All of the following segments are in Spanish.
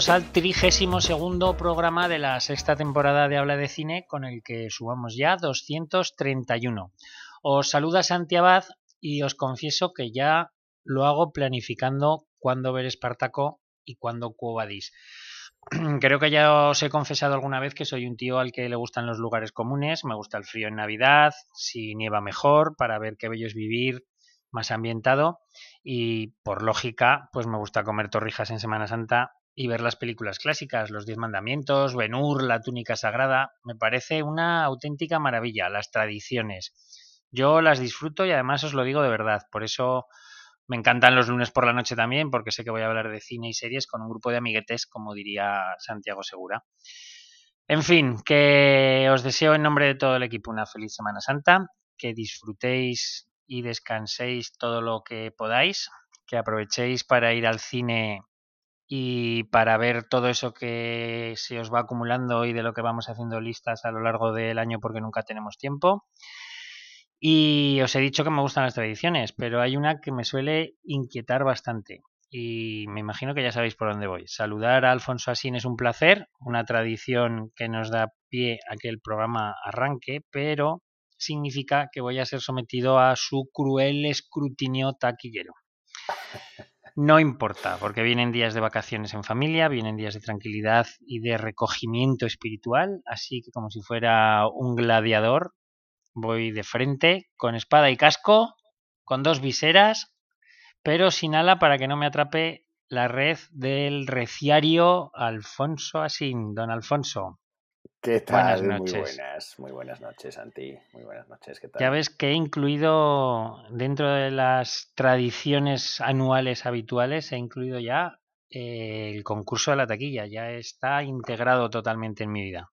bienvenidos al trigésimo segundo programa de la sexta temporada de Habla de Cine con el que subamos ya 231. Os saluda Santi Abad y os confieso que ya lo hago planificando cuándo ver Espartaco y cuándo Cuobadis. Creo que ya os he confesado alguna vez que soy un tío al que le gustan los lugares comunes, me gusta el frío en Navidad, si nieva mejor, para ver qué bello es vivir más ambientado y por lógica, pues me gusta comer torrijas en Semana Santa y ver las películas clásicas, Los Diez Mandamientos, Ben-Hur, La Túnica Sagrada, me parece una auténtica maravilla, las tradiciones. Yo las disfruto y además os lo digo de verdad, por eso me encantan los lunes por la noche también, porque sé que voy a hablar de cine y series con un grupo de amiguetes, como diría Santiago Segura. En fin, que os deseo en nombre de todo el equipo una feliz Semana Santa, que disfrutéis y descanséis todo lo que podáis, que aprovechéis para ir al cine y para ver todo eso que se os va acumulando y de lo que vamos haciendo listas a lo largo del año porque nunca tenemos tiempo. Y os he dicho que me gustan las tradiciones, pero hay una que me suele inquietar bastante. Y me imagino que ya sabéis por dónde voy. Saludar a Alfonso Asín es un placer, una tradición que nos da pie a que el programa arranque, pero significa que voy a ser sometido a su cruel escrutinio taquillero. No importa, porque vienen días de vacaciones en familia, vienen días de tranquilidad y de recogimiento espiritual, así que como si fuera un gladiador, voy de frente, con espada y casco, con dos viseras, pero sin ala para que no me atrape la red del reciario Alfonso Asín. Don Alfonso, ¿Qué tal? Muy buenas, muy buenas noches, Santi. Muy buenas noches, ¿qué tal? Ya ves que he incluido dentro de las tradiciones anuales habituales, he incluido ya eh, el concurso de la taquilla, ya está integrado totalmente en mi vida.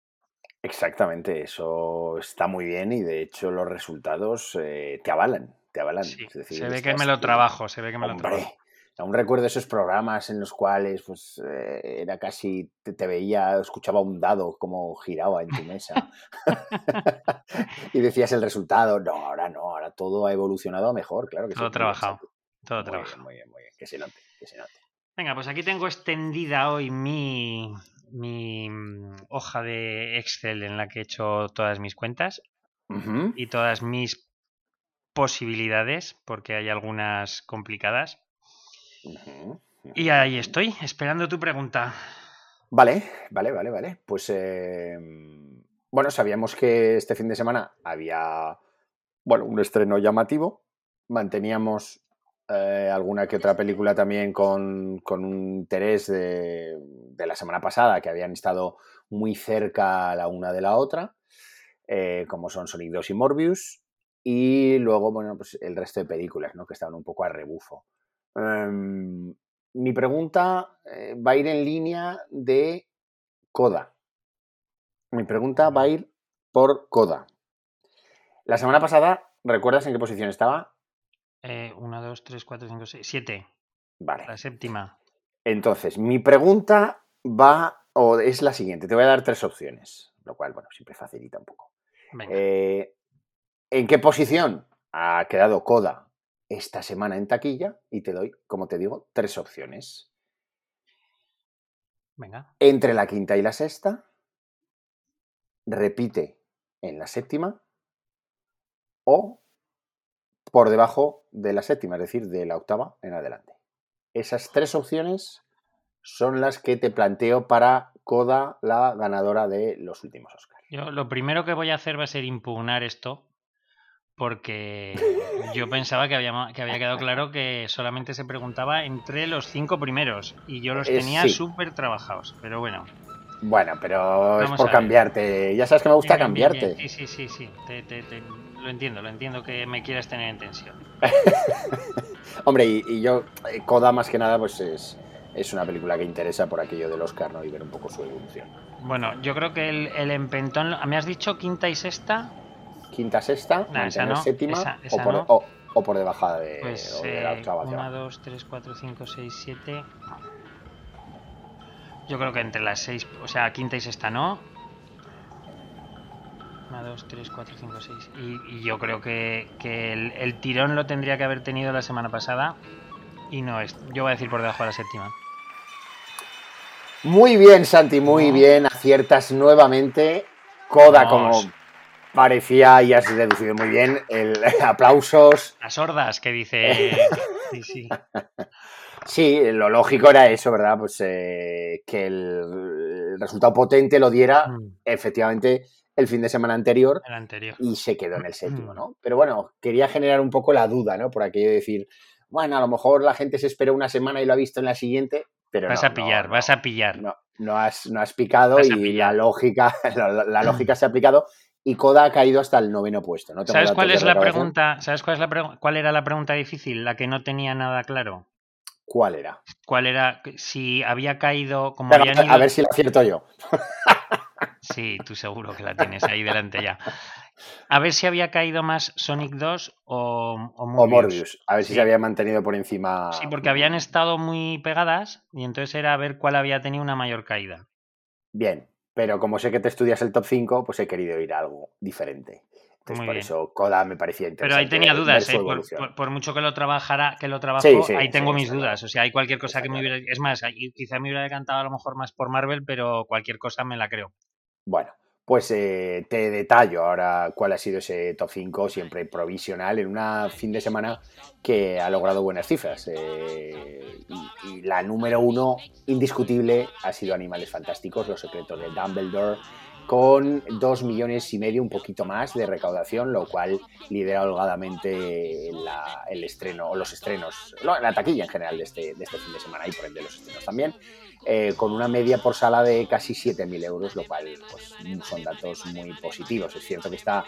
Exactamente, eso está muy bien y de hecho los resultados eh, te avalan, te avalan. se ve que me lo trabajo, se ve que me lo trabajo. Aún recuerdo esos programas en los cuales pues eh, era casi, te, veía, escuchaba un dado como giraba en tu mesa y decías el resultado. No, ahora no, ahora todo ha evolucionado mejor, claro que Todo trabajado, todo trabajado. muy bien, muy bien, que se note, que se note. Venga, pues aquí tengo extendida hoy mi, mi mm, hoja de Excel en la que he hecho todas mis cuentas y todas mis posibilidades, porque hay algunas complicadas. Y ahí estoy, esperando tu pregunta. Vale, vale, vale, vale. Pues em, bueno, sabíamos que este fin de semana había bueno, un estreno llamativo. Manteníamos eh, alguna que otra película también con, un interés de, la semana pasada, que habían estado muy cerca la una de la otra, eh, como son Sonic 2 y Morbius. Y luego, bueno, pues el resto de películas, ¿no? Que estaban un poco a rebufo. Em, mi pregunta eh, va a ir en línea de Coda. Mi pregunta va a ir por Coda. La semana pasada, ¿recuerdas en qué posición estaba? 1, 2, 3, 4, 5, 6, 7. Vale. La séptima. Entonces, mi pregunta va, o es la siguiente. Te voy a dar tres opciones, lo cual, bueno, siempre facilita un poco. Eh, ¿En qué posición ha quedado Coda esta semana en taquilla y te doy, como te digo, tres opciones. Venga. Entre la quinta y la sexta, repite en la séptima o por debajo de la séptima, es decir, de la octava en adelante. Esas tres opciones son las que te planteo para Coda, la ganadora de los últimos Oscars. Yo lo primero que voy a hacer va a ser impugnar esto porque yo pensaba que había, que había quedado claro que solamente se preguntaba entre los cinco primeros y yo los eh, tenía súper trabajados, pero bueno. Bueno, pero es por cambiarte. Ya sabes que me gusta cambiarte. Sí, sí, sí, sí. lo entiendo, lo entiendo que me quieras tener en tensión. Hombre, y, yo, eh, Coda más que nada, pues es, es una película que interesa por aquello del Oscar, ¿no? Y ver un poco su evolución. Bueno, yo creo que el, el empentón, ¿me has dicho quinta y sexta? Quinta, sexta, séptima o, por, o, por debajo de, pues, de la 1, 2, 3, 4, 5, 6, 7. Yo creo que entre las 6, o sea, quinta y sexta no. 1, 2, 3, 4, 5, 6. Y, yo creo que, que el, el, tirón lo tendría que haber tenido la semana pasada. Y no es. Yo voy a decir por debajo de la séptima. Muy bien, Santi, muy bien. Aciertas nuevamente. Coda, como parecía, y has deducido muy bien. El, aplausos. A sordas, que dice. Sí, sí. Sí, lo lógico era eso, ¿verdad? Pues eh, que el, resultado potente lo diera mm. efectivamente el fin de semana anterior, el anterior, y se quedó en el séptimo, mm. ¿no? Pero bueno, quería generar un poco la duda, ¿no? Por aquello de decir, bueno, a lo mejor la gente se esperó una semana y lo ha visto en la siguiente, pero vas a pillar, vas a pillar. No, no has, no has picado y la lógica, la, lógica se ha aplicado y Coda ha caído hasta el noveno puesto. ¿no? ¿Sabes cuál es la pregunta? ¿Sabes cuál es la cuál era la pregunta difícil? La que no tenía nada claro. ¿Cuál era? ¿Cuál era? Si había caído como A ver si lo acierto yo. Sí, tú seguro que la tienes ahí delante ya. A ver si había caído más Sonic 2 o, o Morbius. A ver si se había mantenido por encima. Sí, porque habían estado muy pegadas y entonces era a ver cuál había tenido una mayor caída. Bien, pero como sé que te estudias el top 5, pues he querido ir a algo diferente. Entonces, por eso Coda me parecía interesante. Pero ahí tenía dudas, ¿eh? por, mucho que lo trabajara, que lo trabajo, ahí tengo mis dudas. O sea, hay cualquier cosa que me hubiera. Es más, quizá me hubiera decantado a lo mejor más por Marvel, pero cualquier cosa me la creo. Bueno, pues eh, te detallo ahora cuál ha sido ese top 5, siempre provisional, en una fin de semana que ha logrado buenas cifras. Eh, y, la número uno, indiscutible, ha sido Animales Fantásticos, Los Secretos de Dumbledore, con dos millones y medio, un poquito más de recaudación, lo cual lidera holgadamente el estreno, o los estrenos, la taquilla en general este, de este fin de semana y por ende los estrenos también. Eh, con una media por sala de casi 7.000 euros, lo cual pues, son datos muy positivos. Es cierto que está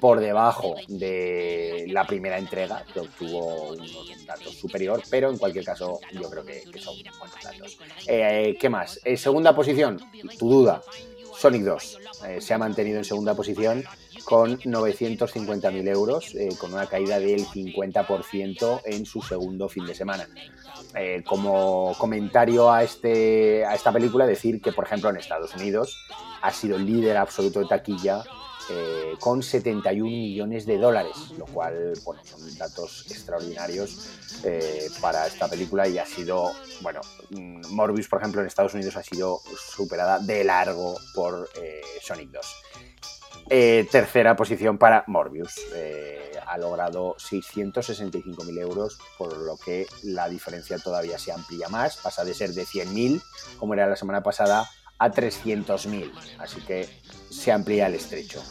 por debajo de la primera entrega, que obtuvo unos datos superior, pero en cualquier caso yo creo que, son buenos datos. Eh, ¿Qué más? Eh, segunda posición, tu duda, Sonic 2 se ha mantenido en segunda posición con 950.000 euros, con una caída del 50% en su segundo fin de semana. Eh, como comentario a, este, a esta película, decir que, por ejemplo, en Estados Unidos ha sido líder absoluto de taquilla eh, con 71 millones de dólares, lo cual, bueno, son datos extraordinarios eh, para esta película y ha sido, bueno, mm, Morbius, por ejemplo, en Estados Unidos ha sido superada de largo por Sonic 2. Tercera posición para Morbius ha logrado 665.000 euros, por lo que la diferencia todavía se amplía más, pasa de ser de 100.000, como era la semana pasada, a 300.000, así que se amplía el estrecho.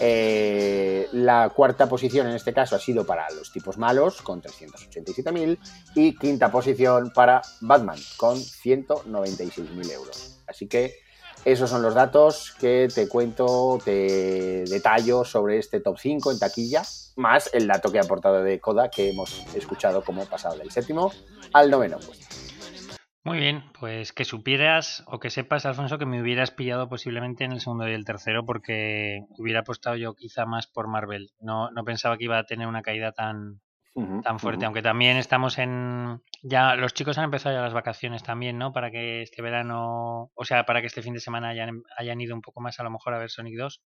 Eh, la cuarta posición en este caso ha sido para los tipos malos, con 387.000, y quinta posición para Batman, con 196.000 euros. Así que esos son los datos que te cuento, te detallo sobre este top 5 en taquilla, más el dato que ha aportado de Coda que hemos escuchado como pasado del séptimo al noveno Muy bien, pues que supieras o que sepas, Alfonso, que me hubieras pillado posiblemente en el segundo y el tercero porque hubiera apostado yo quizá más por Marvel. No, no pensaba que iba a tener una caída tan, tan fuerte, aunque también estamos en... Ya los chicos han empezado ya las vacaciones también, ¿no? Para que este verano, o sea, para que este fin de semana hayan, hayan ido un poco más a lo mejor a ver Sonic 2.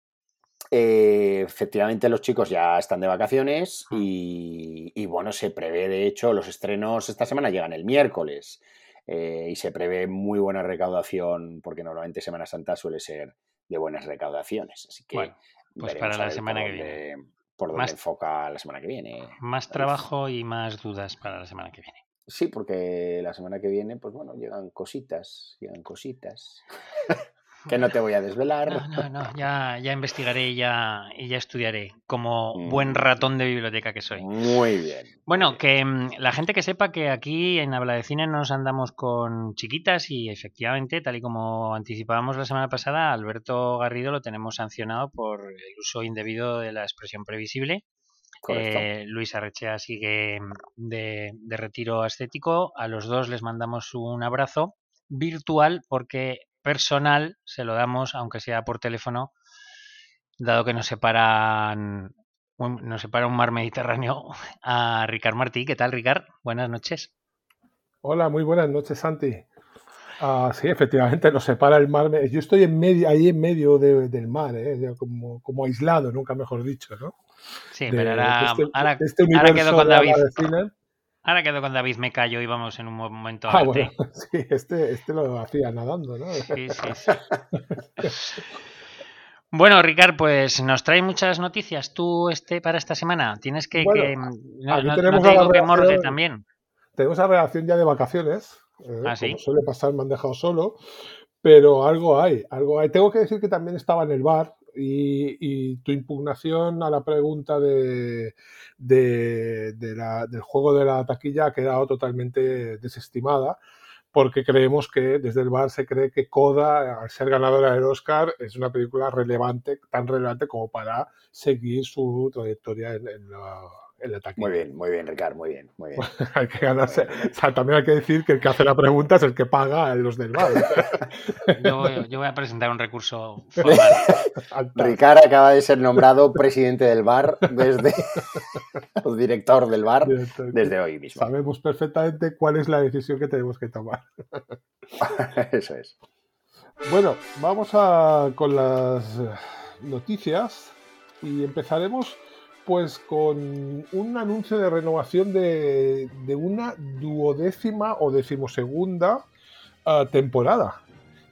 Eh, efectivamente los chicos ya están de vacaciones y, bueno, se prevé, de hecho, los estrenos esta semana llegan el miércoles eh, y se prevé muy buena recaudación porque normalmente Semana Santa suele ser de buenas recaudaciones. Así que... pues para la semana que viene por donde enfoca la semana que viene. Más trabajo y más dudas para la semana que viene. Sí, porque la semana que viene, pues bueno, llegan cositas, llegan cositas. que no te voy a desvelar. No, no, no, ya, ya investigaré y ya, y ya estudiaré, como buen mm. ratón de biblioteca que soy. Muy bien. Bueno, que mm, la gente que sepa que aquí en Habla de Cine nos andamos con chiquitas y efectivamente, tal y como anticipábamos la semana pasada, Alberto Garrido lo tenemos sancionado por el uso indebido de la expresión previsible. Eh, Luis Arrechea sigue mm, de, de retiro estético. A los dos les mandamos un abrazo virtual porque personal se lo damos, aunque sea por teléfono, dado que nos separan nos separa un mar Mediterráneo a Ricard Martí. ¿Qué tal, Ricard? Buenas noches. Hola, muy buenas noches, Santi. Ah, sí, efectivamente, nos separa el mar. Yo estoy en medio, ahí en medio del mar, ¿eh? como, como, aislado, nunca mejor dicho, ¿no? Sí, pero ahora, este, este quedo con David. Ahora quedo con David me callo y vamos en un momento a ah, bueno, sí, este, este lo hacía nadando, ¿no? Sí, sí, sí. Bueno, Ricard, pues nos trae muchas noticias tú este para esta semana. Tienes que, que no, tenemos te digo que morde también. Tenemos la reacción ya de vacaciones. Eh, ¿Ah, como suele pasar, me han dejado solo. Pero algo hay, algo hay. Tengo que decir que también estaba en el bar y, tu impugnación a la pregunta de, del juego de la taquilla ha quedado totalmente desestimada porque creemos que desde el bar se cree que Coda, al ser ganadora del Oscar, es una película relevante, tan relevante como para seguir su trayectoria en la muy bien, muy bien, Ricardo, muy bien, muy bien. hay que ganarse. O sea, también hay que decir que el que hace la pregunta es el que paga a los del bar. yo, voy a presentar un recurso formal. Ricardo acaba de ser nombrado presidente del bar desde o director del bar desde hoy mismo. Sabemos perfectamente cuál es la decisión que tenemos que tomar. Eso es. Bueno, vamos a, con las noticias y empezaremos pues con un anuncio de renovación de, una duodécima o decimosegunda ah, temporada.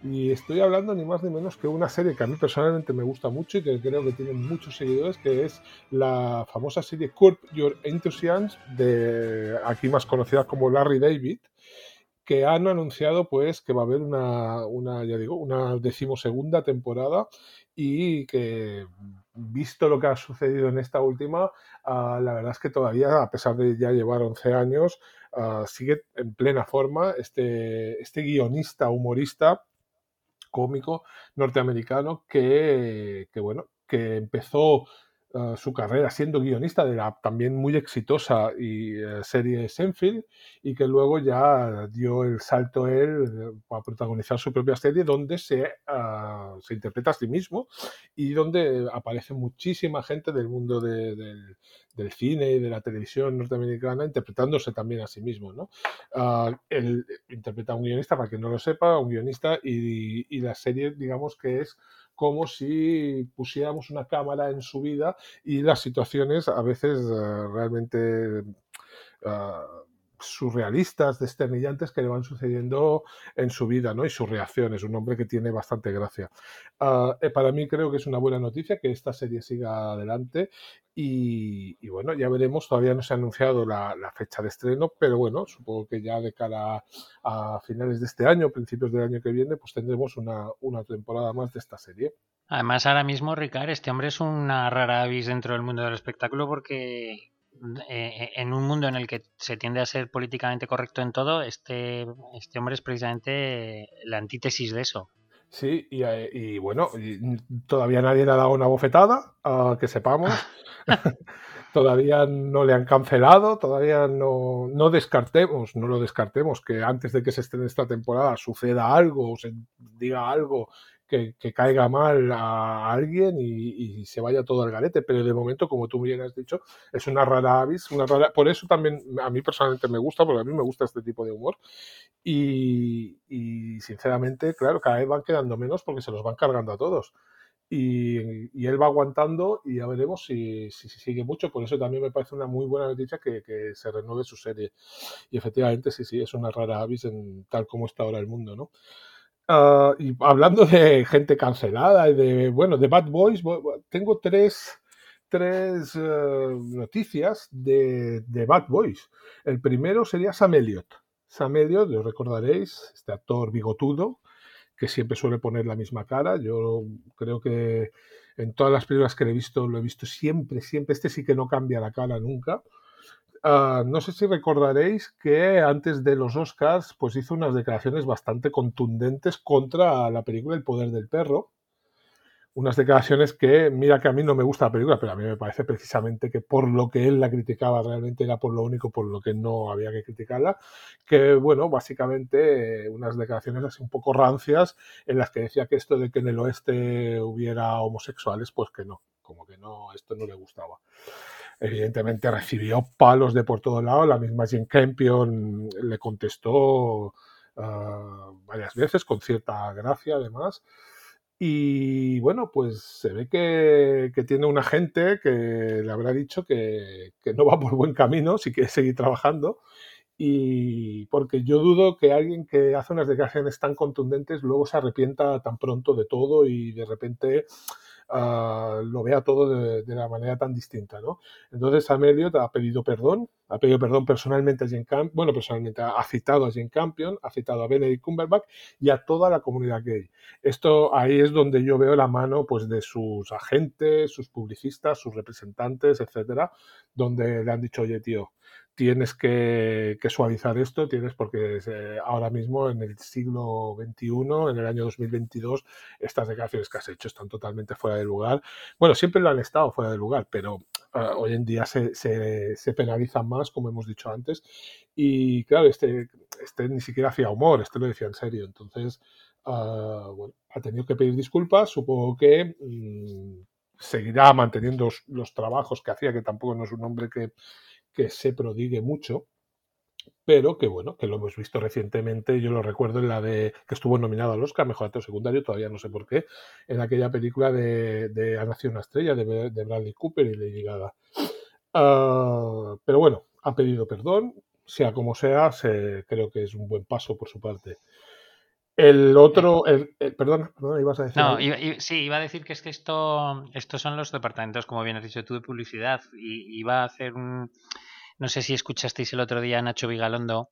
Y estoy hablando ni más ni menos que una serie que a mí personalmente me gusta mucho y que creo que tiene muchos seguidores, que es la famosa serie Curb Your Enthusiasm, de aquí más conocida como Larry David, que han anunciado pues que va a haber una, una ya digo, una decimosegunda temporada y que visto lo que ha sucedido en esta última, ah, la verdad es que todavía, a pesar de ya llevar 11 años, ah, sigue en plena forma este, este guionista, humorista, cómico norteamericano que, que, bueno, que empezó su carrera siendo guionista de la también muy exitosa y, eh, serie Senfield y que luego ya dio el salto él eh, a protagonizar su propia serie donde se, ah, se interpreta a sí mismo y donde aparece muchísima gente del mundo del, del, cine y de la televisión norteamericana interpretándose también a sí mismo. ¿no? Ah, él interpreta a un guionista, para que no lo sepa, un guionista y, y la serie digamos que es como si pusiéramos una cámara en su vida y las situaciones a veces eh, realmente ah, surrealistas, desternillantes que le van sucediendo en su vida, ¿no? Y sus reacciones, un hombre que tiene bastante gracia. Ah, eh, para mí creo que es una buena noticia que esta serie siga adelante y, bueno, ya veremos, todavía no se ha anunciado la, fecha de estreno, pero bueno, supongo que ya de cara a finales de este año, principios del año que viene, pues tendremos una, una temporada más de esta serie. Además, ahora mismo, Ricard, este hombre es una rara avis dentro del mundo del espectáculo porque eh, en un mundo en el que se tiende a ser políticamente correcto en todo, este, este hombre es precisamente la antítesis de eso. Sí, y, eh, bueno, todavía nadie le ha dado una bofetada, que sepamos. todavía no le han cancelado, todavía no, no, descartemos, no lo descartemos, que antes de que se estrene esta temporada suceda algo o se diga algo que, caiga mal a alguien y, se vaya todo al garete. Pero de momento, como tú bien has dicho, es una rara avis, una rara... Por eso también a mí personalmente me gusta, porque a mí me gusta este tipo de humor. Y, sinceramente, claro, cada vez van quedando menos porque se los van cargando a todos. Y, él va aguantando y ya veremos si, si, sigue mucho. Por eso también me parece una muy buena noticia que, que, se renueve su serie. Y efectivamente, sí, sí, es una rara avis en tal como está ahora el mundo, ¿no? Ah, y hablando de gente cancelada y de, bueno, de Bad Boys, tengo tres, tres eh, noticias de, de, Bad Boys. El primero sería Sam Elliott. Sam Elliott, lo recordaréis, este actor bigotudo que siempre suele poner la misma cara. Yo creo que en todas las películas que he visto, lo he visto siempre, siempre. Este sí que no cambia la cara nunca. Ah, no sé si recordaréis que antes de los Oscars pues hizo unas declaraciones bastante contundentes contra la película El poder del perro. Unas declaraciones que, mira que a mí no me gusta la película, pero a mí me parece precisamente que por lo que él la criticaba realmente era por lo único por lo que no había que criticarla. Que, bueno, básicamente unas declaraciones así un poco rancias en las que decía que esto de que en el oeste hubiera homosexuales, pues que no, como que no, esto no le gustaba evidentemente recibió palos de por todo lado. La misma Jane Campion le contestó ah, varias veces, con cierta gracia además. Y bueno, pues se ve que, tiene un agente que le habrá dicho que, que, no va por buen camino si quiere seguir trabajando. Y porque yo dudo que alguien que hace unas declaraciones tan contundentes luego se arrepienta tan pronto de todo y de repente Ah, lo vea todo de, la manera tan distinta, ¿no? Entonces Sam Elliott ha pedido perdón, ha pedido perdón personalmente a Jane Campion, bueno, personalmente ha citado a Jane Campion, ha citado a Benedict Cumberbatch y a toda la comunidad gay. Esto ahí es donde yo veo la mano pues de sus agentes, sus publicistas, sus representantes, etcétera, donde le han dicho, oye, tío, tienes que, suavizar esto, tienes porque eh, ahora mismo en el siglo XXI, en el año 2022, estas declaraciones que has hecho están totalmente fuera de lugar. Bueno, siempre lo han estado fuera de lugar, pero ah, hoy en día se, penalizan más, como hemos dicho antes. Y claro, este, este ni siquiera hacía humor, este lo decía en serio. Entonces, ah, bueno, ha tenido que pedir disculpas, supongo que... Mm, seguirá manteniendo los trabajos que hacía, que tampoco no es un hombre que, que se prodigue mucho, pero que bueno, que lo hemos visto recientemente, yo lo recuerdo en la de que estuvo nominado al Oscar, mejor actor secundario, todavía no sé por qué, en aquella película de, de Ha nacido una estrella de, Bradley Cooper y Lady Gaga. Uh, pero bueno, ha pedido perdón, sea como sea, se, creo que es un buen paso por su parte. El otro, el, perdón, ibas a decir. No, sí, iba a decir que es que esto, estos son los departamentos, como bien has dicho tú, de publicidad. Y iba a hacer un. No sé si escuchasteis el otro día a Nacho Vigalondo,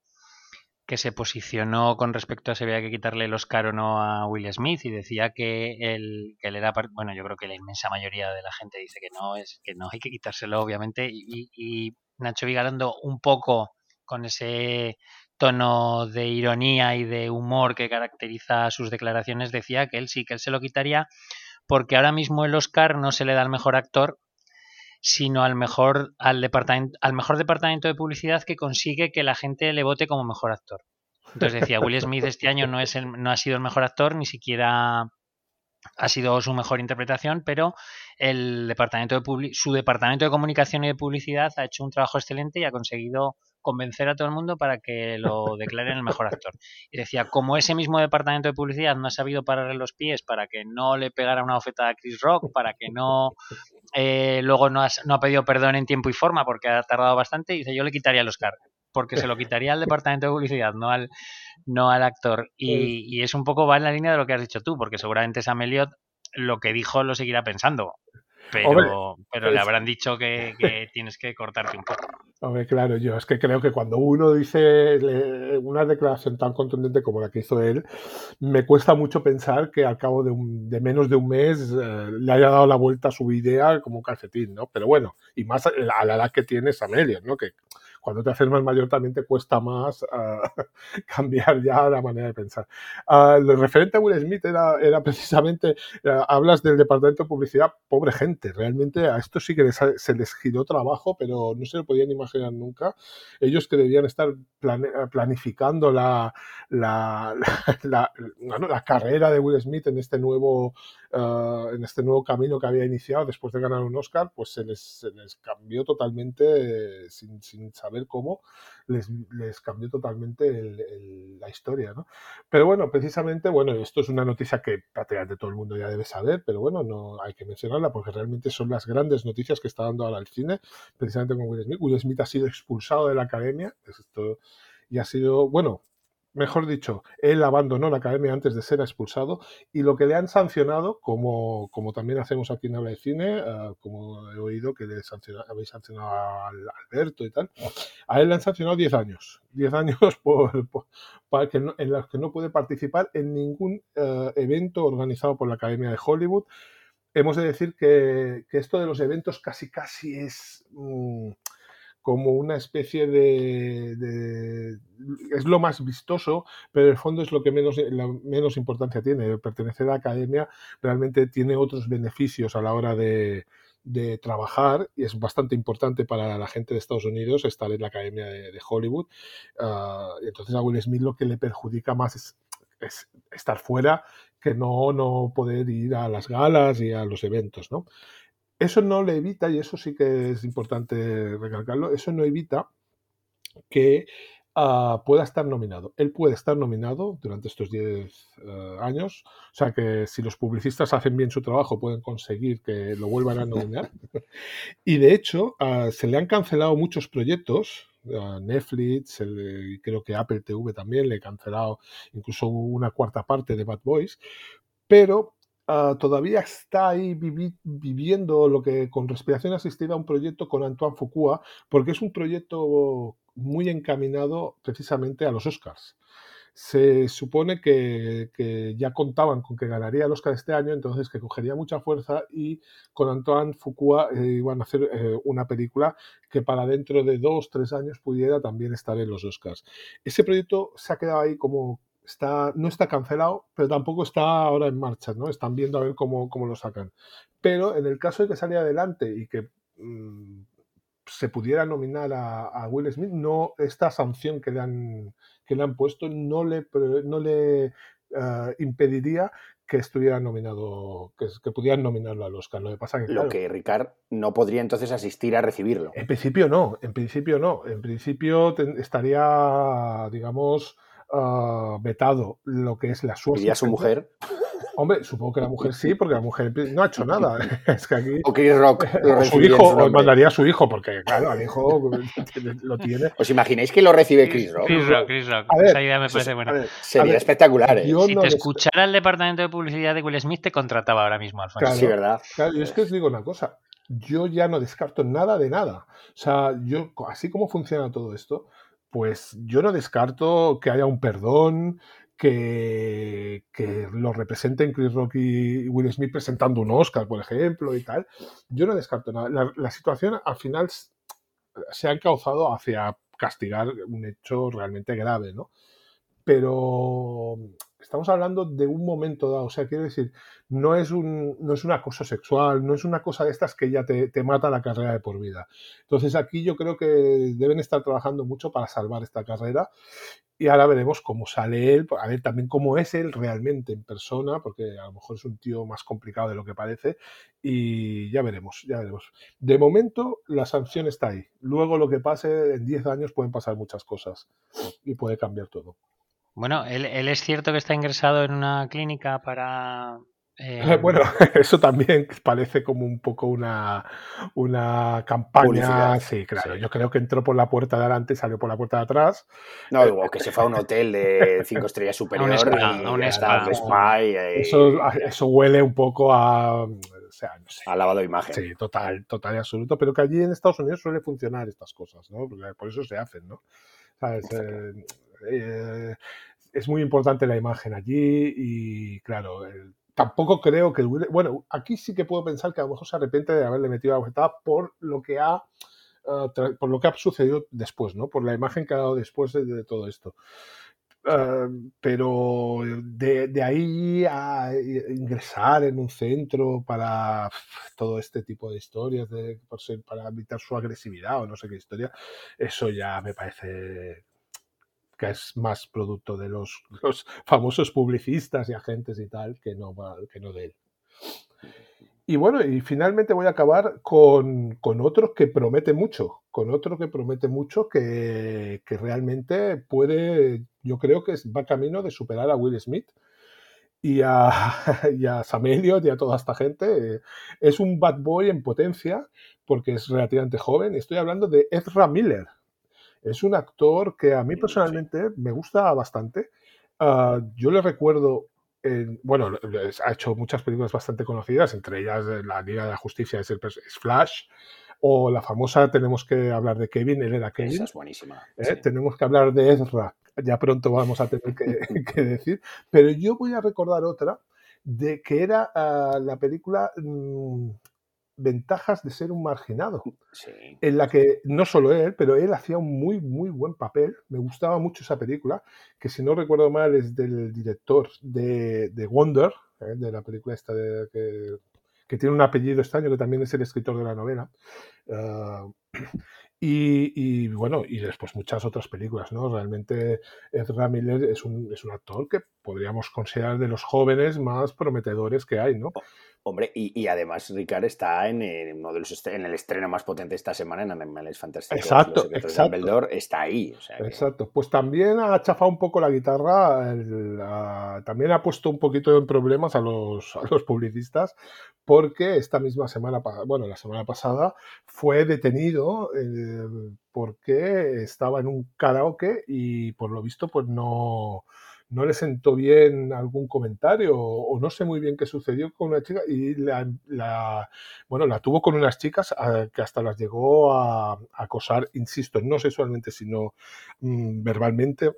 que se posicionó con respecto a si había que quitarle el Oscar o no a Will Smith y decía que él, que él era. Bueno, yo creo que la inmensa mayoría de la gente dice que no, es que no hay que quitárselo, obviamente. Y, y Nacho Vigalondo, un poco con ese tono de ironía y de humor que caracteriza sus declaraciones, decía que él sí, que él se lo quitaría porque ahora mismo el Oscar no se le da al mejor actor, sino al mejor, al, departamento, al mejor departamento de publicidad que consigue que la gente le vote como mejor actor. Entonces decía, Will Smith este año no, es el, no ha sido el mejor actor, ni siquiera ha sido su mejor interpretación, pero el departamento de su departamento de comunicación y de publicidad ha hecho un trabajo excelente y ha conseguido convencer a todo el mundo para que lo declaren el mejor actor. Y decía, como ese mismo departamento de publicidad no ha sabido pararle los pies para que no le pegara una oferta a Chris Rock, para que no eh, luego no, no ha pedido perdón en tiempo y forma porque ha tardado bastante, dice, yo le quitaría el Oscar porque se lo quitaría al departamento de publicidad, no al, no al actor. Y, y, es un poco va en la línea de lo que has dicho tú, porque seguramente Sam Elliott lo que dijo lo seguirá pensando. Pero, pero le habrán dicho que, tienes que cortarte un poco. Hombre, claro, yo es que creo que cuando uno dice una declaración tan contundente como la que hizo él, me cuesta mucho pensar que al cabo de, de menos de un mes eh, le haya dado la vuelta a su idea como un calcetín, ¿no? Pero bueno, y más a la edad que tiene Sam Elliott, ¿no? Que cuando te haces más mayor también te cuesta más ah, cambiar ya la manera de pensar. Uh, lo referente a Will Smith era, era precisamente, ah, hablas del departamento de publicidad, pobre gente, realmente a esto sí que se les giró trabajo, pero no se lo podían imaginar nunca. Ellos que debían estar planificando la, la, la, la, carrera de Will Smith en este nuevo en este nuevo camino que había iniciado después de ganar un Oscar, pues se les, se les cambió totalmente, sin, sin, saber cómo, les, les cambió totalmente la historia, ¿no? Pero bueno, precisamente, bueno, esto es una noticia que prácticamente todo el mundo ya debe saber, pero bueno, no hay que mencionarla porque realmente son las grandes noticias que está dando ahora el cine, precisamente con Will Smith. Will Smith ha sido expulsado de la academia, esto, y ha sido, bueno, mejor dicho, él abandonó la academia antes de ser expulsado y lo que le han sancionado, como, como también hacemos aquí en Habla de Cine, uh, como he oído que le habéis sancionado a Alberto y tal, a él le han sancionado 10 años. 10 años por, para que en los que no puede participar en ningún uh, evento organizado por la Academia de Hollywood. Hemos de decir que, que esto de los eventos casi casi es... Mm, como una especie de, es lo más vistoso, pero en el fondo es lo que menos, menos importancia tiene. Pertenecer a la academia realmente tiene otros beneficios a la hora de, de trabajar y es bastante importante para la gente de Estados Unidos estar en la academia de, Hollywood. Uh, entonces a Will Smith lo que le perjudica más es, es, estar fuera que no, no poder ir a las galas y a los eventos, ¿no? Eso no le evita, y eso sí que es importante recalcarlo, eso no evita que ah, pueda estar nominado. Él puede estar nominado durante estos 10 eh, años, o sea que si los publicistas hacen bien su trabajo pueden conseguir que lo vuelvan a nominar. y de hecho, ah, se le han cancelado muchos proyectos. Netflix, creo que Apple TV también le ha cancelado incluso una cuarta parte de Bad Boys, pero Ah, todavía está ahí viviendo lo que con respiración asistida un proyecto con Antoine Foucault, porque es un proyecto muy encaminado precisamente a los Oscars. Se supone que, ya contaban con que ganaría el Oscar este año, entonces que cogería mucha fuerza y con Antoine Foucault eh, iban a hacer eh, una película que para dentro de dos, tres años pudiera también estar en los Oscars. Ese proyecto se ha quedado ahí como está, no está cancelado, pero tampoco está ahora en marcha, ¿no? Están viendo a ver cómo, lo sacan. Pero en el caso de que saliera adelante y que mm, se pudiera nominar a, Will Smith, no, esta sanción que le han, que le han puesto no le, no le eh, impediría que estuviera nominado, que, que, pudieran nominarlo al Oscar. Lo que pasa que, Lo que Ricard no podría entonces asistir a recibirlo. En principio no, en principio no. En principio estaría, digamos, Ah, vetado lo que es la suerte. ¿Y a su mujer? Hombre, supongo que la mujer sí, porque la mujer no ha hecho nada. Es que aquí, o Chris Rock o su hijo, o mandaría a su hijo, porque claro, al hijo lo tiene. ¿Os imagináis que lo recibe Chris Rock? Chris Rock, Chris Rock. Esa idea me parece buena. sería espectacular. ¿eh? Si te escuchara el departamento de publicidad de Will Smith, te contrataba ahora mismo, Alfonso. Claro, sí, ¿verdad? Claro, yo es que os digo una cosa. Yo ya no descarto nada de nada. O sea, yo, así como funciona todo esto, pues yo no descarto que haya un perdón, que, lo representen Chris Rock y Will Smith presentando un Oscar, por ejemplo, y tal. Yo no descarto nada. La, situación al final se ha encauzado hacia castigar un hecho realmente grave, ¿no? Pero estamos hablando de un momento dado, o sea, quiero decir, no es un, no es un acoso sexual, no es una cosa de estas que ya te, mata la carrera de por vida. Entonces aquí yo creo que deben estar trabajando mucho para salvar esta carrera y ahora veremos cómo sale él, a ver también cómo es él realmente en persona, porque a lo mejor es un tío más complicado de lo que parece y ya veremos, ya veremos. De momento la sanción está ahí, luego lo que pase en 10 años pueden pasar muchas cosas y puede cambiar todo. Bueno, él, es cierto que está ingresado en una clínica para eh, bueno, eso también parece como un poco una, una campaña. Sí, claro. Yo creo que entró por la puerta de adelante y salió por la puerta de atrás. No, o que se fue a un hotel de cinco estrellas superior. a un spa, eso, huele un poco a. A lavado de imagen. Sí, total, total y absoluto. Pero que allí en Estados Unidos suele funcionar estas cosas, ¿no? por eso se hacen, ¿no? ¿Sabes? Eh, es muy importante la imagen allí y, claro, tampoco creo que... Bueno, aquí sí que puedo pensar que a lo mejor se arrepiente de haberle metido la bofetada por lo que ha... Ah, por lo que ha sucedido después, ¿no? Por la imagen que ha dado después de, todo esto. Ah, pero de, ahí a ingresar en un centro para todo este tipo de historias, para evitar su agresividad o no sé qué historia, eso ya me parece que es más producto de los, los, famosos publicistas y agentes y tal que no, que no de él. Y bueno, y finalmente voy a acabar con, con otro que promete mucho, con otro que promete mucho que, que, realmente puede, yo creo que va camino de superar a Will Smith y a, y a Sam Elliott y a toda esta gente. Es un bad boy en potencia porque es relativamente joven. Estoy hablando de Ezra Miller, es un actor que a mí personalmente me gusta bastante. Ah, yo le recuerdo, bueno, ha hecho muchas películas bastante conocidas, entre ellas La Liga de la Justicia es, Flash, o la famosa Tenemos que hablar de Kevin, él era Kevin. Esa es buenísima. ¿eh? Tenemos que hablar de Ezra, ya pronto vamos a tener que, decir. Pero yo voy a recordar otra, de que era ah, la película mm, ventajas de ser un marginado, en la que no solo él, pero él hacía un muy, muy buen papel. Me gustaba mucho esa película, que si no recuerdo mal es del director de, Wonder, ¿eh? de la película esta de, que, tiene un apellido extraño, que también es el escritor de la novela. Ah, y, bueno, y después muchas otras películas, ¿no? Realmente Ezra Miller es un, es un actor que podríamos considerar de los jóvenes más prometedores que hay, ¿no? Hombre, y, además Ricard está en, uno de los en el estreno más potente esta semana en Animales Fantásticos. Exacto, exacto. está ahí. exacto. Pues también ha chafado un poco la guitarra, también ha puesto un poquito en problemas a los, a los publicistas, porque esta misma semana, bueno, la semana pasada fue detenido eh, porque estaba en un karaoke y por lo visto pues no no le sentó bien algún comentario o, no sé muy bien qué sucedió con una chica y la, bueno, la tuvo con unas chicas que hasta las llegó a, acosar, insisto, no sexualmente, sino mm, verbalmente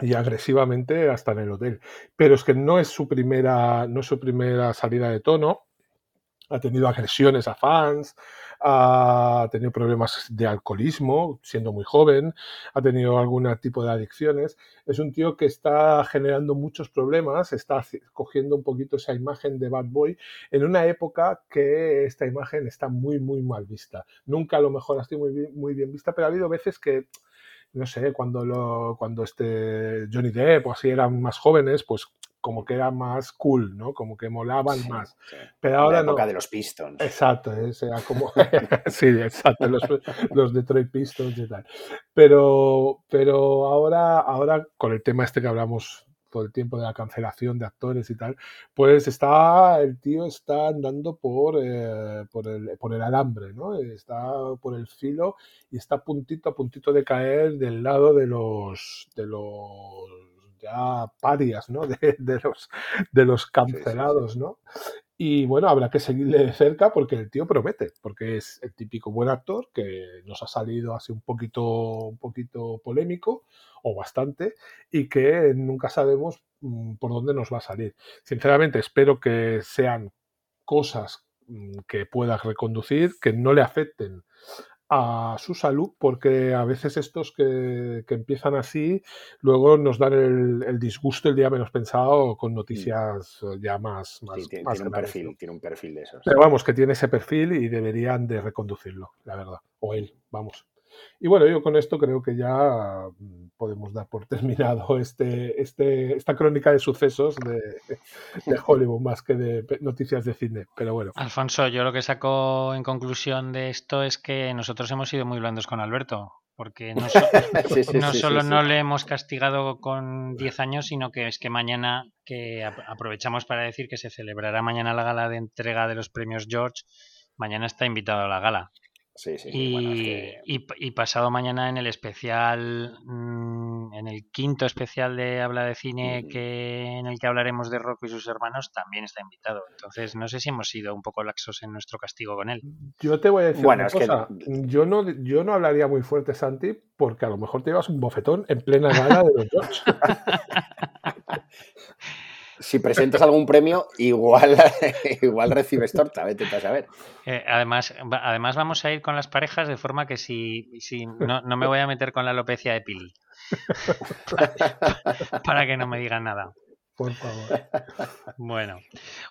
y agresivamente hasta en el hotel. Pero es que no es su primera, no es su primera salida de tono ha tenido agresiones a fans, ha tenido problemas de alcoholismo siendo muy joven, ha tenido algún tipo de adicciones. Es un tío que está generando muchos problemas, está cogiendo un poquito esa imagen de bad boy en una época que esta imagen está muy, muy mal vista. Nunca a lo mejor ha sido muy bien, muy bien vista, pero ha habido veces que no sé, cuando, lo, cuando este Johnny Depp o así eran más jóvenes, pues como que era más cool, ¿no? Como que molaban más. Pero ahora la época de los Pistons. Exacto, era como sí, exacto, los, los, Detroit Pistons y tal. Pero, pero ahora, ahora con el tema este que hablamos todo el tiempo de la cancelación de actores y tal, pues está, el tío está andando por, eh, por, el, por el alambre, ¿no? Está por el filo y está puntito a puntito de caer del lado de los, de los ya parias, ¿no? De, los, de los cancelados, ¿no? Y bueno, habrá que seguirle de cerca porque el tío promete, porque es el típico buen actor que nos ha salido así un poquito, un poquito polémico o bastante y que nunca sabemos mm, por dónde nos va a salir. Sinceramente, espero que sean cosas mm, que pueda reconducir, que no le afecten a su salud, porque a veces estos que, empiezan así, luego nos dan el, disgusto el día menos pensado con mm. noticias ya más... más, tiene, un perfil, tiene un perfil de esos. Pero vamos, que tiene ese perfil y deberían de reconducirlo, la verdad. O él, vamos. Y bueno, yo con esto creo que ya mm, podemos dar por terminado este, este, esta crónica de sucesos de, Hollywood más que de noticias de cine. Pero bueno. Alfonso, yo lo que saco en conclusión de esto es que nosotros hemos sido muy blandos con Alberto. Porque no, no solo no le hemos castigado con 10 años, sino que es que mañana, que aprovechamos para decir que se celebrará mañana la gala de entrega de los premios George, mañana está invitado a la gala y, pasado mañana en el especial, mm, en el quinto especial de Habla de Cine, que en el que hablaremos de Rocco y sus hermanos, también está invitado. Entonces, no sé si hemos sido un poco laxos en nuestro castigo con él. Yo te voy a decir una cosa. Yo, no, yo no hablaría muy fuerte, Santi, porque a lo mejor te llevas un bofetón en plena gala de los George. si presentas algún premio, igual, igual recibes torta, vete a saber. Eh, además, además vamos a ir con las parejas de forma que si, si no, no me voy a meter con la alopecia de Pili. para que no me digan nada. Por favor. Bueno.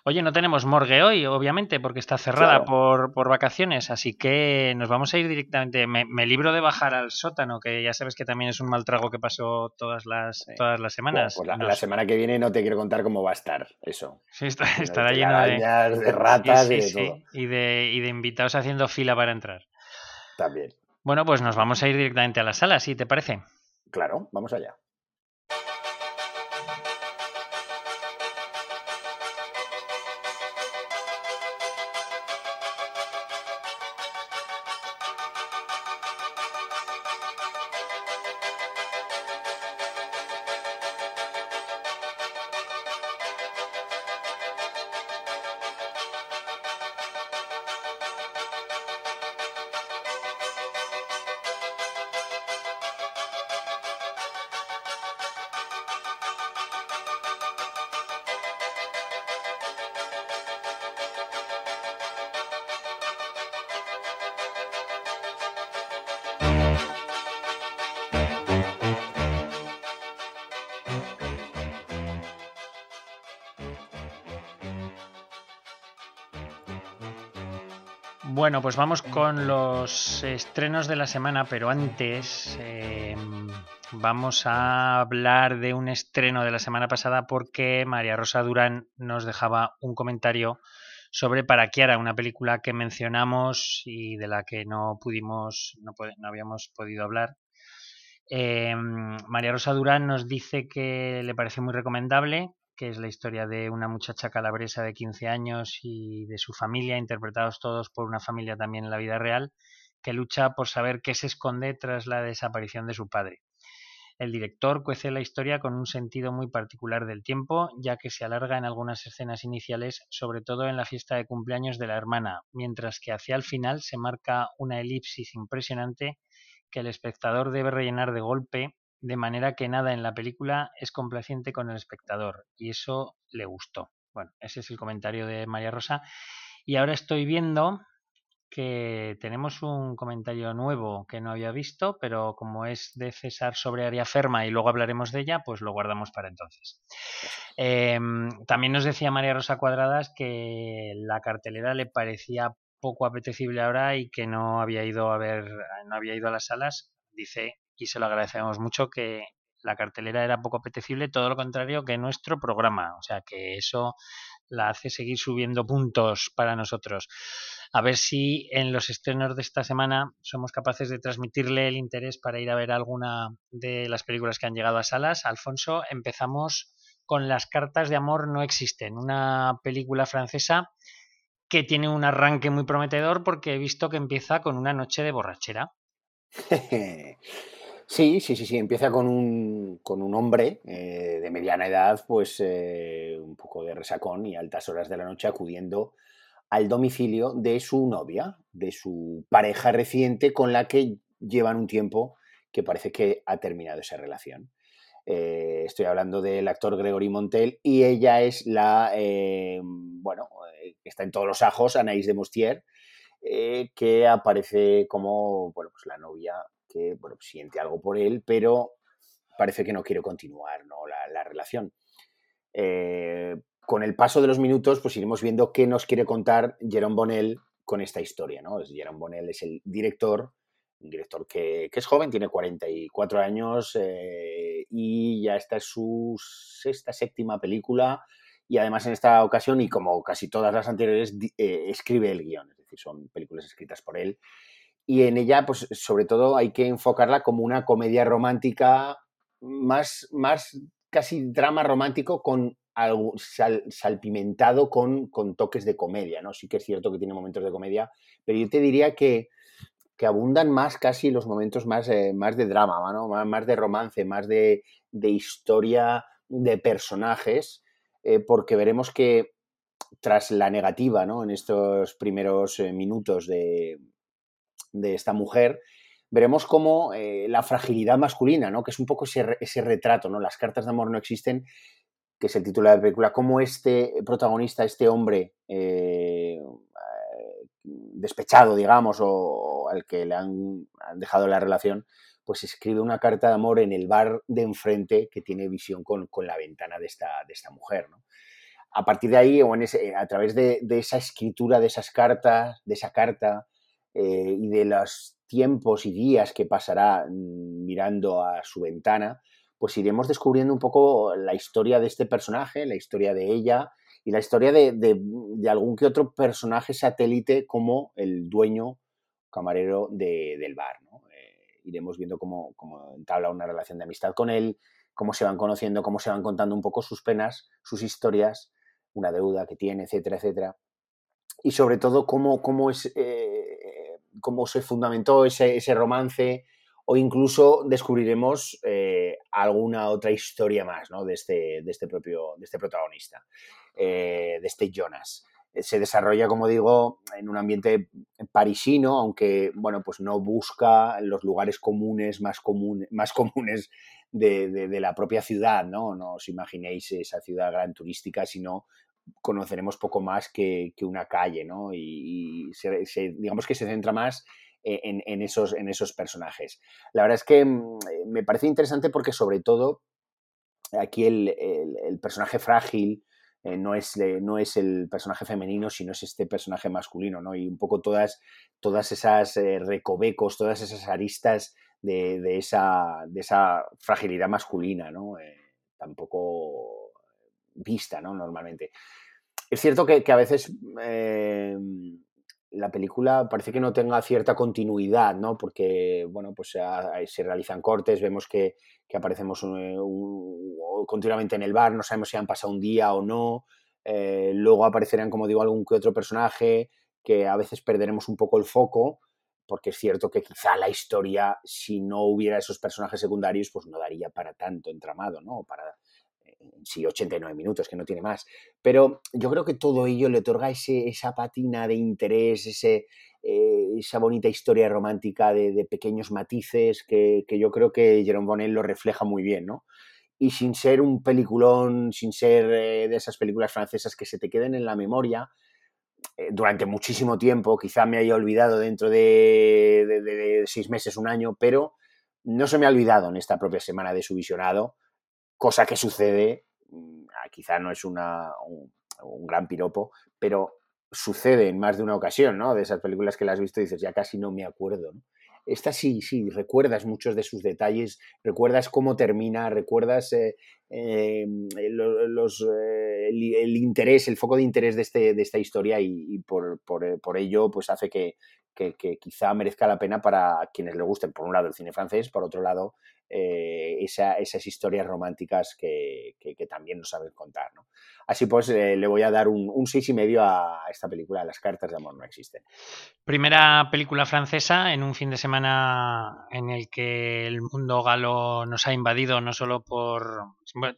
Oye, no tenemos morgue hoy, obviamente, porque está cerrada por, vacaciones, así que nos vamos a ir directamente. Me, libro de bajar al sótano, que ya sabes que también es un mal trago que pasó todas las, todas las semanas. pues la, semana que viene no te quiero contar cómo va a estar eso. Sí, estará lleno de, de ratas y, de todo. Y de, y de invitados haciendo fila para entrar. También. Bueno, pues nos vamos a ir directamente a la sala, ¿sí te parece? Claro, vamos allá. Bueno, pues vamos con los estrenos de la semana, pero antes em, vamos a hablar de un estreno de la semana pasada porque María Rosa Durán nos dejaba un comentario sobre Paraquiara, una película que mencionamos y de la que no pudimos, no, no habíamos podido hablar. Eh, María Rosa Durán nos dice que le parece muy recomendable, que es la historia de una muchacha calabresa de 15 años y de su familia, interpretados todos por una familia también en la vida real, que lucha por saber qué se esconde tras la desaparición de su padre. El director cuece la historia con un sentido muy particular del tiempo, ya que se alarga en algunas escenas iniciales, sobre todo en la fiesta de cumpleaños de la hermana, mientras que hacia el final se marca una elipsis impresionante que el espectador debe rellenar de golpe, de manera que nada en la película es complaciente con el espectador, y eso le gustó. Bueno, ese es el comentario de María Rosa. Y ahora estoy viendo que tenemos un comentario nuevo que no había visto, pero como es de César sobre Aria Ferma y luego hablaremos de ella, pues lo guardamos para entonces. Em, también nos decía María Rosa Cuadradas que la cartelera le parecía poco apetecible ahora y que no había ido a ver, no había ido a las salas. Dice, y se lo agradecemos mucho, que la cartelera era poco apetecible, todo lo contrario que nuestro programa. O sea que eso la hace seguir subiendo puntos para nosotros a ver si en los estrenos de esta semana somos capaces de transmitirle el interés para ir a ver alguna de las películas que han llegado a salas. Alfonso, empezamos con Las cartas de amor no existen, una película francesa que tiene un arranque muy prometedor porque he visto que empieza con una noche de borrachera. Sí, sí, sí, sí, empieza con un, con un hombre eh, de mediana edad, pues eh, un poco de resacón y altas horas de la noche acudiendo al domicilio de su novia, de su pareja reciente con la que llevan un tiempo que parece que ha terminado esa relación. Eh, estoy hablando del actor Gregory Montel y ella es la, bueno, está en todos los ajos, Anaïs de Mostier, que aparece como, bueno, pues la novia que, bueno, siente algo por él, pero parece que no quiere continuar ¿no? la, la relación con el paso de los minutos, pues iremos viendo qué nos quiere contar Jerome Bonnell con esta historia, ¿no? Jerome Bonnell es el director, un director que, es joven, tiene 44 años eh, y ya esta es su sexta, séptima película y además en esta ocasión, y como casi todas las anteriores, eh, escribe el guion, es decir, son películas escritas por él. Y en ella, pues sobre todo hay que enfocarla como una comedia romántica más, más casi drama romántico con algo salpimentado con, con, toques de comedia, ¿no? Sí que es cierto que tiene momentos de comedia, pero yo te diría que, que abundan más casi los momentos más, eh, más de drama, ¿no? más, de romance, más de, de historia de personajes, eh, porque veremos que tras la negativa ¿no? en estos primeros eh, minutos de, de, esta mujer, veremos cómo la fragilidad masculina, ¿no? que es un poco ese, ese retrato, ¿no? las cartas de amor no existen, que es el título de la película, cómo este protagonista, este hombre eh, despechado, digamos, o, al que le han, dejado la relación, pues escribe una carta de amor en el bar de enfrente que tiene visión con, la ventana de esta, de esta mujer. A partir de ahí, o en ese, a través de, esa escritura, de esas cartas, de esa carta eh, y de los tiempos y días que pasará mm, mirando a su ventana, pues iremos descubriendo un poco la historia de este personaje, la historia de ella y la historia de, algún que otro personaje satélite como el dueño camarero del bar. Eh, iremos viendo cómo, cómo entabla una relación de amistad con él, cómo se van conociendo, cómo se van contando un poco sus penas, sus historias, una deuda que tiene, etcétera, etcétera. Y sobre todo cómo, cómo, es, eh, cómo se fundamentó ese, ese romance, o incluso descubriremos eh, alguna otra historia más ¿no? de, este, de, este propio, de este protagonista, eh, de este Jonas. Eh, se desarrolla, como digo, en un ambiente parisino, aunque bueno, pues no busca los lugares comunes más, más comunes de, de, la propia ciudad, ¿no? No os imaginéis esa ciudad gran turística, sino conoceremos poco más que, que una calle, ¿no? Y, digamos que se centra más en, esos, en esos personajes. La verdad es que mm, me parece interesante porque sobre todo aquí el, personaje frágil eh, no, es, no es el personaje femenino, sino es este personaje masculino, ¿no? Y un poco todas, todas esas eh, recovecos, todas esas aristas de, esa, de esa fragilidad masculina, ¿no? Eh, tampoco vista, ¿no? Normalmente. es cierto que, a veces eh, la película parece que no tenga cierta continuidad, ¿no? Porque, bueno, pues se, realizan cortes, vemos que, aparecemos eh, continuamente en el bar, no sabemos si han pasado un día o no. Eh, luego aparecerán, como digo, algún que otro personaje que a veces perderemos un poco el foco, porque es cierto que quizá la historia, si no hubiera esos personajes secundarios, pues no daría para tanto entramado, ¿no? Para, sí, 89 minutos, que no tiene más. Pero yo creo que todo ello le otorga ese, esa patina de interés, ese, eh, esa bonita historia romántica de, pequeños matices que, yo creo que Jerome Bonnell lo refleja muy bien, ¿no? Y sin ser un peliculón, sin ser eh, de esas películas francesas que se te queden en la memoria, eh, durante muchísimo tiempo, quizá me haya olvidado dentro de, de, seis meses, un año, pero no se me ha olvidado en esta propia semana de su visionado cosa que sucede, mm, ah, quizá no es una, un, gran piropo, pero sucede en más de una ocasión, ¿no? De esas películas que las has visto y dices, ya casi no me acuerdo. Esta sí, sí, recuerdas muchos de sus detalles, recuerdas cómo termina, recuerdas eh, em, los, eh, el, interés, el foco de interés de, este, de esta historia y, por, por, ello pues hace que, que, quizá merezca la pena para quienes le gusten, por un lado, el cine francés, por otro lado, eh, esas historias románticas que, también nos saben contar. ¿no? Así pues, eh, le voy a dar un, un seis y medio a esta película, Las cartas de amor no existen. Primera película francesa en un fin de semana en el que el mundo galo nos ha invadido, no solo por...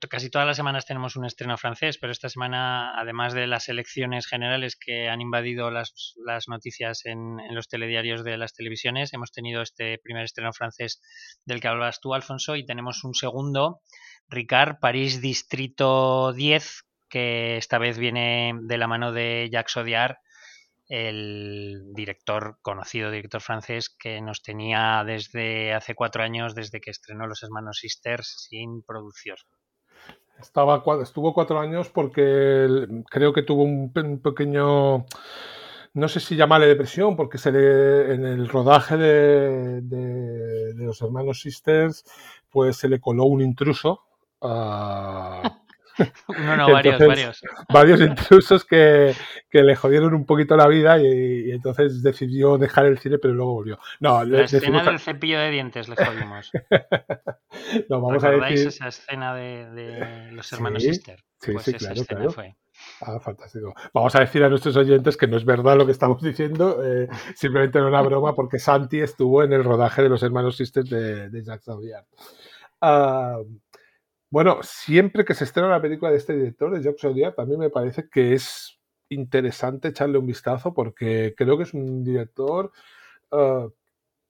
casi todas las semanas tenemos un estreno francés, pero esta semana, además de las elecciones generales que han invadido las, noticias en, en los telediarios de las televisiones, hemos tenido este primer estreno francés del que hablabas tú, Alfonso, y tenemos un segundo, Ricard, París Distrito 10, que esta vez viene de la mano de Jacques Audiard, el director, conocido director francés, que nos tenía desde hace cuatro años, desde que estrenó Los Hermanos Sisters, sin producción. Estaba, estuvo cuatro años porque creo que tuvo un, pequeño no sé si llamarle depresión, porque se le, en el rodaje de, de, los hermanos Sisters, pues se le coló un intruso. a no, varios, varios. Varios intrusos que, que, le jodieron un poquito la vida y, entonces decidió dejar el cine, pero luego volvió. No, la escena del cepillo de dientes le jodimos. no, vamos a decir... esa escena de, de los hermanos Sister? Sí, pues sí, esa claro, escena fue. Ah, fantástico. Vamos a decir a nuestros oyentes que no es verdad lo que estamos diciendo, eh, simplemente era una broma porque Santi estuvo en el rodaje de los hermanos Sisters de, de Jacques Audiard. Ah, bueno, siempre que se estrena una película de este director, de Jacques Audiard, también me parece que es interesante echarle un vistazo porque creo que es un director ah,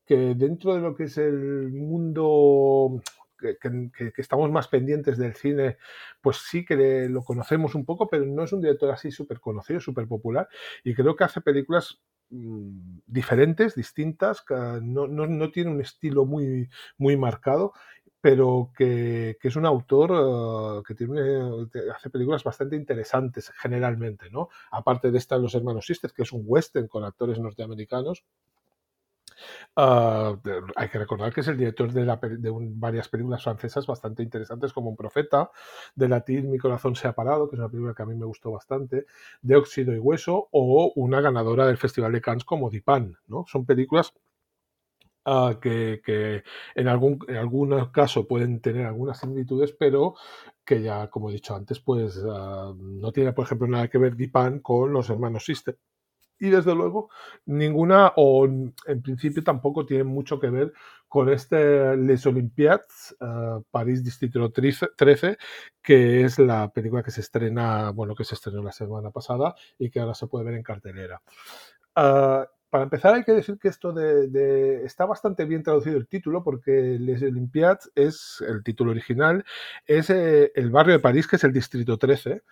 que dentro de lo que es el mundo que, estamos más pendientes del cine, pues sí que lo conocemos un poco, pero no es un director así súper conocido, súper popular, y creo que hace películas mm, diferentes, distintas, que no, no, tiene un estilo muy, muy marcado, pero que, es un autor eh, que tiene, hace películas bastante interesantes generalmente, ¿no? Aparte de esta Los Hermanos Sisters, que es un western con actores norteamericanos, Ah, hay que recordar que es el director de, varias películas francesas bastante interesantes, como Un Profeta, de latín Mi Corazón se ha parado, que es una película que a mí me gustó bastante, de Óxido y Hueso, o una ganadora del Festival de Cannes como Dipan. ¿no? Son películas ah, que, en, algún, en algún caso pueden tener algunas similitudes, pero que ya, como he dicho antes, pues ah, no tiene, por ejemplo, nada que ver Dipan con los hermanos Sister y desde luego ninguna, o en principio tampoco tiene mucho que ver con este Les Olympiades, uh, París Distrito 13, que es la película que se estrena, bueno, que se estrenó la semana pasada y que ahora se puede ver en cartelera. Uh, para empezar hay que decir que esto de, está bastante bien traducido el título porque Les Olympiades es el título original, es eh, el barrio de París que es el Distrito 13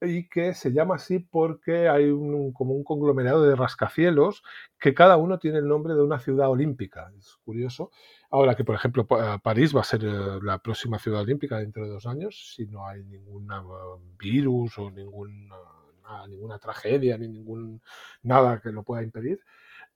y que se llama así porque hay un, como un conglomerado de rascacielos que cada uno tiene el nombre de una ciudad olímpica. Es curioso. Ahora que, por ejemplo, París va a ser eh, la próxima ciudad olímpica dentro de dos años, si no hay ningún uh, virus o ninguna, ninguna tragedia, ni ningún nada que lo pueda impedir.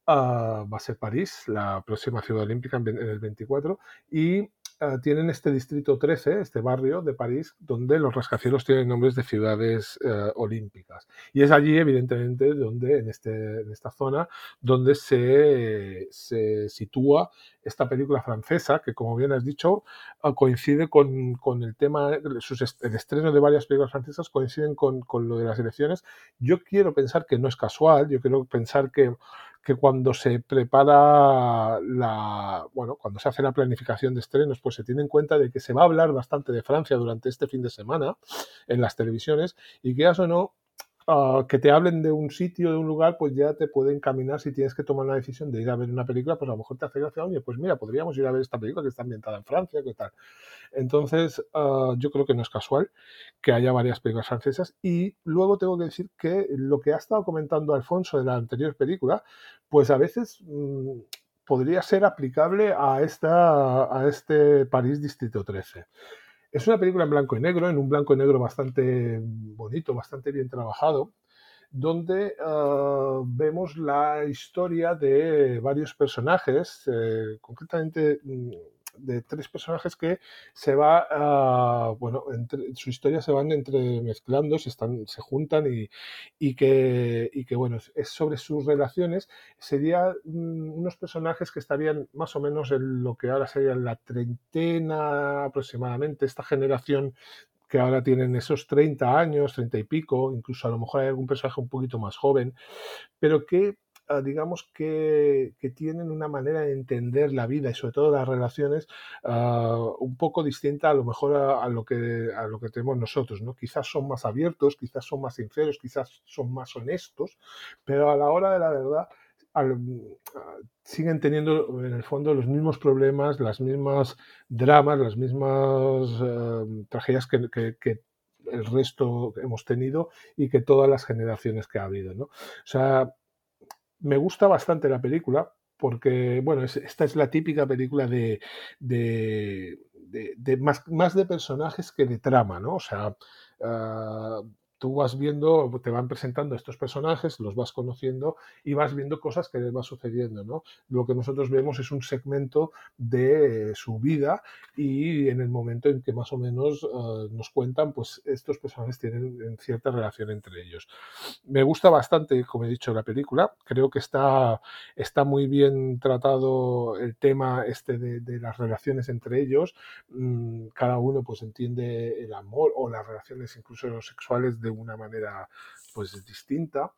Uh, va a ser París, la próxima ciudad olímpica en, el 24. Y eh, tienen este distrito 13, este barrio de París, donde los rascacielos tienen nombres de ciudades eh, olímpicas. Y es allí, evidentemente, donde, en, este, en esta zona, donde se, se, sitúa esta película francesa, que como bien has dicho, ah, coincide con, con el tema, el estreno de varias películas francesas coinciden con, con lo de las elecciones. Yo quiero pensar que no es casual, yo quiero pensar que que cuando se prepara la, bueno, cuando se hace la planificación de estrenos, pues se tiene en cuenta de que se va a hablar bastante de Francia durante este fin de semana en las televisiones y que eso no, Ah, que te hablen de un sitio, de un lugar, pues ya te puede encaminar si tienes que tomar una decisión de ir a ver una película, pues a lo mejor te hace gracia, oye, pues mira, podríamos ir a ver esta película que está ambientada en Francia, ¿qué tal? Entonces, ah, yo creo que no es casual que haya varias películas francesas y luego tengo que decir que lo que ha estado comentando Alfonso de la anterior película, pues a veces mm, podría ser aplicable a, esta, a este París Distrito 13. Es una película en blanco y negro, en un blanco y negro bastante bonito, bastante bien trabajado, donde ah, vemos la historia de varios personajes, eh, concretamente mm, de tres personajes que se va a, bueno, entre, su historia se van entremezclando, se, están, se juntan y, y, que, y que, bueno, es sobre sus relaciones. Serían mm, unos personajes que estarían más o menos en lo que ahora sería la treintena aproximadamente, esta generación que ahora tienen esos 30 años, 30 y pico, incluso a lo mejor hay algún personaje un poquito más joven, pero que digamos que, tienen una manera de entender la vida y sobre todo las relaciones ah, un poco distinta a lo mejor a, lo que, a lo que tenemos nosotros. ¿no? Quizás son más abiertos, quizás son más sinceros, quizás son más honestos, pero a la hora de la verdad ah, siguen teniendo en el fondo los mismos problemas, las mismas dramas, las mismas tragedias que, que, el resto hemos tenido y que todas las generaciones que ha habido. ¿no? O sea, me gusta bastante la película porque, bueno, esta es la típica película de, de, de, más, más, de personajes que de trama, ¿no? O sea, uh, tú vas viendo, te van presentando estos personajes, los vas conociendo y vas viendo cosas que les va sucediendo, ¿no? Lo que nosotros vemos es un segmento de su vida y en el momento en que más o menos uh, nos cuentan, pues estos personajes tienen cierta relación entre ellos. Me gusta bastante, como he dicho, la película. Creo que está, está muy bien tratado el tema este de, de las relaciones entre ellos. Mm, cada uno pues entiende el amor o las relaciones incluso sexuales de una manera pues distinta.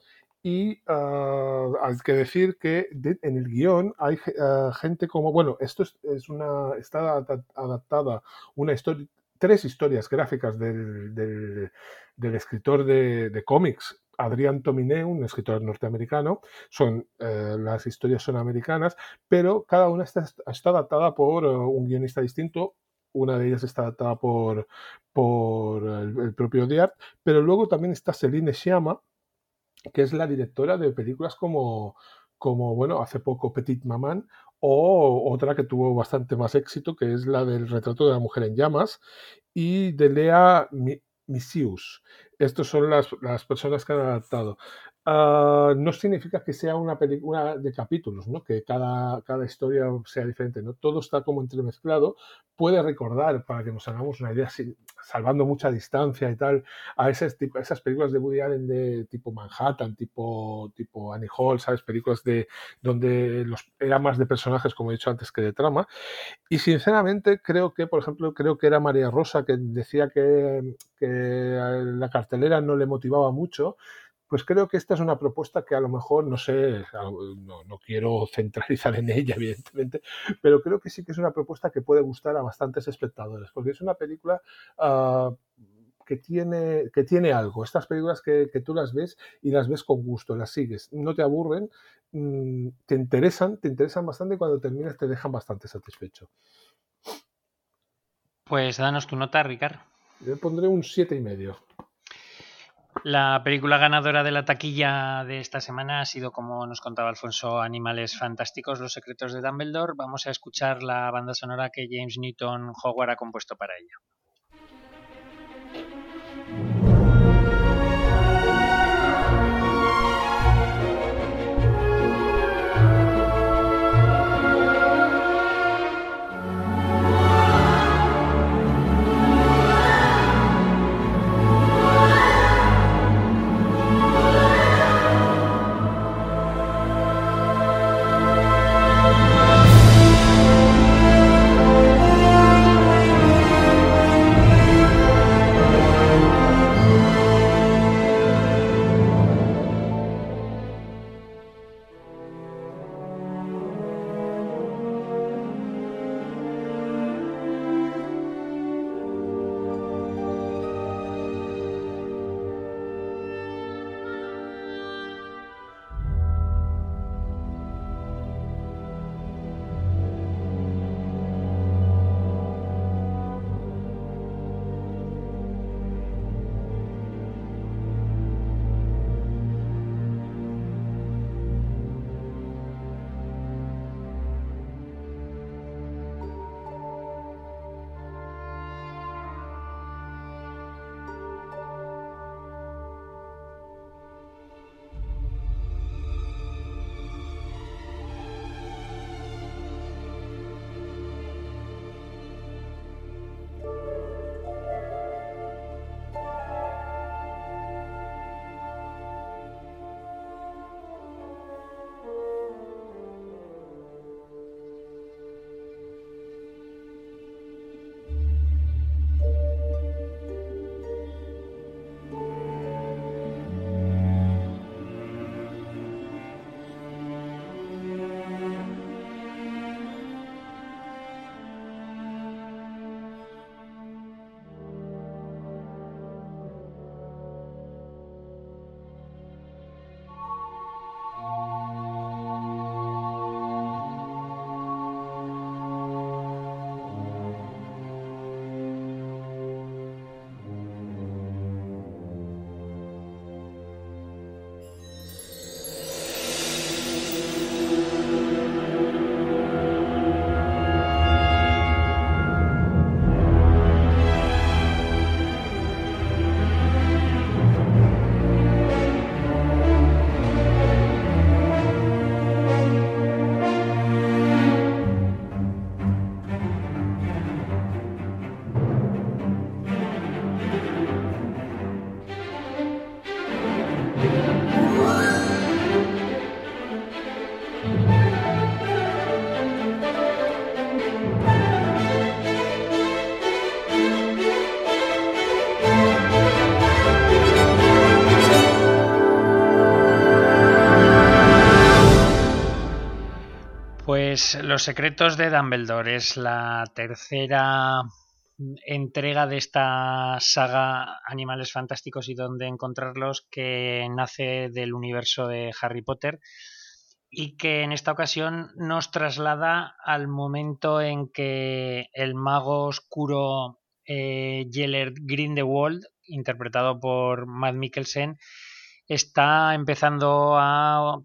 Y uh, hay que decir que en el guion hay uh, gente como, bueno, esto es, una, está adaptada una historia, tres historias gráficas del, del, escritor de, de cómics Adrián Tominé, un escritor norteamericano, son, eh, las historias son americanas, pero cada una está, está adaptada por uh, un guionista distinto una de ellas está adaptada por, por el, propio Diart, pero luego también está Celine Sciamma, que es la directora de películas como, como bueno, hace poco Petit Maman, o otra que tuvo bastante más éxito, que es la del retrato de la mujer en llamas, y de Lea Misius. Estas son las, las personas que han adaptado. Uh, no significa que sea una película de capítulos, ¿no? que cada, cada historia sea diferente. ¿no? Todo está como entremezclado. Puede recordar, para que nos hagamos una idea, salvando mucha distancia y tal, a esas, esas películas de Woody Allen de tipo Manhattan, tipo, tipo Annie Hall, ¿sabes? Películas de, donde los, era más de personajes, como he dicho antes, que de trama. Y sinceramente creo que, por ejemplo, creo que era María Rosa que decía que la cartelera no le motivaba mucho pues creo que esta es una propuesta que a lo mejor, no sé, no, quiero centralizar en ella, evidentemente, pero creo que sí que es una propuesta que puede gustar a bastantes espectadores, porque es una película uh, que, tiene, que tiene algo. Estas películas que, que, tú las ves y las ves con gusto, las sigues, no te aburren, mmm, te interesan, te interesan bastante y cuando terminas te dejan bastante satisfecho. Pues danos tu nota, Ricardo. Yo pondré un siete y medio. La película ganadora de la taquilla de esta semana ha sido, como nos contaba Alfonso, Animales Fantásticos, Los Secretos de Dumbledore. Vamos a escuchar la banda sonora que James Newton Howard ha compuesto para ella. Pues Los secretos de Dumbledore es la tercera entrega de esta saga Animales Fantásticos y dónde encontrarlos que nace del universo de Harry Potter y que en esta ocasión nos traslada al momento en que el mago oscuro eh, Gellert Grindelwald, interpretado por Matt Mikkelsen, está empezando a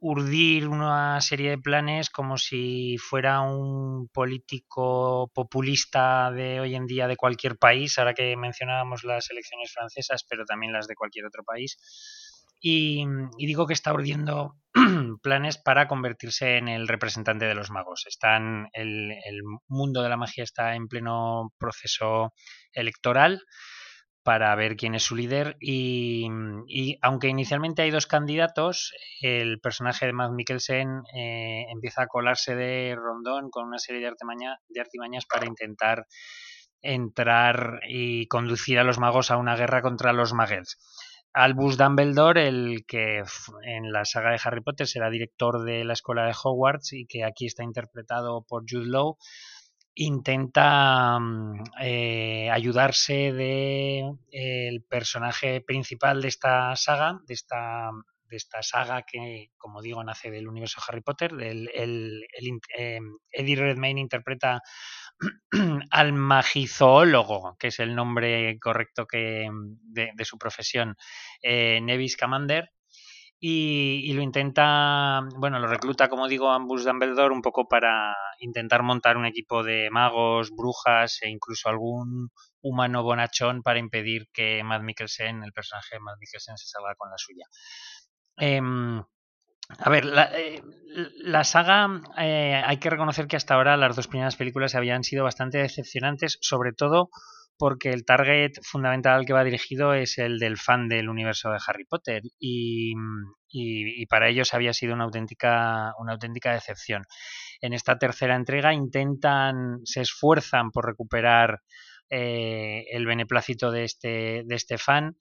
urdir una serie de planes como si fuera un político populista de hoy en día de cualquier país, ahora que mencionábamos las elecciones francesas, pero también las de cualquier otro país. Y, digo que está urdiendo planes para convertirse en el representante de los magos. Están, el, el mundo de la magia está en pleno proceso electoral para ver quién es su líder y, aunque inicialmente hay dos candidatos, el personaje de Matt Mikkelsen eh, empieza a colarse de rondón con una serie de, artimañas para intentar entrar y conducir a los magos a una guerra contra los muggles. Albus Dumbledore, el que en la saga de Harry Potter será director de la escuela de Hogwarts y que aquí está interpretado por Jude Law, intenta mm, eh, ayudarse de el personaje principal de esta saga, de esta, de esta saga que, como digo, nace del universo Harry Potter. el, eh, Eddie Redmayne interpreta al magizoólogo, que es el nombre correcto que, de, su profesión, eh, Nevis Commander y, lo intenta, bueno, lo recluta, como digo, Ambus Dumbledore un poco para intentar montar un equipo de magos, brujas e incluso algún humano bonachón para impedir que Matt Mikkelsen, el personaje de Matt Mikkelsen, se salga con la suya. Em, a ver, la, eh, saga, eh, hay que reconocer que hasta ahora las dos primeras películas habían sido bastante decepcionantes, sobre todo porque el target fundamental que va dirigido es el del fan del universo de Harry Potter y, para ellos había sido una auténtica, una auténtica decepción. En esta tercera entrega intentan, se esfuerzan por recuperar eh, el beneplácito de este, de este fan,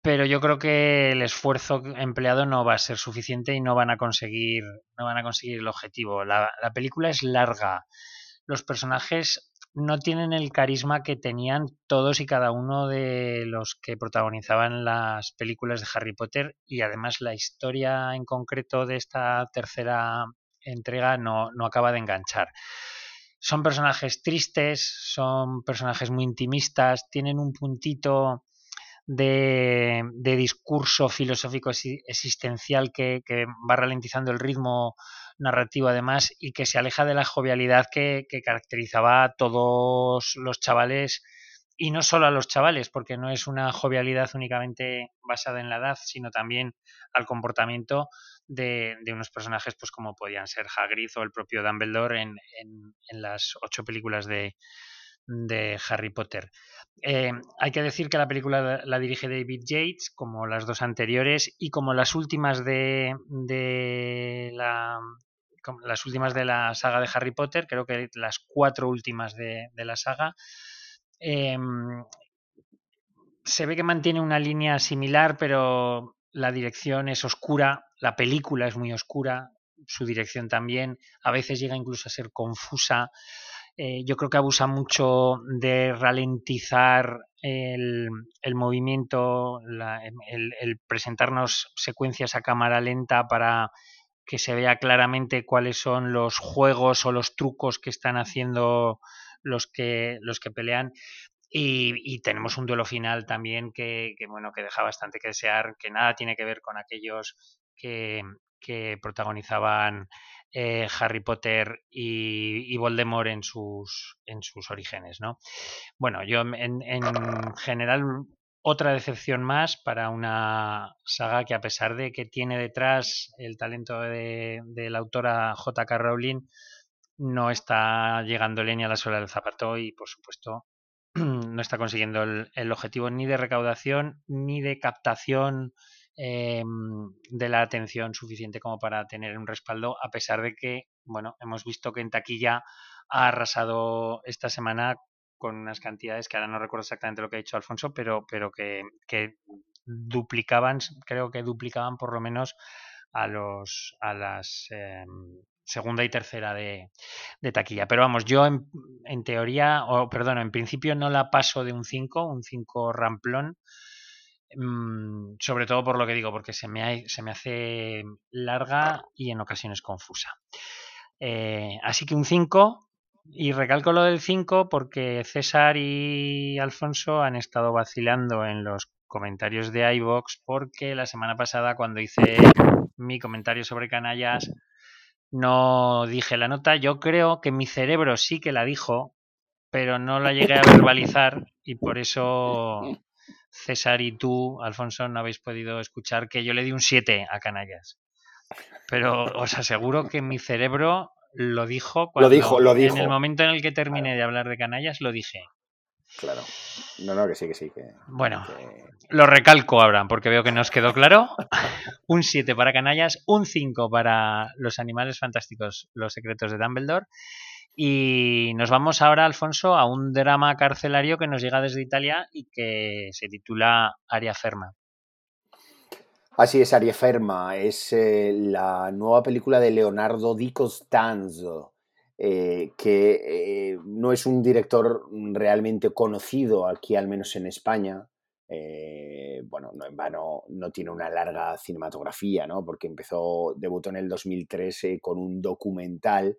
pero yo creo que el esfuerzo empleado no va a ser suficiente y no van a conseguir, no van a conseguir el objetivo. la película es larga. Los personajes no tienen el carisma que tenían todos y cada uno de los que protagonizaban las películas de Harry Potter y además la historia en concreto de esta tercera entrega no, no acaba de enganchar. Son personajes tristes, son personajes muy intimistas, tienen un puntito de, de discurso filosófico existencial que, que va ralentizando el ritmo narrativo además y que se aleja de la jovialidad que, caracterizaba a todos los chavales y no solo a los chavales, porque no es una jovialidad únicamente basada en la edad, sino también al comportamiento de, unos personajes pues como podían ser Hagrid o el propio Dumbledore en, en, las ocho películas de, de Harry Potter. Eh, hay que decir que la película la dirige David Yates, como las dos anteriores, y como las últimas de, de la las últimas de la saga de Harry Potter, creo que las cuatro últimas de, la saga. Em, se ve que mantiene una línea similar, pero la dirección es oscura, la película es muy oscura, su dirección también, a veces llega incluso a ser confusa. Eh, yo creo que abusa mucho de ralentizar el, movimiento, el, presentarnos secuencias a cámara lenta para que se vea claramente cuáles son los juegos o los trucos que están haciendo los que, los que pelean. Y, tenemos un duelo final también que, bueno, que deja bastante que desear, que nada tiene que ver con aquellos que, que protagonizaban eh, Harry Potter y, Voldemort en sus, en sus orígenes, ¿no? Bueno, yo en, en, general otra decepción más para una saga que a pesar de que tiene detrás el talento de, la autora J.K. Rowling, no está llegando ni a la suela del zapato y por supuesto no está consiguiendo el objetivo ni de recaudación ni de captación Em, de la atención suficiente como para tener un respaldo, a pesar de que, bueno, hemos visto que en taquilla ha arrasado esta semana con unas cantidades que ahora no recuerdo exactamente lo que ha dicho Alfonso, pero, pero que, duplicaban, creo que duplicaban por lo menos a los a las em, segunda y tercera de, taquilla. Pero vamos, yo en, teoría, o perdón, en principio no la paso de un 5, un 5 ramplón. Mm, sobre todo por lo que digo, porque se me, se me hace larga y en ocasiones confusa. Eh, así que un 5, y recalco lo del 5 porque César y Alfonso han estado vacilando en los comentarios de iVox porque la semana pasada cuando hice mi comentario sobre canallas no dije la nota. Yo creo que mi cerebro sí que la dijo, pero no la llegué a verbalizar y por eso César y tú, Alfonso, no habéis podido escuchar que yo le di un 7 a canallas. Pero os aseguro que mi cerebro lo dijo cuando lo dijo, lo dijo. en el momento en el que terminé de hablar de canallas lo dije. Claro. No, no, que sí, que sí. Que, bueno, lo recalco ahora porque veo que nos quedó claro. un 7 para canallas, un 5 para los animales fantásticos, los secretos de Dumbledore. Y nos vamos ahora, Alfonso, a un drama carcelario que nos llega desde Italia y que se titula Aria Ferma. Así es, Aria Ferma. Es eh, la nueva película de Leonardo Di Costanzo, eh, que eh, no es un director realmente conocido aquí, al menos en España. bueno, no en vano no tiene una larga cinematografía, ¿no? Porque empezó, debutó en el 2013 con un documental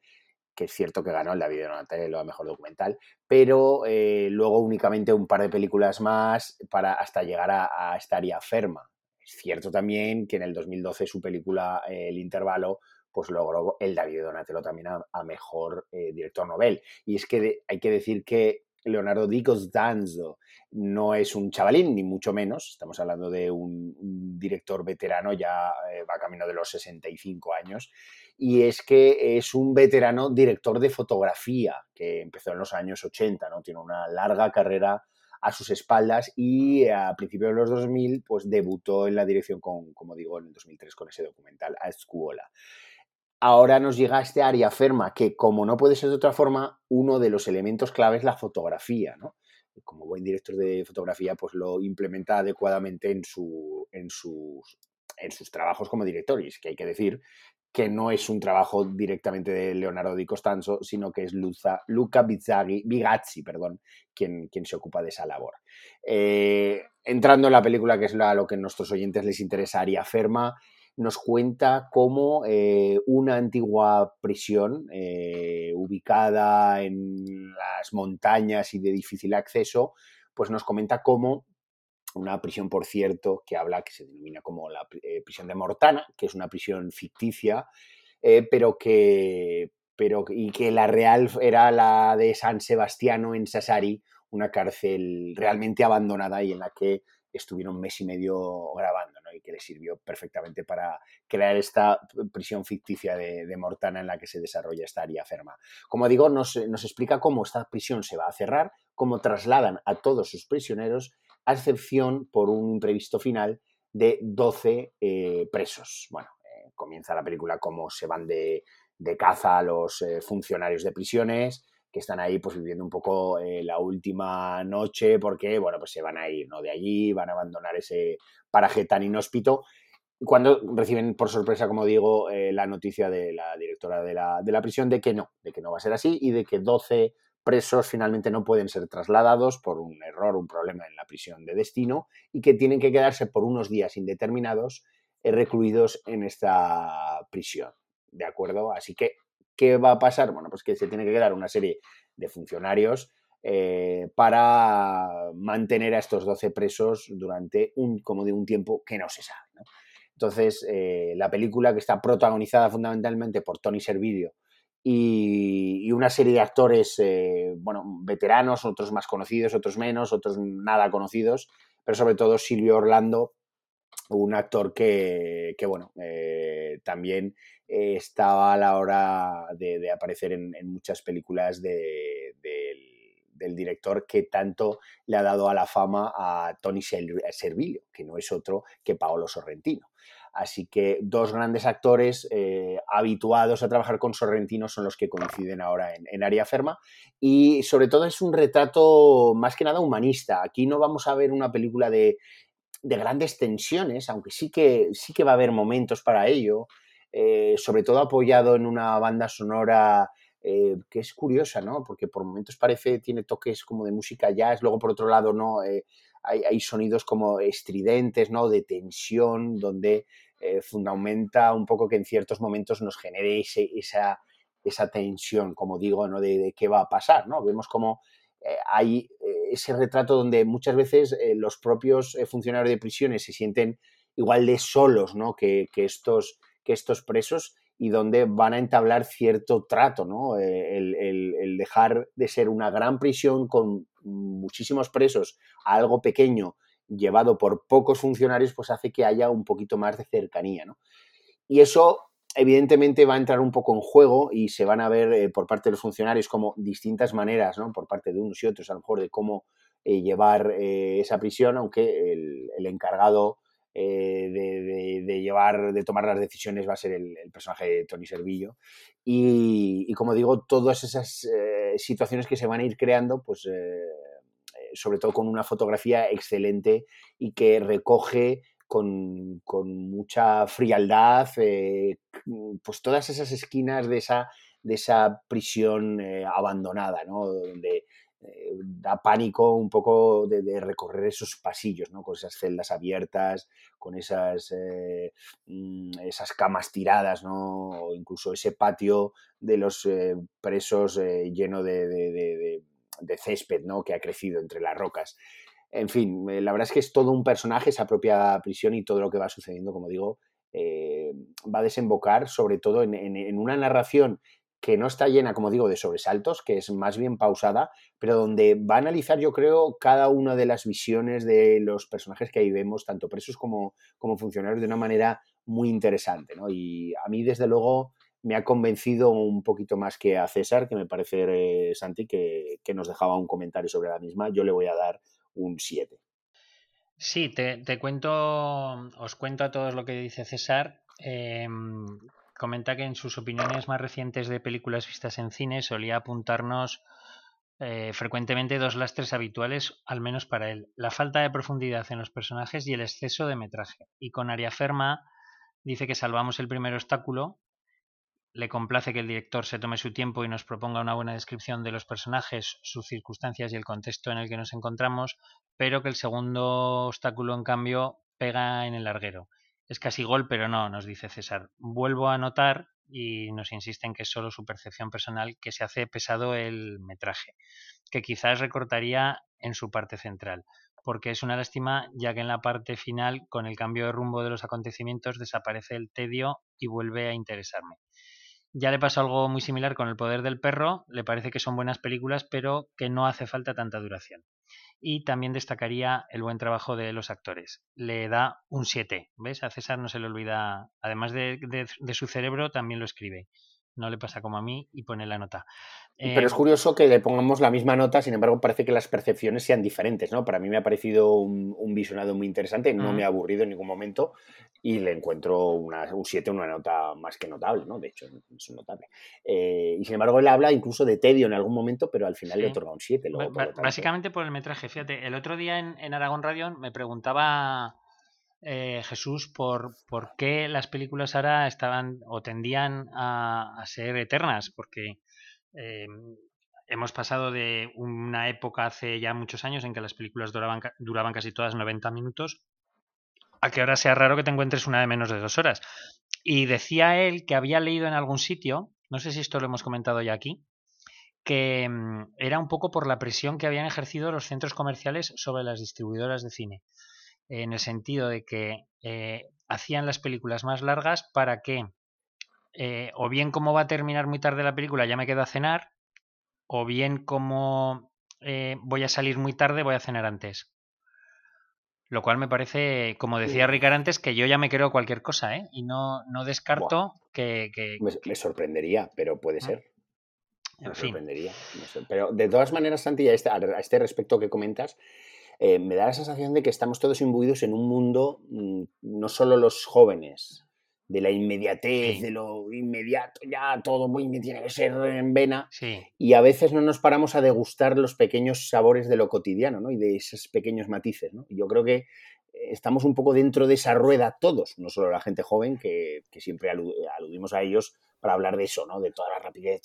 que es cierto que ganó el David Donatello a Mejor Documental, pero luego únicamente un par de películas más para hasta llegar a, a Estaría Ferma, es cierto también que en el 2012 su película eh, El Intervalo pues logró el David Donatello también a, mejor eh, director Nobel. Y es que hay que decir que Leonardo Di Costanzo no es un chavalín, ni mucho menos. Estamos hablando de un, director veterano, ya eh, va camino de los 65 años. Y es que es un veterano director de fotografía que empezó en los años 80, ¿no? Tiene una larga carrera a sus espaldas y a principios de los 2000 pues debutó en la dirección con, como digo, en el 2003 con ese documental A Escuola. Ahora nos llega este área ferma que como no puede ser de otra forma, uno de los elementos clave es la fotografía, ¿no? Como buen director de fotografía, pues lo implementa adecuadamente en, en, sus, en sus trabajos como director. Y es que hay que decir que no es un trabajo directamente de Leonardo Di Costanzo, sino que es Luca Bizzaghi, Bigazzi, perdón, quien, quien, se ocupa de esa labor. Eh, entrando en la película, que es a lo que a nuestros oyentes les interesaría, Ferma nos cuenta cómo eh, una antigua prisión eh, ubicada en las montañas y de difícil acceso, pues nos comenta cómo una prisión, por cierto, que habla, que se denomina como la eh, prisión de Mortana, que es una prisión ficticia, eh, pero que pero y que la real era la de San Sebastiano en Sassari, una cárcel realmente abandonada y en la que estuvieron un mes y medio grabando, ¿no? y que le sirvió perfectamente para crear esta prisión ficticia de, Mortana en la que se desarrolla esta área ferma. Como digo, nos, nos explica cómo esta prisión se va a cerrar, cómo trasladan a todos sus prisioneros a excepción por un imprevisto final de 12 eh, presos. Bueno, eh, comienza la película como se van de, caza a los eh, funcionarios de prisiones que están ahí pues viviendo un poco la última noche porque, bueno, pues se van a ir, ¿no? De allí, van a abandonar ese paraje tan inhóspito cuando reciben por sorpresa, como digo, la noticia de la directora de la, de la, prisión de que no, de que no va a ser así y de que 12 presos finalmente no pueden ser trasladados por un error, un problema en la prisión de destino y que tienen que quedarse por unos días indeterminados eh, recluidos en esta prisión. ¿De acuerdo? Así que, ¿qué va a pasar? Bueno, pues que se tiene que quedar una serie de funcionarios eh, para mantener a estos 12 presos durante un, como de un tiempo que no se sabe. Entonces, eh, la película que está protagonizada fundamentalmente por Tony Servilio y, una serie de actores, eh, bueno, veteranos, otros más conocidos, otros menos, otros nada conocidos, pero sobre todo Silvio Orlando, un actor que, bueno, eh, también estaba a la hora de, aparecer en, muchas películas del director que tanto le ha dado a la fama a Tony Servilio, que no es otro que Paolo Sorrentino. Así que dos grandes actores eh, habituados a trabajar con Sorrentino son los que coinciden ahora en, en Ferma. Y sobre todo es un retrato más que nada humanista. Aquí no vamos a ver una película de, grandes tensiones, aunque sí que, sí que va a haber momentos para ello. eh, sobre todo apoyado en una banda sonora eh, que es curiosa, ¿no? Porque por momentos parece, tiene toques como de música jazz, luego por otro lado, ¿no? Hay, sonidos como estridentes, ¿no? De tensión, donde fundamenta un poco que en ciertos momentos nos genere esa, esa tensión, como digo, ¿no? De, qué va a pasar, ¿no? Vemos como hay ese retrato donde muchas veces los propios funcionarios de prisiones se sienten igual de solos ¿no? que, estos, que estos presos y donde van a entablar cierto trato, ¿no? Eh, el, dejar de ser una gran prisión con muchísimos presos a algo pequeño llevado por pocos funcionarios, pues hace que haya un poquito más de cercanía, ¿no? Y eso evidentemente va a entrar un poco en juego y se van a ver eh, por parte de los funcionarios como distintas maneras, ¿no? Por parte de unos y otros, a lo mejor, de cómo eh, llevar esa prisión, aunque el encargado eh, de, llevar, de tomar las decisiones va a ser el, personaje de Tony Servillo. Y, como digo, todas esas eh, situaciones que se van a ir creando, pues eh, sobre todo con una fotografía excelente y que recoge con, mucha frialdad pues todas esas esquinas de esa, de esa prisión abandonada, ¿no? Eh, da pánico un poco de, recorrer esos pasillos, ¿no? Con esas celdas abiertas, con esas, eh, mm, esas camas tiradas, ¿no? O incluso ese patio de los eh, presos lleno de, césped, ¿no? Que ha crecido entre las rocas. En fin, la verdad es que es todo un personaje, esa propia prisión y todo lo que va sucediendo, como digo, va a desembocar sobre todo en una narración que no está llena, como digo, de sobresaltos, que es más bien pausada, pero donde va a analizar, yo creo, cada una de las visiones de los personajes que ahí vemos, tanto presos como, como funcionarios, de una manera muy interesante. ¿no? Y a mí, desde luego, me ha convencido un poquito más que a César, que me parece, eh, Santi, que, nos dejaba un comentario sobre la misma. Yo le voy a dar un 7. Sí, te, cuento, os cuento a todos lo que dice César. Em, comenta que en sus opiniones más recientes de películas vistas en cine solía apuntarnos eh, frecuentemente dos lastres habituales, al menos para él, la falta de profundidad en los personajes y el exceso de metraje. Y con Aria Ferma dice que salvamos el primer obstáculo, le complace que el director se tome su tiempo y nos proponga una buena descripción de los personajes, sus circunstancias y el contexto en el que nos encontramos, pero que el segundo obstáculo, en cambio, pega en el larguero. Es casi gol, pero no, nos dice César. Vuelvo a notar y nos insiste en que es solo su percepción personal que se hace pesado el metraje, que quizás recortaría en su parte central, porque es una lástima ya que en la parte final, con el cambio de rumbo de los acontecimientos, desaparece el tedio y vuelve a interesarme. Ya le pasó algo muy similar con El poder del perro, le parece que son buenas películas, pero que no hace falta tanta duración y también destacaría el buen trabajo de los actores. Le da un 7, ¿ves? A César no se le olvida, además de, de, su cerebro, también lo escribe. No le pasa como a mí y pone la nota. Pero es eh, curioso que le pongamos la misma nota, sin embargo, parece que las percepciones sean diferentes, ¿no? Para mí me ha parecido un, visionado muy interesante, no me ha aburrido en ningún momento y le encuentro una, un 7, una nota más que notable, ¿no? De hecho, es notable. Eh, y sin embargo, él habla incluso de tedio en algún momento, pero al final le otorga un 7. Básicamente por el metraje, fíjate, el otro día en, Aragón Radio me preguntaba eh, Jesús por, por qué las películas ahora estaban o tendían a, ser eternas, porque eh, hemos pasado de una época hace ya muchos años en que las películas duraban, duraban casi todas 90 minutos a que ahora sea raro que te encuentres una de menos de dos horas. Y decía él que había leído en algún sitio, no sé si esto lo hemos comentado ya aquí, que mm, era un poco por la presión que habían ejercido los centros comerciales sobre las distribuidoras de cine, en el sentido de que eh, hacían las películas más largas para que eh, o bien como va a terminar muy tarde la película, ya me quedo a cenar, o bien como eh, voy a salir muy tarde, voy a cenar antes. Lo cual me parece, como decía Ricard antes, que yo ya me creo cualquier cosa, ¿eh? Y no, no descarto que, Me, sorprendería, pero puede mm. ser. Me sorprendería. Pero de todas maneras, Santi, a este, a este respecto que comentas, eh, me da la sensación de que estamos todos imbuidos en un mundo, mm, no solo los jóvenes, de la inmediatez, de lo inmediato, ya todo muy tiene que ser en vena. Y a veces no nos paramos a degustar los pequeños sabores de lo cotidiano, ¿no? Y de esos pequeños matices, ¿no? yo creo que estamos un poco dentro de esa rueda todos, no solo la gente joven, que, siempre aludimos a ellos para hablar de eso, ¿no? De toda la rapidez,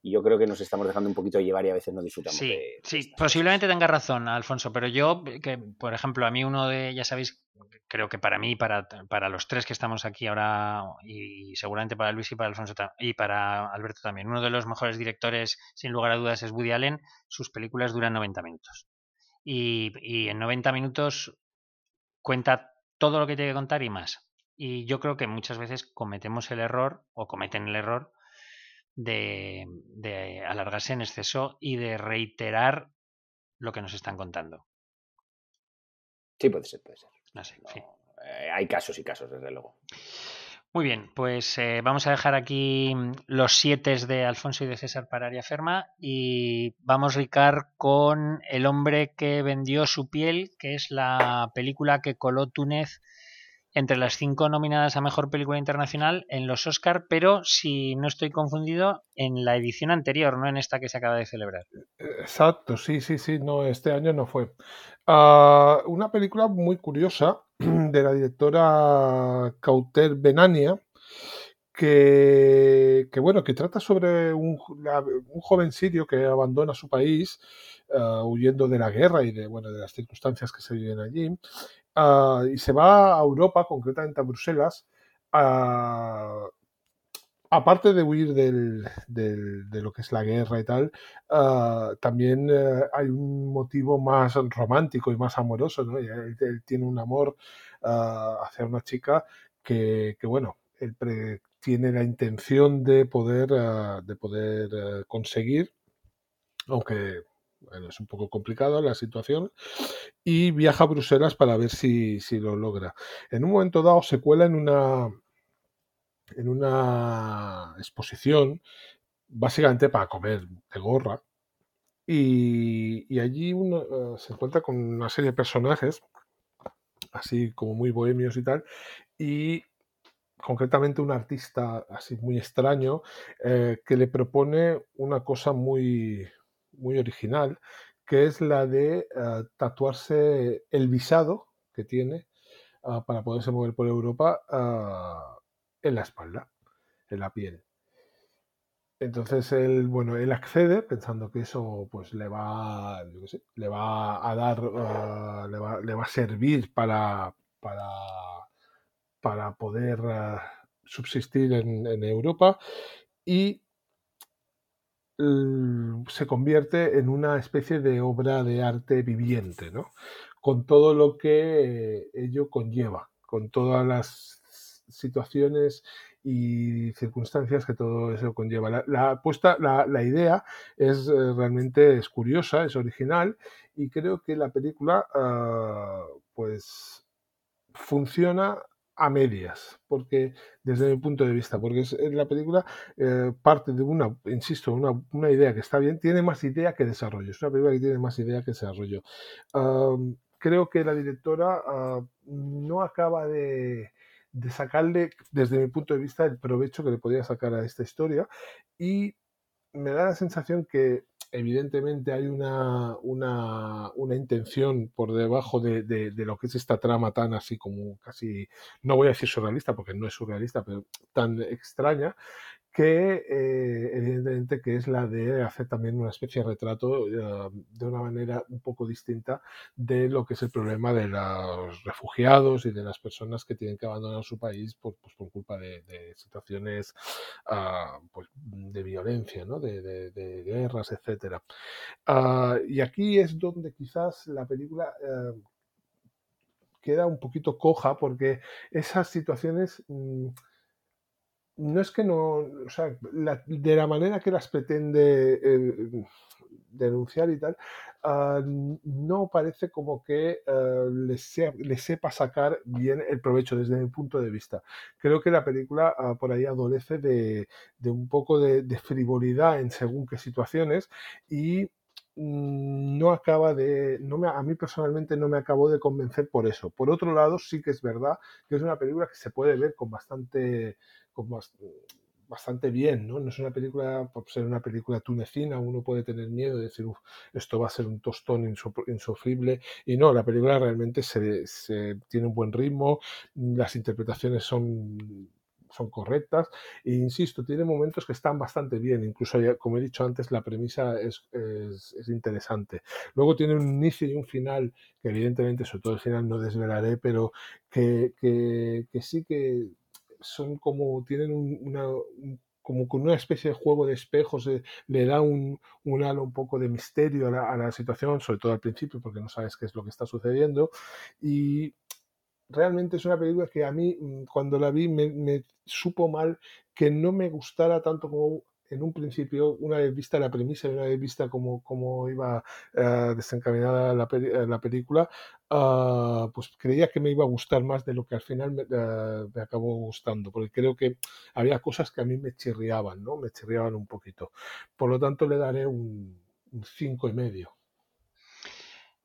y yo creo que nos estamos dejando un poquito llevar y a veces no disfrutamos. Sí, sí, posiblemente tenga razón, Alfonso, pero yo, que por ejemplo, a mí uno de, ya sabéis, creo que para mí, para, para los tres que estamos aquí ahora, y seguramente para Luis y para Alfonso y para Alberto también, uno de los mejores directores, sin lugar a dudas, es Woody Allen. Sus películas duran 90 minutos. Y, y en 90 minutos cuenta todo lo que tiene que contar y más. Y yo creo que muchas veces cometemos el error, o cometen el error, de, de alargarse en exceso y de reiterar lo que nos están contando. Sí, puede ser, puede ser. Eh, hay casos y casos, desde luego. Muy bien, pues eh, vamos a dejar aquí los siete de Alfonso y de César para Aria Ferma y vamos, Ricard, con El hombre que vendió su piel, que es la película que coló Túnez entre las cinco nominadas a Mejor Película Internacional en los Oscar, pero si no estoy confundido, en la edición anterior, no en esta que se acaba de celebrar. Exacto, sí, sí, sí, no, este año no fue. Ah, una película muy curiosa de la directora Cauter Benania, que, bueno, que trata sobre un, un, joven sirio que abandona su país ah, huyendo de la guerra y de, bueno, de las circunstancias que se viven allí Ah, y se va a Europa, concretamente a Bruselas, aparte de huir del, de lo que es la guerra y tal, ah, también eh, hay un motivo más romántico y más amoroso, ¿no? Él, tiene un amor ah, hacia una chica que, bueno, él tiene la intención de poder, de poder eh, conseguir, aunque es un poco complicado la situación, y viaja a Bruselas para ver si, lo logra. En un momento dado se cuela en una, en una exposición, básicamente para comer de gorra, y, allí eh, se encuentra con una serie de personajes, así como muy bohemios y tal, y concretamente un artista así muy extraño eh, que le propone una cosa muy, muy original, que es la de eh, tatuarse el visado que tiene ah, para poderse mover por Europa ah, en la espalda, en la piel. Entonces él, bueno, él accede pensando que eso pues le va, le va a dar, ah, le, va, a servir para, para, para poder subsistir en, en Europa y se convierte en una especie de obra de arte viviente, ¿no? Con todo lo que ello conlleva, con todas las situaciones y circunstancias que todo eso conlleva. La, la, la, idea es eh, realmente curiosa, es original y creo que la película ah, pues funciona a medias, porque desde mi punto de vista, porque es, la película eh, parte de una, insisto, una, una, idea que está bien, tiene más idea que desarrollo, es una película que tiene más idea que desarrollo. creo que la directora ah, no acaba de, de, sacarle, desde mi punto de vista, el provecho que le podía sacar a esta historia y me da la sensación que evidentemente hay una, una, una intención por debajo de, de, lo que es esta trama tan así como casi, no voy a decir surrealista porque no es surrealista, pero tan extraña, que eh, evidentemente que es la de hacer también una especie de retrato eh, de una manera un poco distinta de lo que es el problema de los refugiados y de las personas que tienen que abandonar su país por, pues, por culpa de, situaciones ah, pues, de violencia, ¿no? de, de, guerras, etc. Ah, y aquí es donde quizás la película eh, queda un poquito coja porque esas situaciones... Mm, no es que no, o sea, de la manera que las pretende eh, denunciar y tal, ah, no parece como que uh, le, sepa sacar bien el provecho desde mi punto de vista. Creo que la película ah, por ahí adolece de, un poco de, frivolidad en según qué situaciones y mm, no acaba de, no me, a mí personalmente no me acabó de convencer por eso. Por otro lado, sí que es verdad que es una película que se puede ver con bastante, bastante bien, ¿no? No es una película, por ser una película tunecina, uno puede tener miedo de decir, esto va a ser un tostón insufrible, y no, la película realmente se, se tiene un buen ritmo, las interpretaciones son son correctas. E insisto, tiene momentos que están bastante bien. Incluso, como he dicho antes, la premisa es, es, interesante. Luego tiene un inicio y un final que evidentemente, sobre todo el final no desvelaré, pero que, que, que sí que son como, tienen una, como con una especie de juego de espejos, eh, le da un, un, halo un poco de misterio a la, situación, sobre todo al principio, porque no sabes qué es lo que está sucediendo. Y realmente es una película que a mí, mm, cuando la vi, me, supo mal que no me gustara tanto como en un principio, una vez vista la premisa y una vez vista cómo, cómo iba uh, desencaminada la, eh, la película, uh, pues creía que me iba a gustar más de lo que al final me, uh, me, acabó gustando, porque creo que había cosas que a mí me chirriaban, ¿no? Me chirriaban un poquito. Por lo tanto, le daré un, un cinco y medio.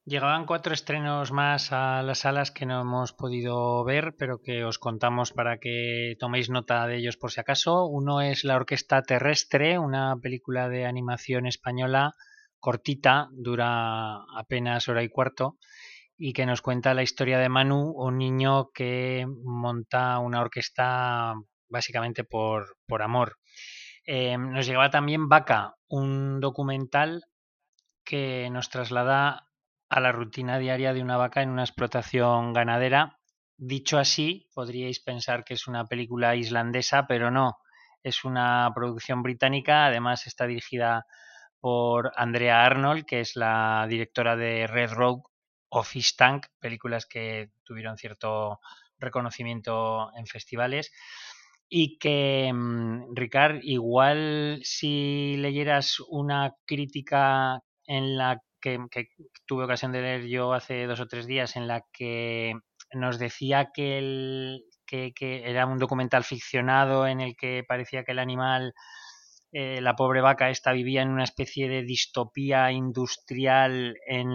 Llegaban cuatro estrenos más a las salas que no hemos podido ver, pero que os contamos para que toméis nota de ellos por si acaso. Uno es La Orquesta Terrestre, una película de animación española cortita, dura apenas hora y cuarto, y que nos cuenta la historia de Manu, un niño que monta una orquesta básicamente por, por amor. Eh, nos llegaba también Vaca, un documental que nos traslada a la rutina diaria de una vaca en una explotación ganadera. Dicho así, podríais pensar que es una película islandesa, pero no, es una producción británica, además está dirigida por Andrea Arnold, que es la directora de Red Road o Fish Tank, películas que tuvieron cierto reconocimiento en festivales. Y que, mm, Ricard, igual si leyeras una crítica en la que, tuve ocasión de leer yo hace dos o tres días en la que nos decía que, el, que era un documental ficcionado en el que parecía que el animal eh, la pobre vaca esta vivía en una especie de distopía industrial en,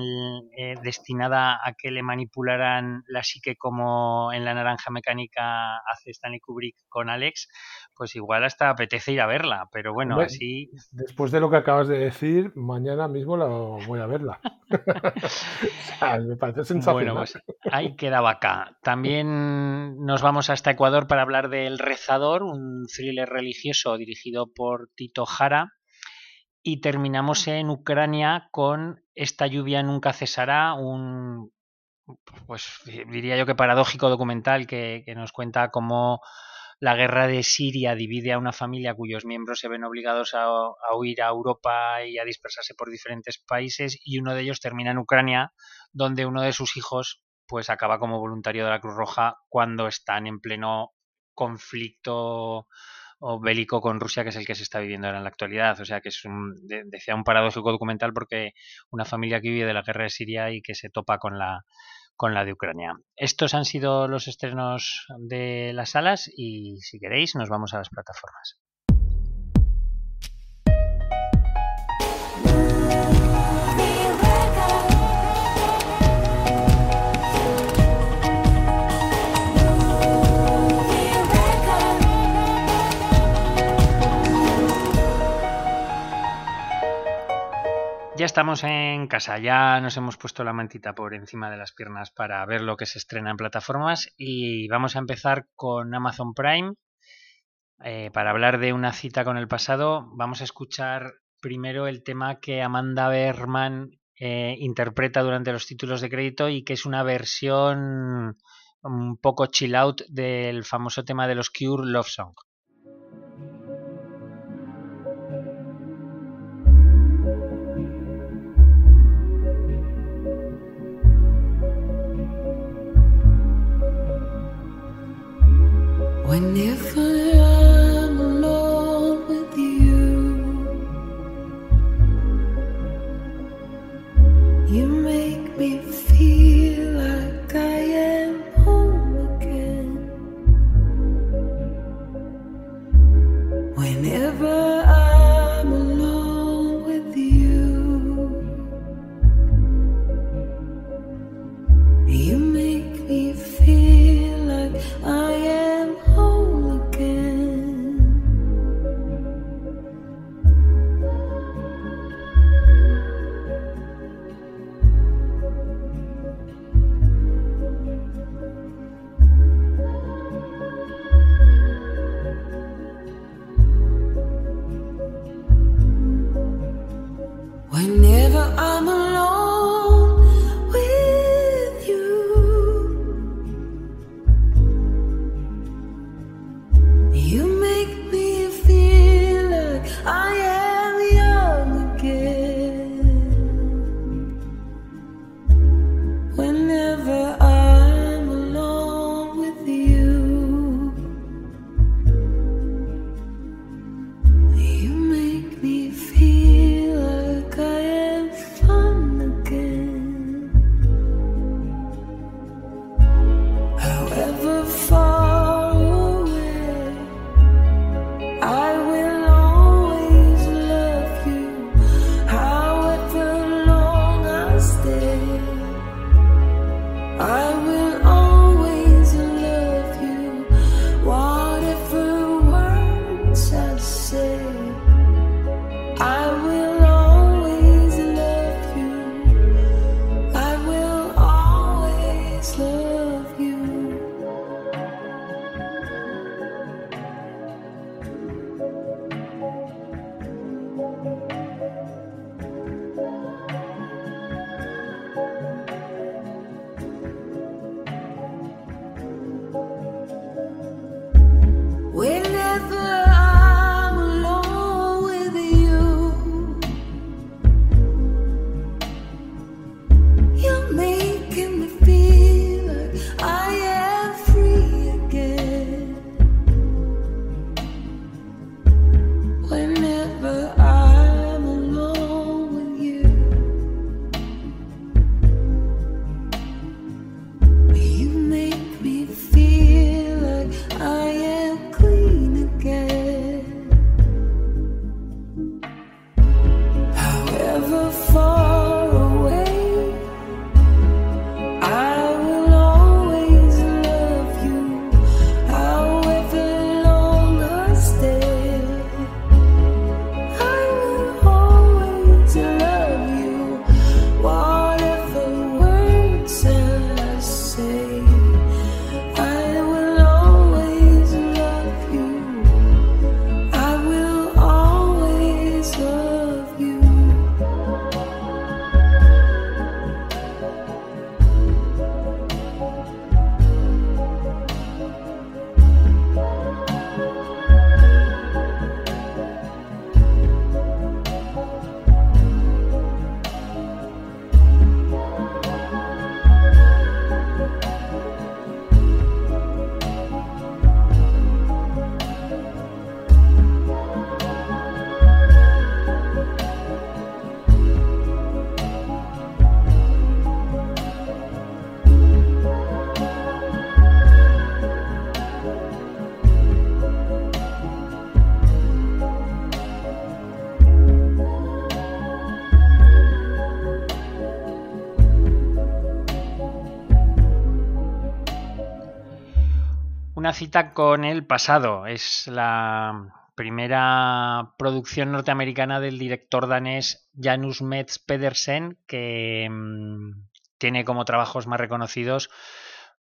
eh, destinada a que le manipularan la psique como en la naranja mecánica hace Stanley Kubrick con Alex, pues igual hasta apetece ir a verla, pero bueno, así... Después de lo que acabas de decir, mañana mismo la voy a verla. me parece sensacional. Bueno, pues ahí queda vaca. También nos vamos hasta Ecuador para hablar de El Rezador, un thriller religioso dirigido por Tito Jara. Y terminamos en Ucrania con Esta lluvia nunca cesará, un, pues diría yo que paradójico documental que, que nos cuenta cómo la guerra de Siria divide a una familia cuyos miembros se ven obligados a, a, huir a Europa y a dispersarse por diferentes países y uno de ellos termina en Ucrania, donde uno de sus hijos pues acaba como voluntario de la Cruz Roja cuando están en pleno conflicto o bélico con Rusia, que es el que se está viviendo ahora en la actualidad. O sea que es un, de, decía un paradójico documental porque una familia que vive de la guerra de Siria y que se topa con la con la de Ucrania. Estos han sido los estrenos de las salas y si queréis nos vamos a las plataformas. Ya estamos en casa, ya nos hemos puesto la mantita por encima de las piernas para ver lo que se estrena en plataformas y vamos a empezar con Amazon Prime. Eh, para hablar de una cita con el pasado, vamos a escuchar primero el tema que Amanda Berman eh, interpreta durante los títulos de crédito y que es una versión un poco chill out del famoso tema de los Cure Love Song. Whenever cita con el pasado. Es la primera producción norteamericana del director danés Janus Metz Pedersen, que mm, tiene como trabajos más reconocidos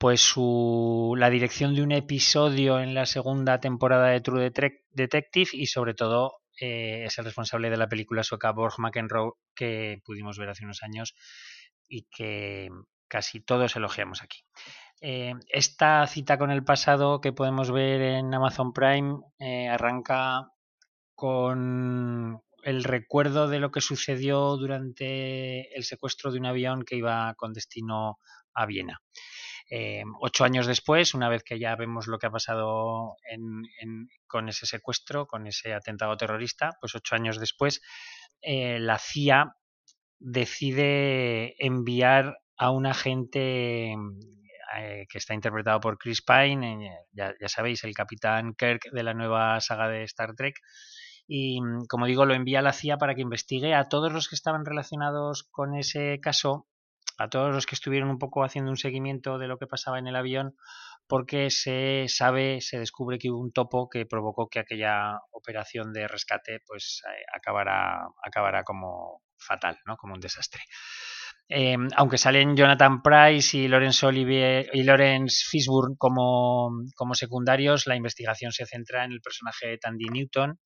pues su, la dirección de un episodio en la segunda temporada de True Detective y sobre todo eh, es el responsable de la película sueca Borg McEnroe que pudimos ver hace unos años y que casi todos elogiamos aquí. Eh, esta cita con el pasado que podemos ver en Amazon Prime eh, arranca con el recuerdo de lo que sucedió durante el secuestro de un avión que iba con destino a Viena. Eh, ocho años después, una vez que ya vemos lo que ha pasado con ese secuestro, con ese atentado terrorista, pues ocho años después, la CIA decide enviar a un agente eh, que está interpretado por Chris Pine, eh, ya, sabéis, el capitán Kirk de la nueva saga de Star Trek. Y mm, como digo, lo envía a la CIA para que investigue a todos los que estaban relacionados con ese caso, a todos los que estuvieron un poco haciendo un seguimiento de lo que pasaba en el avión, porque se sabe, se descubre que hubo un topo que provocó que aquella operación de rescate pues eh, acabara, acabara como fatal, ¿no? como un desastre. Em, aunque salen Jonathan Price y Lawrence Olivier y Lawrence Fishburne como, secundarios, la investigación se centra en el personaje de Tandy Newton,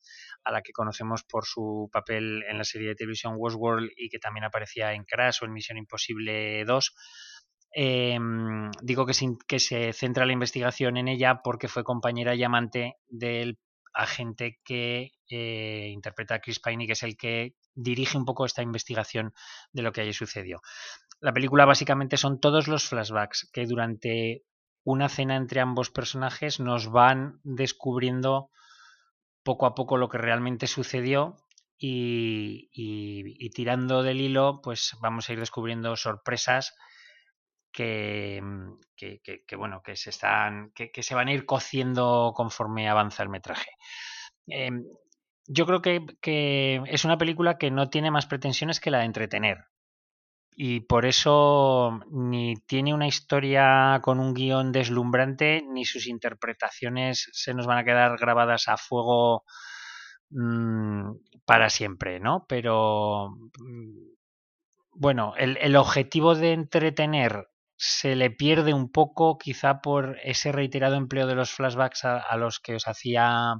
a la que conocemos por su papel en la serie de televisión Westworld y que también aparecía en Crash o en Misión Imposible 2. Em, digo que se, que se centra la investigación en ella porque fue compañera y amante del agente que eh, interpreta a Chris Pine y que es el que dirige un poco esta investigación de lo que allí sucedió. La película básicamente son todos los flashbacks que durante una cena entre ambos personajes nos van descubriendo poco a poco lo que realmente sucedió y, tirando del hilo pues vamos a ir descubriendo sorpresas que, bueno que se están que, se van a ir cociendo conforme avanza el metraje em, yo creo que, es una película que no tiene más pretensiones que la de entretener. Y por eso ni tiene una historia con un guion deslumbrante, ni sus interpretaciones se nos van a quedar grabadas a fuego mm, para siempre, ¿no? Pero mm, bueno, el, objetivo de entretener se le pierde un poco, quizá por ese reiterado empleo de los flashbacks a los que os hacía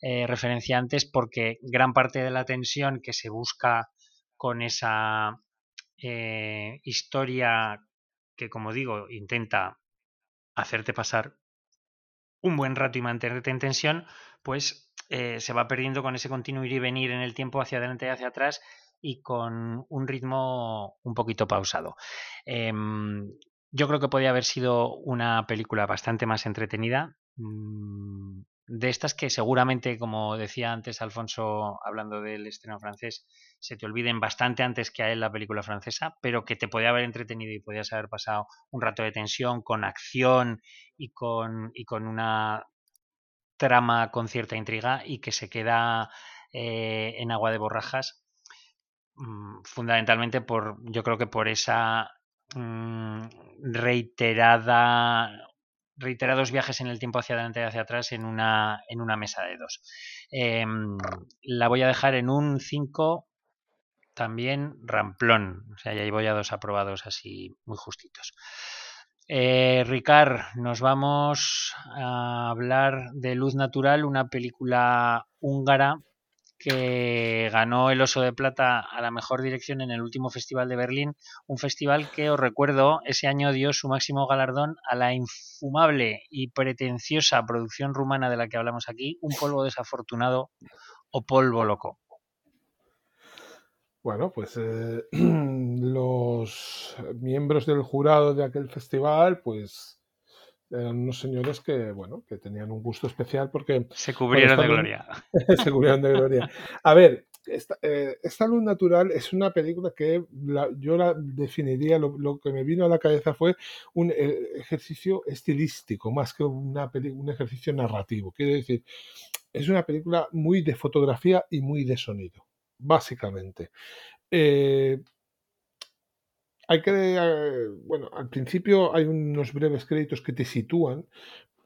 eh, referencia antes porque gran parte de la tensión que se busca con esa eh, historia que, como digo, intenta hacerte pasar un buen rato y mantenerte en tensión, pues eh, se va perdiendo con ese continuo ir y venir en el tiempo hacia adelante y hacia atrás y con un ritmo un poquito pausado. Em, yo creo que podía haber sido una película bastante más entretenida. Mm, de estas que seguramente, como decía antes Alfonso hablando del estreno francés, se te olviden bastante antes que a él la película francesa, pero que te podía haber entretenido y podías haber pasado un rato de tensión con acción y con, y con una trama con cierta intriga y que se queda eh, en agua de borrajas mm, fundamentalmente por yo creo que por esa mm, reiterada reiterados viajes en el tiempo hacia adelante y hacia atrás en una, en una mesa de dos. Em, la voy a dejar en un 5 también ramplón. O sea, ya voy a dos aprobados así muy justitos. Eh, Ricard, nos vamos a hablar de Luz Natural, una película húngara que ganó el Oso de Plata a la mejor dirección en el último Festival de Berlín, un festival que os recuerdo ese año dio su máximo galardón a la infumable y pretenciosa producción rumana de la que hablamos aquí, Un polvo desafortunado o polvo loco. Bueno, pues eh, los miembros del jurado de aquel festival, pues eran unos señores que, bueno, que tenían un gusto especial porque... Se cubrieron de gloria. se cubrieron de gloria. A ver, eh, esta, luz natural es una película que yo la definiría, lo, que me vino a la cabeza fue un eh, ejercicio estilístico más que una un ejercicio narrativo. Quiero decir, es una película muy de fotografía y muy de sonido, básicamente. Eh, hay que, eh, bueno, al principio hay unos breves créditos que te sitúan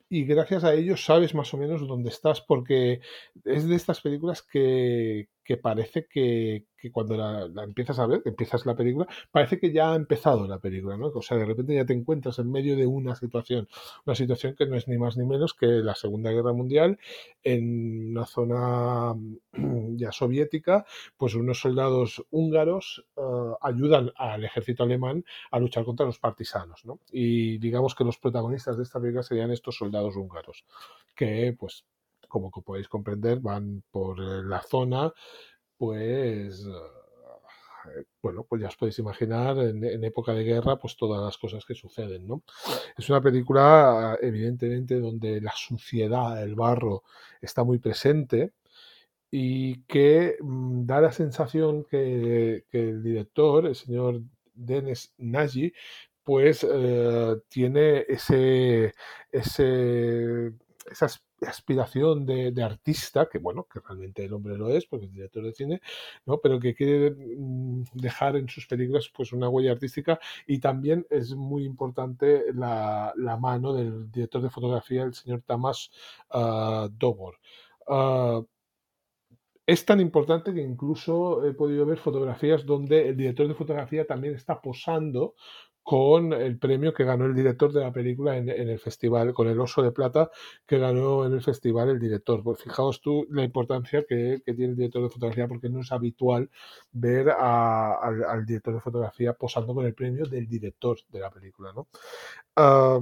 y gracias a ello sabes más o menos dónde estás porque es de estas películas que, que parece que, cuando la, empiezas a ver, empiezas la película, parece que ya ha empezado la película, ¿no? O sea, de repente ya te encuentras en medio de una situación, una situación que no es ni más ni menos que la Segunda Guerra Mundial en una zona mm, ya soviética, pues unos soldados húngaros eh, ayudan al ejército alemán a luchar contra los partisanos, ¿no? Y digamos que los protagonistas de esta película serían estos soldados húngaros, que pues como podéis comprender, van por eh, la zona, pues eh, bueno, pues ya os podéis imaginar en, época de guerra, pues todas las cosas que suceden, ¿no? Es una película, evidentemente, donde la suciedad, el barro, está muy presente y que mm, da la sensación que, el director, el señor Denis Nagy, pues eh, tiene ese, ese, esas aspiración de, artista, que bueno, que realmente el hombre lo es, porque es director de cine, ¿no? pero que quiere mm, dejar en sus películas pues una huella artística y también es muy importante la, mano del director de fotografía, el señor Tamás uh, Dobor. Ah, es tan importante que incluso he podido ver fotografías donde el director de fotografía también está posando con el premio que ganó el director de la película en, el festival, con el oso de plata que ganó en el festival el director. Pues fijaos tú la importancia que, tiene el director de fotografía, porque no es habitual ver al, director de fotografía posando con el premio del director de la película. ¿no? Ah,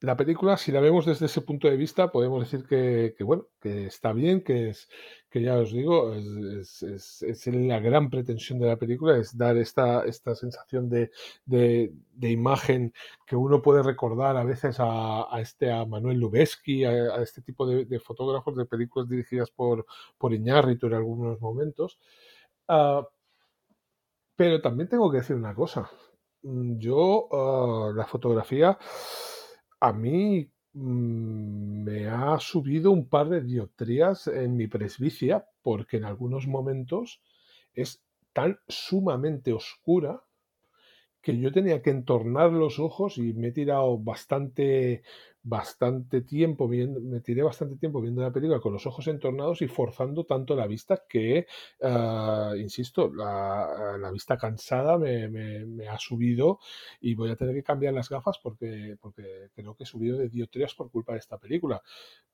la película, si la vemos desde ese punto de vista, podemos decir que, bueno, que está bien, que es, que ya os digo, es, es, la gran pretensión de la película, es dar esta, esta sensación de, de, imagen que uno puede recordar a veces a, este a Manuel Lubezki, a, este tipo de, fotógrafos de películas dirigidas por, por en algunos momentos. Ah, pero también tengo que decir una cosa. Yo, ah, la fotografía a mí mm, me ha subido un par de dioptrías en mi presbicia porque en algunos momentos es tan sumamente oscura que yo tenía que entornar los ojos y me he tirado bastante, bastante tiempo viendo, me tiré bastante tiempo viendo la película con los ojos entornados y forzando tanto la vista que, ah, insisto, la, vista cansada me, ha subido y voy a tener que cambiar las gafas porque, porque creo que he subido de dioptrías por culpa de esta película.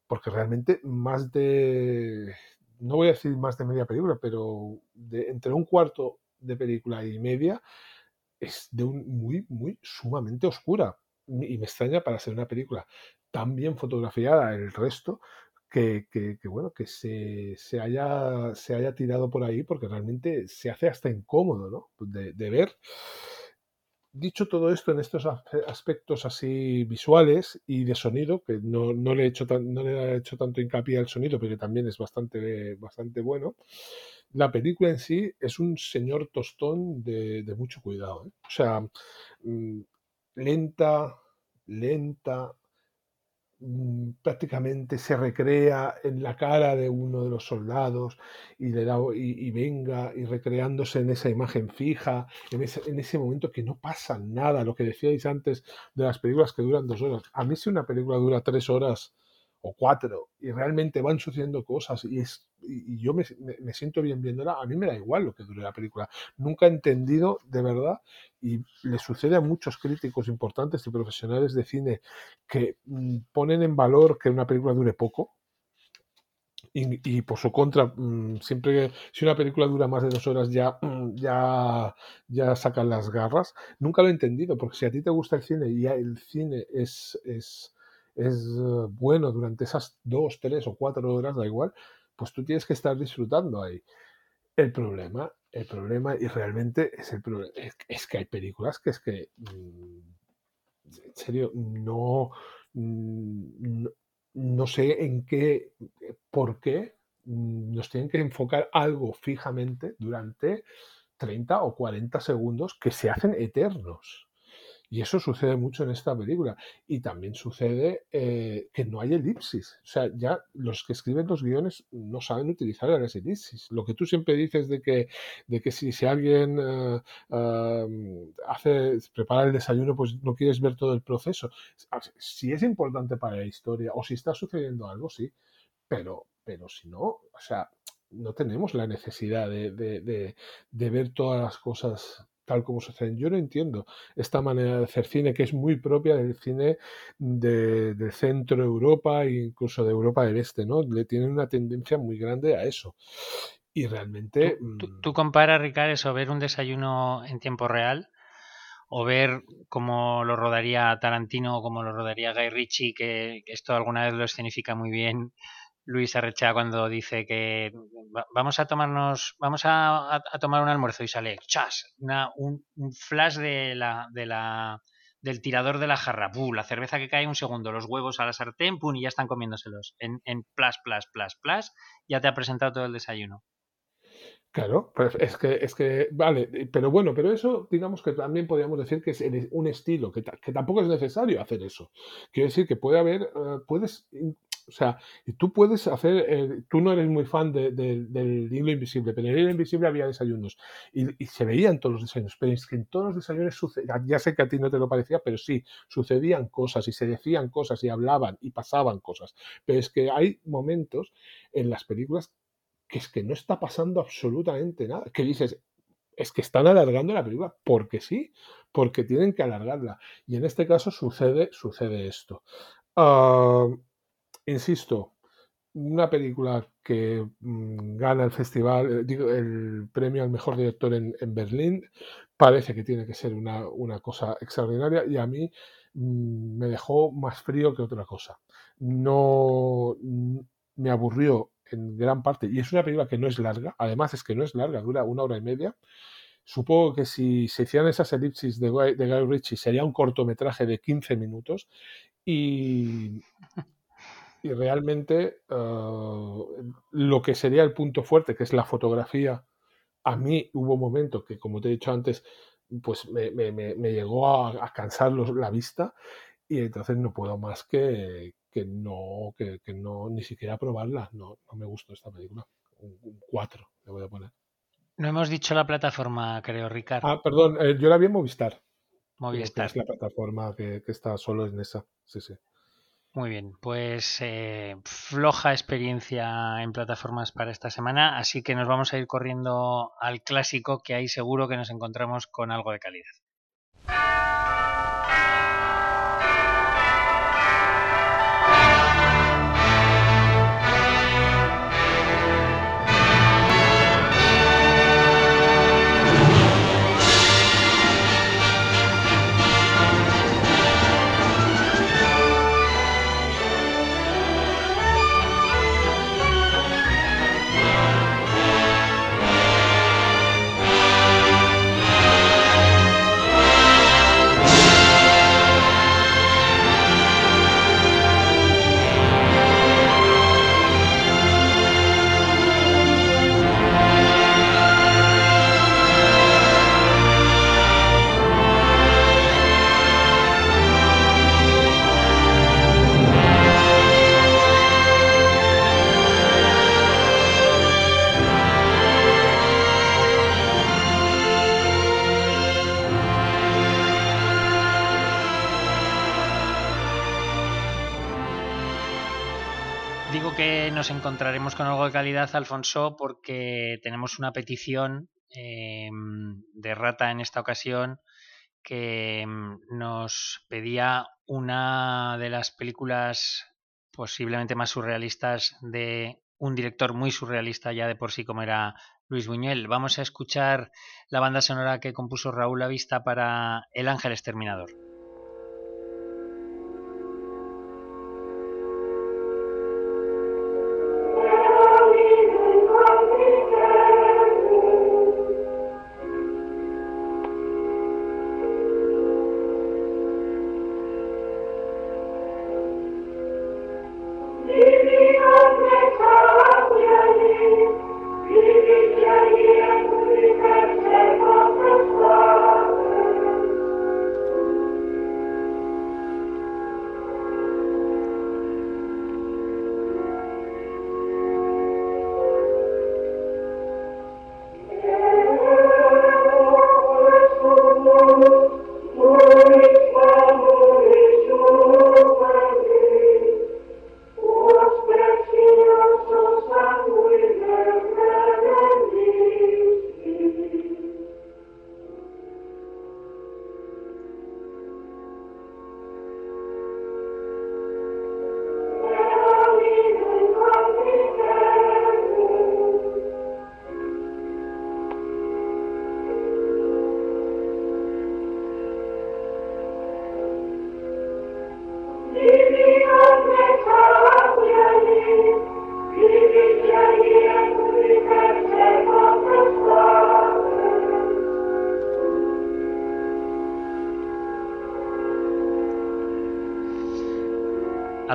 Porque realmente más de, no voy a decir más de media película, pero de, entre un cuarto de película y media es de un muy, muy sumamente oscura y me extraña para ser una película tan bien fotografiada el resto que, bueno que se, haya, se haya tirado por ahí porque realmente se hace hasta incómodo ¿no? de, ver dicho todo esto en estos aspectos así visuales y de sonido, que no, le, he hecho no le he hecho tanto hincapié al sonido, pero que también es bastante, bastante bueno, la película en sí es un señor tostón de, mucho cuidado. ¿eh? O sea, mm, lenta, lenta, prácticamente se recrea en la cara de uno de los soldados y le da y, venga y recreándose en esa imagen fija, en ese, en ese, momento que no pasa nada, lo que decíais antes de las películas que duran dos horas. A mí si una película dura tres horas o cuatro y realmente van sucediendo cosas y, es, y yo me, siento bien viéndola, a mí me da igual lo que dure la película. Nunca he entendido de verdad y le sucede a muchos críticos importantes y profesionales de cine que mm, ponen en valor que una película dure poco. Y, por su contra, mm, siempre si una película dura más de dos horas ya, mm, ya, ya sacan las garras. Nunca lo he entendido, porque si a ti te gusta el cine y el cine es, es es eh, bueno durante esas dos, tres o cuatro horas, da igual, pues tú tienes que estar disfrutando ahí. El problema, el problema, y realmente es el problema, es, que hay películas que es que, mm, en serio, no, mm, no, sé en qué, por qué nos tienen que enfocar algo fijamente durante 30 o 40 segundos que se hacen eternos. Y eso sucede mucho en esta película. Y también sucede eh, que no hay elipsis. O sea, ya los que escriben los guiones no saben utilizar las elipsis. Lo que tú siempre dices de que, de que si, si alguien eh, hace, prepara el desayuno, pues no quieres ver todo el proceso. Si es importante para la historia o si está sucediendo algo, sí. Pero, pero si no, o sea, no tenemos la necesidad de, de ver todas las cosas tal como suceden. Yo no entiendo esta manera de hacer cine que es muy propia del cine de, del centro Europa e incluso de Europa del Este, ¿no? Le tienen una tendencia muy grande a eso. Y realmente... ¿Tú, mm, comparas, Ricardo, eso, ver un desayuno en tiempo real o ver cómo lo rodaría Tarantino o cómo lo rodaría Guy Ritchie, que, que esto alguna vez lo escenifica muy bien Luis Arrecha cuando dice que vamos a tomarnos, vamos a, tomar un almuerzo y sale, chas, un, flash de la, de la, del tirador de la jarra, la cerveza que cae un segundo, los huevos a la sartén, pum, y ya están comiéndoselos. En, en plus, plus, plus, plus, ya te ha presentado todo el desayuno. Claro, pues es que, es que, vale, pero bueno, pero eso digamos que también podríamos decir que es un estilo, que, que tampoco es necesario hacer eso. Quiero decir que puede haber, eh, puedes o sea, tú puedes hacer, eh, tú no eres muy fan del hilo invisible, pero en el hilo invisible había desayunos y, se veían todos los desayunos, pero es que en todos los desayunos sucedía, ya sé que a ti no te lo parecía, pero sí, sucedían cosas y se decían cosas y hablaban y pasaban cosas. Pero es que hay momentos en las películas que es que no está pasando absolutamente nada, que dices, es que están alargando la película porque sí, porque tienen que alargarla. Y en este caso sucede, sucede esto. Ah, insisto, una película que mm, gana el festival, eh, digo, el premio al mejor director en, Berlín, parece que tiene que ser una, cosa extraordinaria y a mí mm, me dejó más frío que otra cosa. No mm, me aburrió en gran parte y es una película que no es larga, además es que no es larga, dura una hora y media. Supongo que si se hicieran esas elipsis de Guy, de Guy Ritchie sería un cortometraje de 15 minutos y y realmente ah, lo que sería el punto fuerte, que es la fotografía, a mí hubo un momento que, como te he dicho antes, pues me, llegó a, cansar la vista y entonces no puedo más que, que no, que, no, ni siquiera probarla. No, no me gustó esta película. Un 4 le voy a poner. No hemos dicho la plataforma, creo, Ricardo. Ah, perdón, eh, yo la vi en Movistar. Movistar. Es la plataforma que, que está solo en esa. Sí, sí. Muy bien, pues eh, floja experiencia en plataformas para esta semana, así que nos vamos a ir corriendo al clásico que ahí seguro que nos encontramos con algo de calidad. Encontraremos con algo de calidad, Alfonso, porque tenemos una petición em, de Rata en esta ocasión que em, nos pedía una de las películas posiblemente más surrealistas de un director muy surrealista ya de por sí como era Luis Buñuel. Vamos a escuchar la banda sonora que compuso Raúl Vista para El Ángel Exterminador.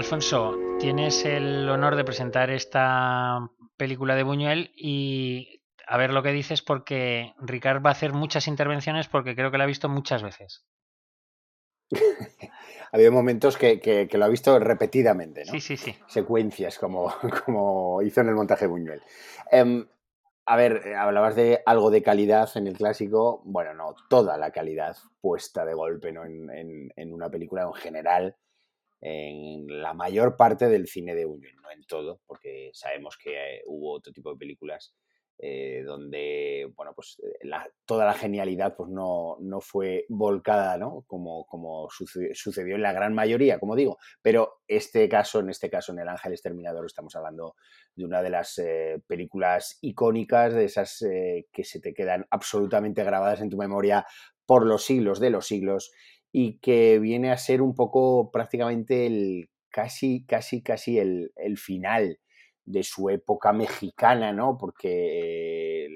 Alfonso, tienes el honor de presentar esta película de Buñuel y a ver lo que dices porque Ricard va a hacer muchas intervenciones porque creo que la ha visto muchas veces. ha habido momentos que, lo ha visto repetidamente, ¿no? Sí, sí, sí. Secuencias, como, como hizo en el montaje Buñuel. Em, a ver, hablabas de algo de calidad en el clásico. Bueno, no, toda la calidad puesta de golpe ¿no? en, en una película en general en la mayor parte del cine de Buñuel, no en todo, porque sabemos que eh, hubo otro tipo de películas eh, donde, bueno, pues eh, toda la genialidad pues no, no fue volcada, ¿no? Como, como sucedió, en la gran mayoría, como digo. Pero este caso, en este caso, en El Ángel Exterminador, estamos hablando de una de las películas icónicas, de esas que se te quedan absolutamente grabadas en tu memoria por los siglos de los siglos y que viene a ser un poco prácticamente el casi, casi, casi el, final de su época mexicana, ¿no? Porque eh,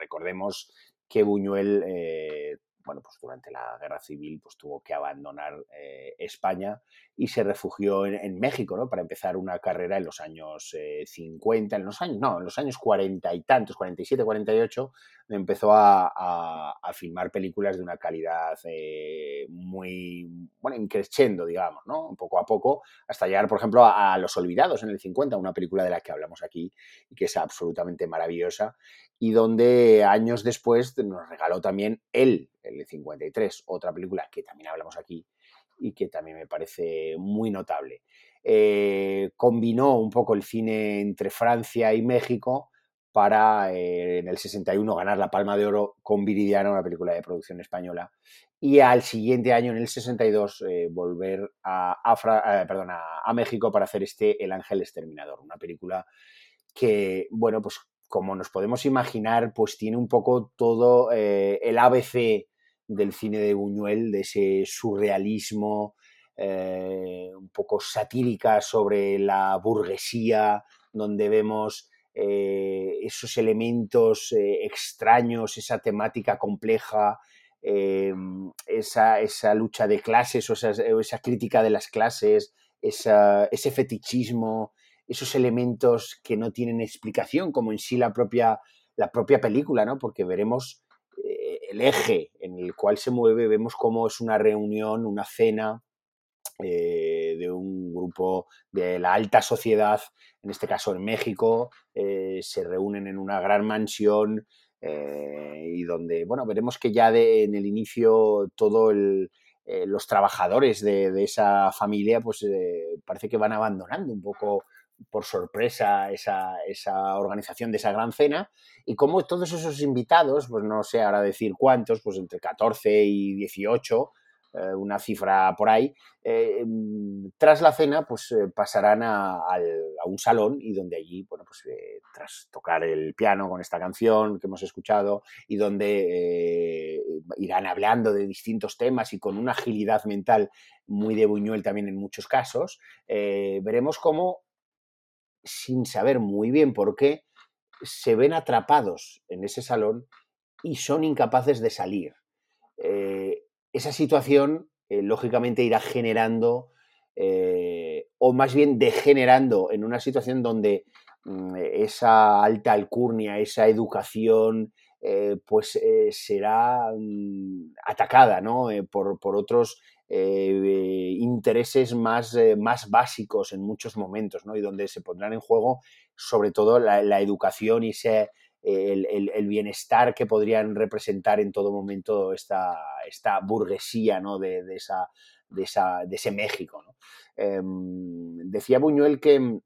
recordemos que Buñuel eh, bueno, pues durante la guerra civil pues tuvo que abandonar eh, España y se refugió en, México, ¿no? Para empezar una carrera en los años 50, eh, en los años, no, en los años 40 y tantos, 47, 48, empezó a, a, filmar películas de una calidad eh, muy, bueno, increciendo, digamos, ¿no? Poco a poco, hasta llegar, por ejemplo, a, a Los Olvidados en el 50, una película de la que hablamos aquí y que es absolutamente maravillosa y donde años después nos regaló también él, el 53, otra película que también hablamos aquí y que también me parece muy notable. Eh, combinó un poco el cine entre Francia y México para eh, en el 61 ganar la Palma de Oro con Viridiana, una película de producción española, y al siguiente año, en el 62, eh, volver a, a, a México para hacer este El Ángel Exterminador, una película que, bueno, pues como nos podemos imaginar, pues tiene un poco todo eh, el ABC del cine de Buñuel, de ese surrealismo, eh, un poco satírica sobre la burguesía, donde vemos eh, esos elementos extraños, esa temática compleja, esa, esa, lucha de clases o esa, crítica de las clases, ese fetichismo, esos elementos que no tienen explicación, como en sí la propia, la propia película, ¿no? Porque veremos eh, el eje en el cual se mueve, vemos cómo es una reunión, una cena eh, de un grupo de la alta sociedad, en este caso en México, eh, se reúnen en una gran mansión y donde, bueno, veremos que ya de, en el inicio todo los trabajadores de, de, esa familia, pues parece que van abandonando un poco por sorpresa esa, esa, organización de esa gran cena. Y como todos esos invitados, pues no sé ahora decir cuántos, pues entre 14 y 18, eh, una cifra por ahí, eh, tras la cena pues eh, pasarán a, un salón y donde allí, bueno, pues tras tocar el piano con esta canción que hemos escuchado y donde irán hablando de distintos temas y con una agilidad mental muy de Buñuel también en muchos casos, veremos cómo sin saber muy bien por qué, se ven atrapados en ese salón y son incapaces de salir. Eh, esa situación, eh, lógicamente, irá generando, eh, o más bien degenerando en una situación donde mm, esa alta alcurnia, esa educación, pues será mm, atacada por, por, otros eh, intereses más, eh, más básicos en muchos momentos, ¿no? Y donde se pondrán en juego sobre todo la, educación y ese, el, bienestar que podrían representar en todo momento esta, esta burguesía ¿no? de, esa, de, esa, de ese México. Em, decía Buñuel que,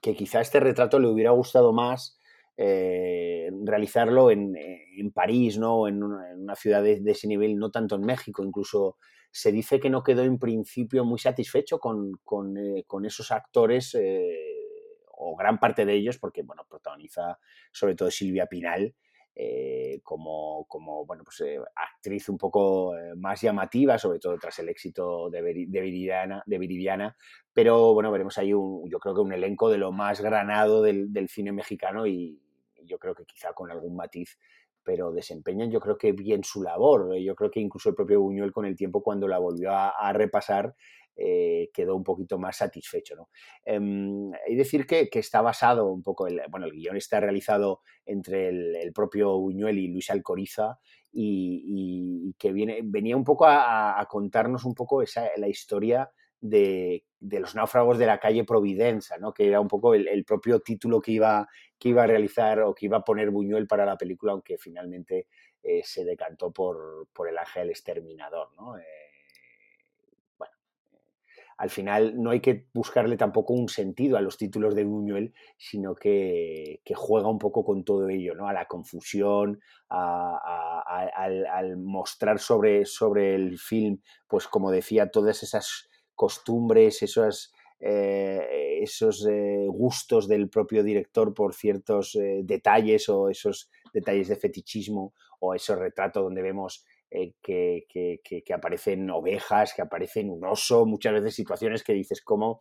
que quizá este retrato le hubiera gustado más eh, realizarlo en, París, ¿no? En una, ciudad de, ese nivel, no tanto en México. Incluso se dice que no quedó en principio muy satisfecho con, con, eh, esos actores, eh, o gran parte de ellos, porque bueno, protagoniza sobre todo Silvia Pinal. como, como bueno, pues, actriz un poco más llamativa, sobre todo tras el éxito de, Viridiana, de Viridiana, pero bueno, veremos ahí un, yo creo que un elenco de lo más granado del, del cine mexicano y, yo creo que quizá con algún matiz, pero desempeñan yo creo que bien su labor. Yo creo que incluso el propio Buñuel con el tiempo cuando la volvió a, repasar eh, quedó un poquito más satisfecho. ¿no? Eh, hay decir que, está basado un poco, el, bueno, el guion está realizado entre el, propio Buñuel y Luis Alcoriza y, que viene, venía un poco a, contarnos un poco esa, la historia de, los náufragos de la calle Providencia, ¿no? que era un poco el, propio título que iba, que iba a realizar o que iba a poner Buñuel para la película, aunque finalmente eh, se decantó por, por, el ángel exterminador. ¿no? Eh, al final no hay que buscarle tampoco un sentido a los títulos de Buñuel, sino que, juega un poco con todo ello, ¿no? a la confusión, al, al, mostrar sobre, sobre el film, pues como decía, todas esas costumbres, esos, eh, esos eh, gustos del propio director por ciertos eh, detalles o esos detalles de fetichismo o esos retratos donde vemos que, aparecen ovejas, que aparecen un oso, muchas veces situaciones que dices como...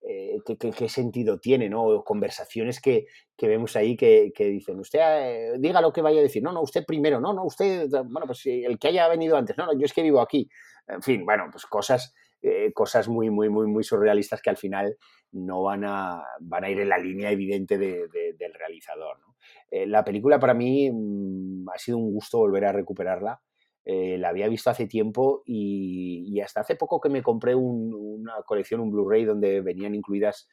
¿qué, sentido tiene, ¿no? conversaciones que, vemos ahí que, dicen, usted diga lo que vaya a decir, no, no, usted primero, no, no, usted, bueno, pues el que haya venido antes, no, no, yo es que vivo aquí. En fin, bueno, pues cosas eh, cosas muy, muy, muy, muy surrealistas que al final no van a, van a ir en la línea evidente del realizador. Eh, la película para mí mm, ha sido un gusto volver a recuperarla. Eh, la había visto hace tiempo y, hasta hace poco que me compré una colección, un Blu-ray, donde venían incluidas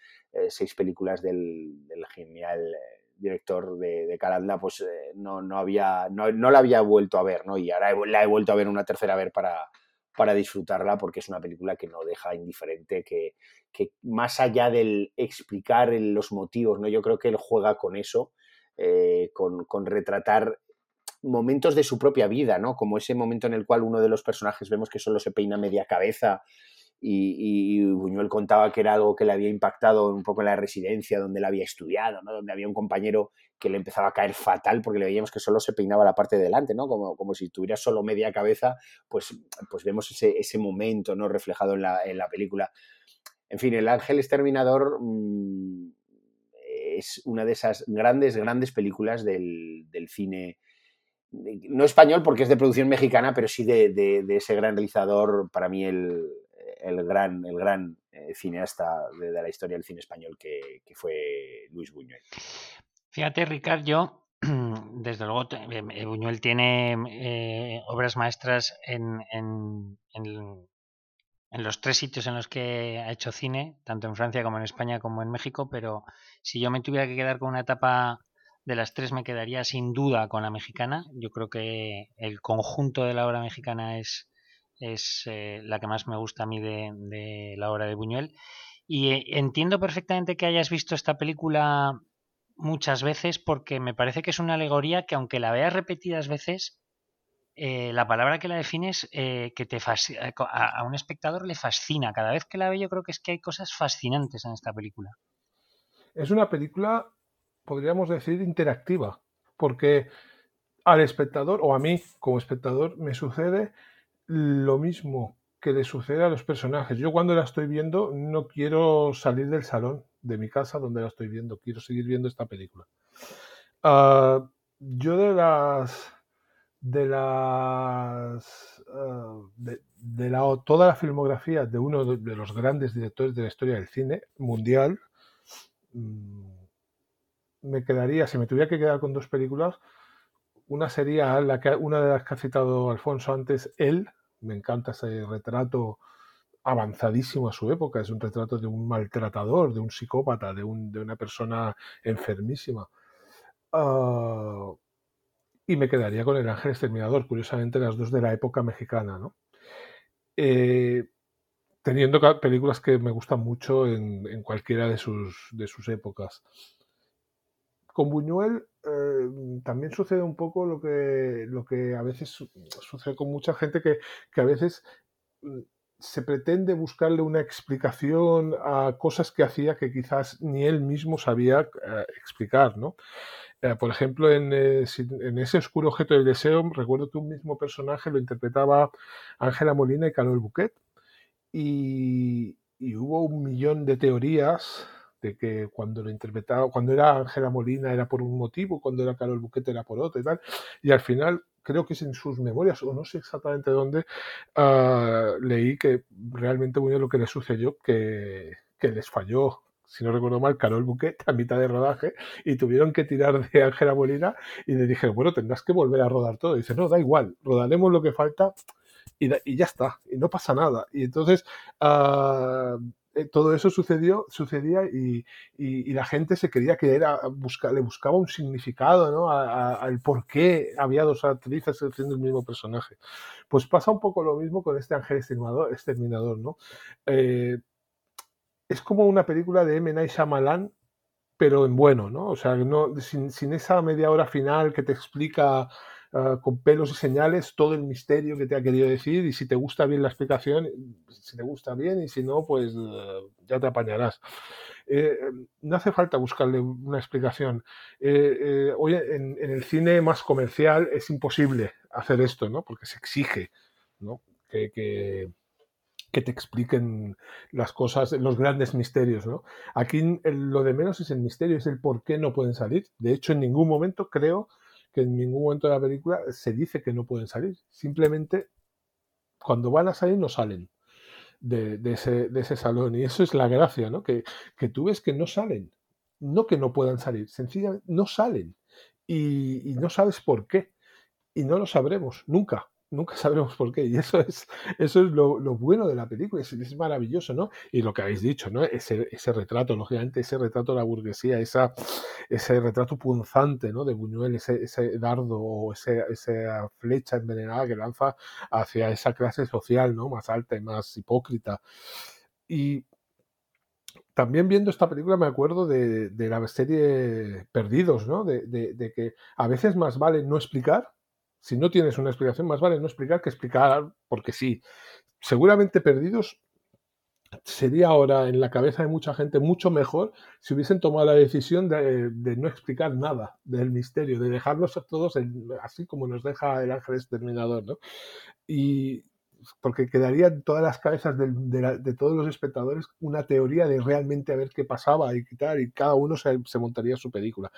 seis películas del, genial director de, de pues no, no, había, no, no, la había vuelto a ver, ¿no? Y ahora la he vuelto a ver una tercera vez para, para disfrutarla porque es una película que no deja indiferente, que, más allá del explicar los motivos, ¿no? yo creo que él juega con eso, eh, con, retratar momentos de su propia vida, ¿no? como ese momento en el cual uno de los personajes vemos que solo se peina media cabeza y, Buñuel contaba que era algo que le había impactado un poco en la residencia donde él había estudiado, ¿no? donde había un compañero que le empezaba a caer fatal porque le veíamos que solo se peinaba la parte de delante, ¿no? como, como si tuviera solo media cabeza, pues, pues vemos ese, ese momento ¿no? reflejado en la, en la, película. En fin, El Ángel Exterminador mmm, es una de esas grandes, grandes películas del cine no español porque es de producción mexicana, pero sí de, ese gran realizador, para mí el, el gran, el gran eh, cineasta de, la historia del cine español que, fue Luis Buñuel. Fíjate, Ricardo, yo, desde luego, eh, eh, Buñuel tiene obras maestras en, en, los tres sitios en los que ha hecho cine, tanto en Francia como en España como en México, pero si yo me tuviera que quedar con una etapa de las tres me quedaría sin duda con la mexicana. Yo creo que el conjunto de la obra mexicana es, es eh, la que más me gusta a mí de, la obra de Buñuel. Y eh, entiendo perfectamente que hayas visto esta película muchas veces porque me parece que es una alegoría que aunque la veas repetidas veces, eh, la palabra que la defines que te a, a, un espectador le fascina. Cada vez que la ve yo creo que es que hay cosas fascinantes en esta película. Es una película, podríamos decir, interactiva, porque al espectador o a mí como espectador me sucede lo mismo que le sucede a los personajes. Yo cuando la estoy viendo no quiero salir del salón de mi casa donde la estoy viendo, quiero seguir viendo esta película. Ah, yo de las de las ah, de, la, toda la filmografía de uno de, los grandes directores de la historia del cine mundial mm, me quedaría si me tuviera que quedar con dos películas una sería la que, una de las que ha citado Alfonso antes, Él. Me encanta ese retrato avanzadísimo a su época. Es un retrato de un maltratador, de un psicópata, de, un, de una persona enfermísima. ah, y me quedaría con El Ángel Exterminador, curiosamente las dos de la época mexicana, ¿no? Eh, teniendo películas que me gustan mucho en, cualquiera de sus, de sus épocas. Con Buñuel eh, también sucede un poco lo que, lo que a veces sucede con mucha gente que, a veces mm, se pretende buscarle una explicación a cosas que hacía que quizás ni él mismo sabía eh, explicar, ¿no? Eh, por ejemplo, en, en, ese oscuro objeto del deseo, recuerdo que un mismo personaje lo interpretaba Ángela Molina y Carol Bouquet, y, y, hubo un millón de teorías que cuando lo interpretaba, cuando era Ángela Molina era por un motivo, cuando era Carol Buquete era por otro y tal. Y al final, creo que es en sus memorias, o no sé exactamente dónde, ah, leí que realmente bueno, lo que le sucedió, que, que les falló si no recuerdo mal, Carol Buquet a mitad de rodaje y tuvieron que tirar de Ángela Molina y le dije, bueno, tendrás que volver a rodar todo. Y dice, no, da igual, rodaremos lo que falta y, y ya está, y no pasa nada. Y entonces, uh, eh, todo eso sucedió, sucedía y, y, la gente se quería que era, busca, le buscaba un significado, ¿no? al por qué había dos actrices haciendo el mismo personaje. Pues pasa un poco lo mismo con este Ángel Exterminador, exterminador ¿no? Eh, es como una película de M. Night Shyamalan, pero en bueno, ¿no? O sea, no, sin, sin esa media hora final que te explica Ah, con pelos y señales todo el misterio que te ha querido decir y si te gusta bien la explicación, si te gusta bien y si no, pues eh, ya te apañarás. Eh, no hace falta buscarle una explicación. Eh, hoy en, el cine más comercial es imposible hacer esto, ¿no? Porque se exige, ¿no? Que, que, te expliquen las cosas, los grandes misterios, ¿no? Aquí lo de menos es el misterio, es el por qué no pueden salir. De hecho, en ningún momento creo que en ningún momento de la película se dice que no pueden salir. Simplemente cuando van a salir no salen de, ese, de ese, salón. Y eso es la gracia, ¿no? Que, que, tú ves que no salen. No que no puedan salir, sencillamente no salen. y no sabes por qué. Y no lo sabremos nunca nunca sabremos por qué. Y eso es, eso es lo, bueno de la película, es, es, maravilloso, ¿no? Y lo que habéis dicho, ¿no? Ese, ese retrato, lógicamente, ese retrato de la burguesía, esa, ese retrato punzante, ¿no? De Buñuel, ese, ese dardo o ese, esa flecha envenenada que lanza hacia esa clase social, ¿no? Más alta y más hipócrita. Y también viendo esta película me acuerdo de, de la serie Perdidos, ¿no? De, de, que a veces más vale no explicar si no tienes una explicación, más vale no explicar que explicar porque sí. Seguramente perdidos sería ahora en la cabeza de mucha gente mucho mejor si hubiesen tomado la decisión de, no explicar nada del misterio, de dejarlos a todos así como nos deja el ángel exterminador, ¿no? Y, porque quedaría en todas las cabezas de, todos los espectadores una teoría de realmente a ver qué pasaba y quitar, y cada uno se, montaría su película.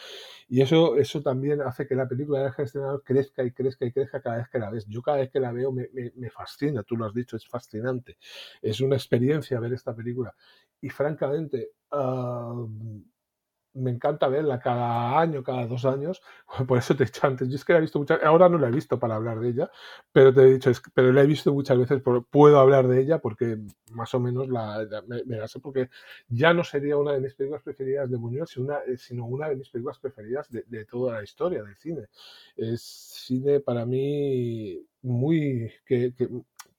Y eso, eso también hace que la película de Estrenador crezca y crezca y crezca cada vez que la ves. Yo cada vez que la veo me, me fascina, tú lo has dicho, es fascinante. Es una experiencia ver esta película. Y francamente, me encanta verla cada año, cada dos años. Por eso te he dicho antes, yo es que la he visto muchas ahora no la he visto para hablar de ella, pero te he dicho, es, pero la he visto muchas veces, puedo hablar de ella porque más o menos la, me, la sé, porque ya no sería una de mis películas preferidas de Buñuel, sino una, eh, sino una de mis películas preferidas de, toda la historia del cine. Es cine para mí muy que,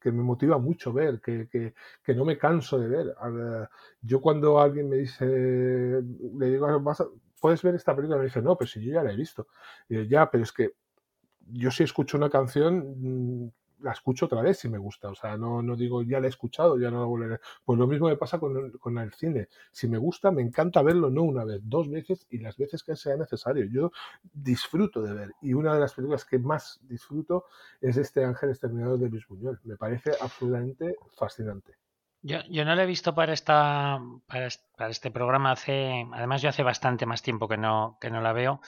que me motiva mucho ver, que, que, que, no me canso de ver. Yo cuando alguien me dice, le digo, ¿puedes ver esta película? Me dice, no, pero si yo ya la he visto. Y yo, ya, pero es que yo si escucho una canción, la escucho otra vez si me gusta. O sea, no, no digo ya la he escuchado, ya no la volveré. Pues lo mismo me pasa con, con, el cine. Si me gusta, me encanta verlo no una vez, dos veces y las veces que sea necesario. Yo disfruto de ver. Y una de las películas que más disfruto es este Ángel Exterminador de Luis Buñuel. Me parece absolutamente fascinante. Yo, yo no la he visto para esta para, este programa hace además yo hace bastante más tiempo que no que no la veo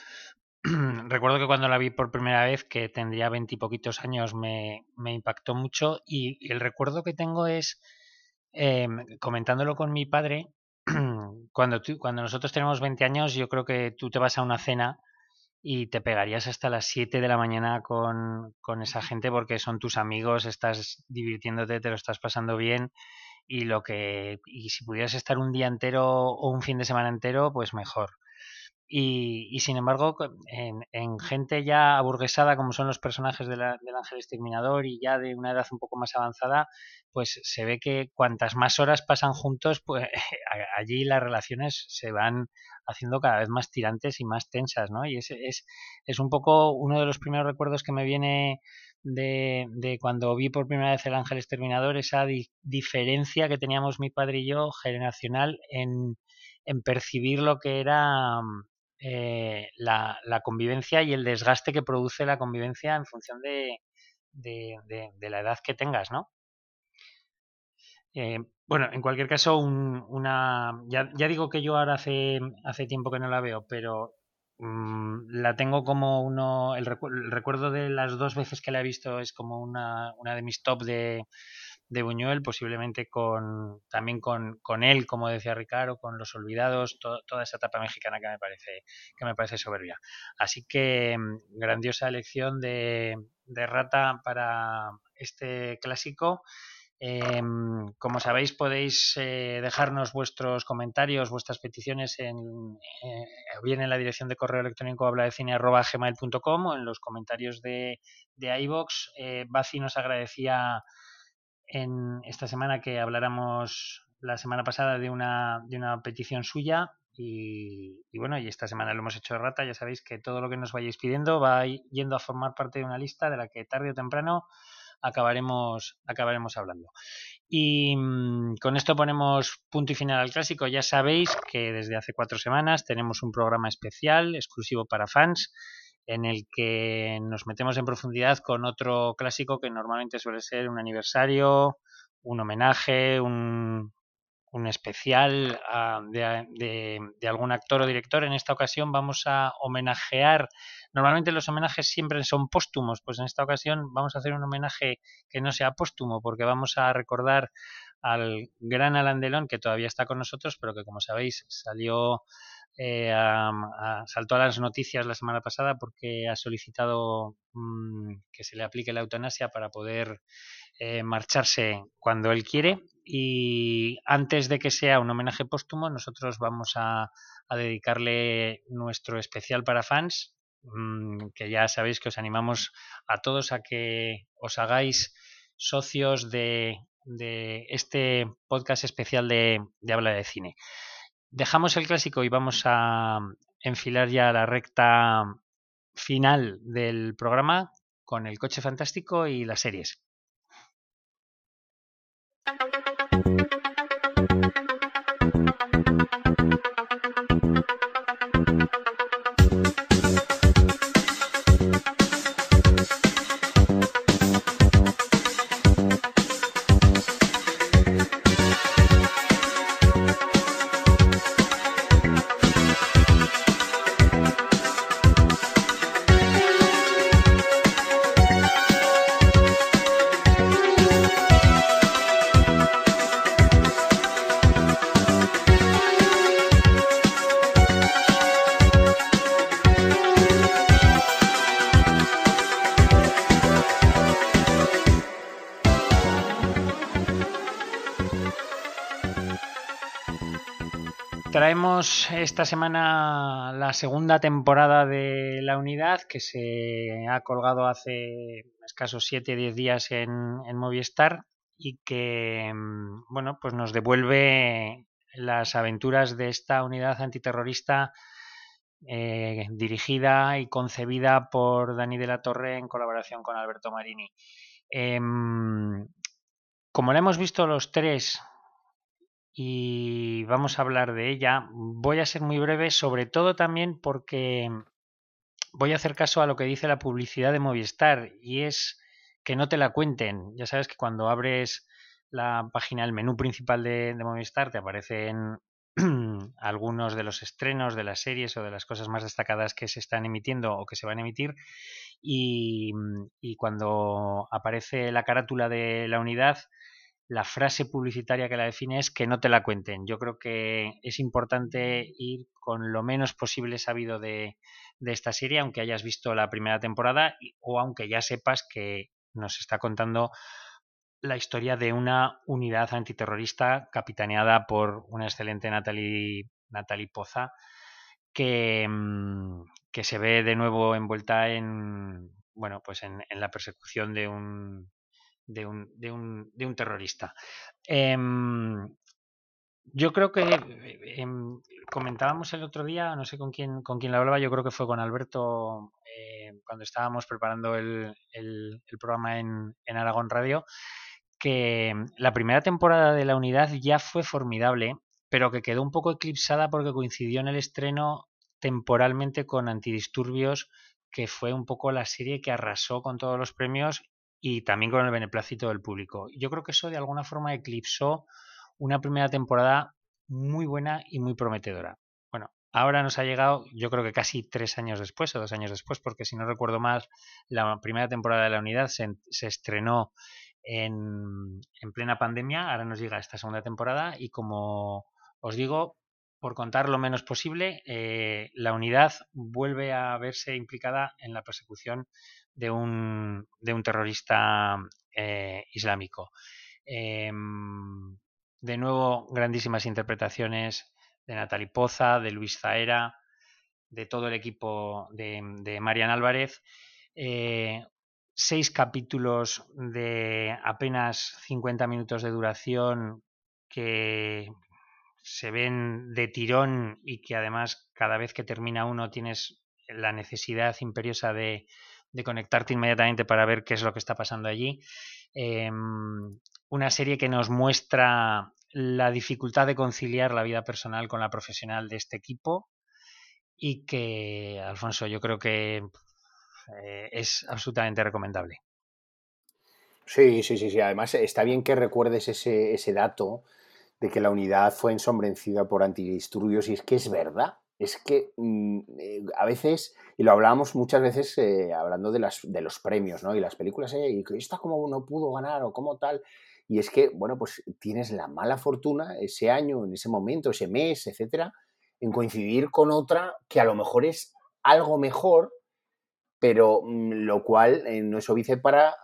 recuerdo que cuando la vi por primera vez, que tendría veintipoquitos años, me, me, impactó mucho y, el recuerdo que tengo es, eh, comentándolo con mi padre, cuando, cuando nosotros tenemos 20 años, yo creo que tú te vas a una cena y te pegarías hasta las 7 de la mañana con, con esa gente porque son tus amigos, estás divirtiéndote, te lo estás pasando bien y lo que y si pudieras estar un día entero o un fin de semana entero, pues mejor. Y, sin embargo, en, gente ya aburguesada, como son los personajes del ángel exterminador y ya de una edad un poco más avanzada, pues se ve que cuantas más horas pasan juntos, pues allí las relaciones se van haciendo cada vez más tirantes y más tensas, ¿no? Y es, es, es un poco uno de los primeros recuerdos que me viene de, de, cuando vi por primera vez el Ángel Exterminador, esa diferencia que teníamos mi padre y yo generacional en, en percibir lo que era eh, la, convivencia y el desgaste que produce la convivencia en función de, la edad que tengas, ¿no? Eh, bueno, en cualquier caso, una, ya, digo que yo ahora hace, hace tiempo que no la veo, pero mm, la tengo como uno, el, recuerdo de las dos veces que la he visto es como una, una de mis top de, de Buñuel, posiblemente con también con, con él, como decía Ricardo, con Los Olvidados, toda esa etapa mexicana que me parece que me parece soberbia. Así que mm, grandiosa elección de, de Rata para este clásico. Em, como sabéis, podéis eh, dejarnos vuestros comentarios, vuestras peticiones en, eh, bien en la dirección de correo electrónico habla de cine gmail.com o en los comentarios de, de iVox. Eh, Baci nos agradecía en esta semana que habláramos la semana pasada de una, de una petición suya y, bueno, y esta semana lo hemos hecho de rata, ya sabéis que todo lo que nos vayáis pidiendo va yendo a formar parte de una lista de la que tarde o temprano acabaremos, acabaremos hablando. Y mm, con esto ponemos punto y final al clásico. Ya sabéis que desde hace cuatro semanas tenemos un programa especial exclusivo para fans en el que nos metemos en profundidad con otro clásico que normalmente suele ser un aniversario, un homenaje, un, un especial ah, de, de, algún actor o director. En esta ocasión vamos a homenajear, normalmente los homenajes siempre son póstumos, pues en esta ocasión vamos a hacer un homenaje que no sea póstumo, porque vamos a recordar al gran Alan Delon, que todavía está con nosotros, pero que como sabéis salió eh, saltó a las noticias la semana pasada porque ha solicitado mm, que se le aplique la eutanasia para poder eh, marcharse cuando él quiere. Y antes de que sea un homenaje póstumo, nosotros vamos a, dedicarle nuestro especial para fans, mm, que ya sabéis que os animamos a todos a que os hagáis socios de, este podcast especial de habla de cine. Dejamos el clásico y vamos a enfilar ya la recta final del programa con el coche fantástico y las series. Esta semana la segunda temporada de la unidad que se ha colgado hace escasos 7 o 10 días en, Movistar y que mm, bueno pues nos devuelve las aventuras de esta unidad antiterrorista eh, dirigida y concebida por Dani de la Torre en colaboración con Alberto Marini. Em, como la hemos visto los tres y vamos a hablar de ella. Voy a ser muy breve, sobre todo también porque voy a hacer caso a lo que dice la publicidad de Movistar y es que no te la cuenten. Ya sabes que cuando abres la página, el menú principal de, Movistar, te aparecen algunos de los estrenos de las series o de las cosas más destacadas que se están emitiendo o que se van a emitir. y cuando aparece la carátula de la unidad, la frase publicitaria que la define es que no te la cuenten. Yo creo que es importante ir con lo menos posible sabido de, esta serie, aunque hayas visto la primera temporada o aunque ya sepas que nos está contando la historia de una unidad antiterrorista capitaneada por una excelente Natalie, Natalie Poza que, mm, que se ve de nuevo envuelta en, bueno, pues en, la persecución de un, de un, de un, de un terrorista. Em, yo creo que em, comentábamos el otro día, no sé con quién, con quién lo hablaba, yo creo que fue con Alberto eh, cuando estábamos preparando el, el, programa en, en, Aragón Radio, que la primera temporada de la unidad ya fue formidable, pero que quedó un poco eclipsada porque coincidió en el estreno temporalmente con Antidisturbios, que fue un poco la serie que arrasó con todos los premios y también con el beneplácito del público. Yo creo que eso de alguna forma eclipsó una primera temporada muy buena y muy prometedora. Bueno, ahora nos ha llegado, yo creo que casi tres años después o dos años después, porque si no recuerdo mal, la primera temporada de la unidad se, estrenó en, en, plena pandemia, ahora nos llega esta segunda temporada y como os digo, por contar lo menos posible, eh, la unidad vuelve a verse implicada en la persecución de un, de un terrorista eh, islámico. Em, de nuevo, grandísimas interpretaciones de Natalie Poza, de Luis Zaera, de todo el equipo de, Marian Álvarez. Eh, seis capítulos de apenas 50 minutos de duración que se ven de tirón y que además cada vez que termina uno tienes la necesidad imperiosa de, de conectarte inmediatamente para ver qué es lo que está pasando allí. Em, una serie que nos muestra la dificultad de conciliar la vida personal con la profesional de este equipo y que, Alfonso, yo creo que eh, es absolutamente recomendable. Sí, sí, sí, sí. Además, está bien que recuerdes ese, ese dato de que la unidad fue ensombrecida por antidisturbios y es que es verdad. Es que mm, eh, a veces, y lo hablábamos muchas veces eh, hablando de, las, de los premios, ¿no? Y las películas, eh, y esta como no pudo ganar o como tal. Y es que, bueno, pues tienes la mala fortuna ese año, en ese momento, ese mes, etcétera, en coincidir con otra que a lo mejor es algo mejor, pero mm, lo cual no es óbice para,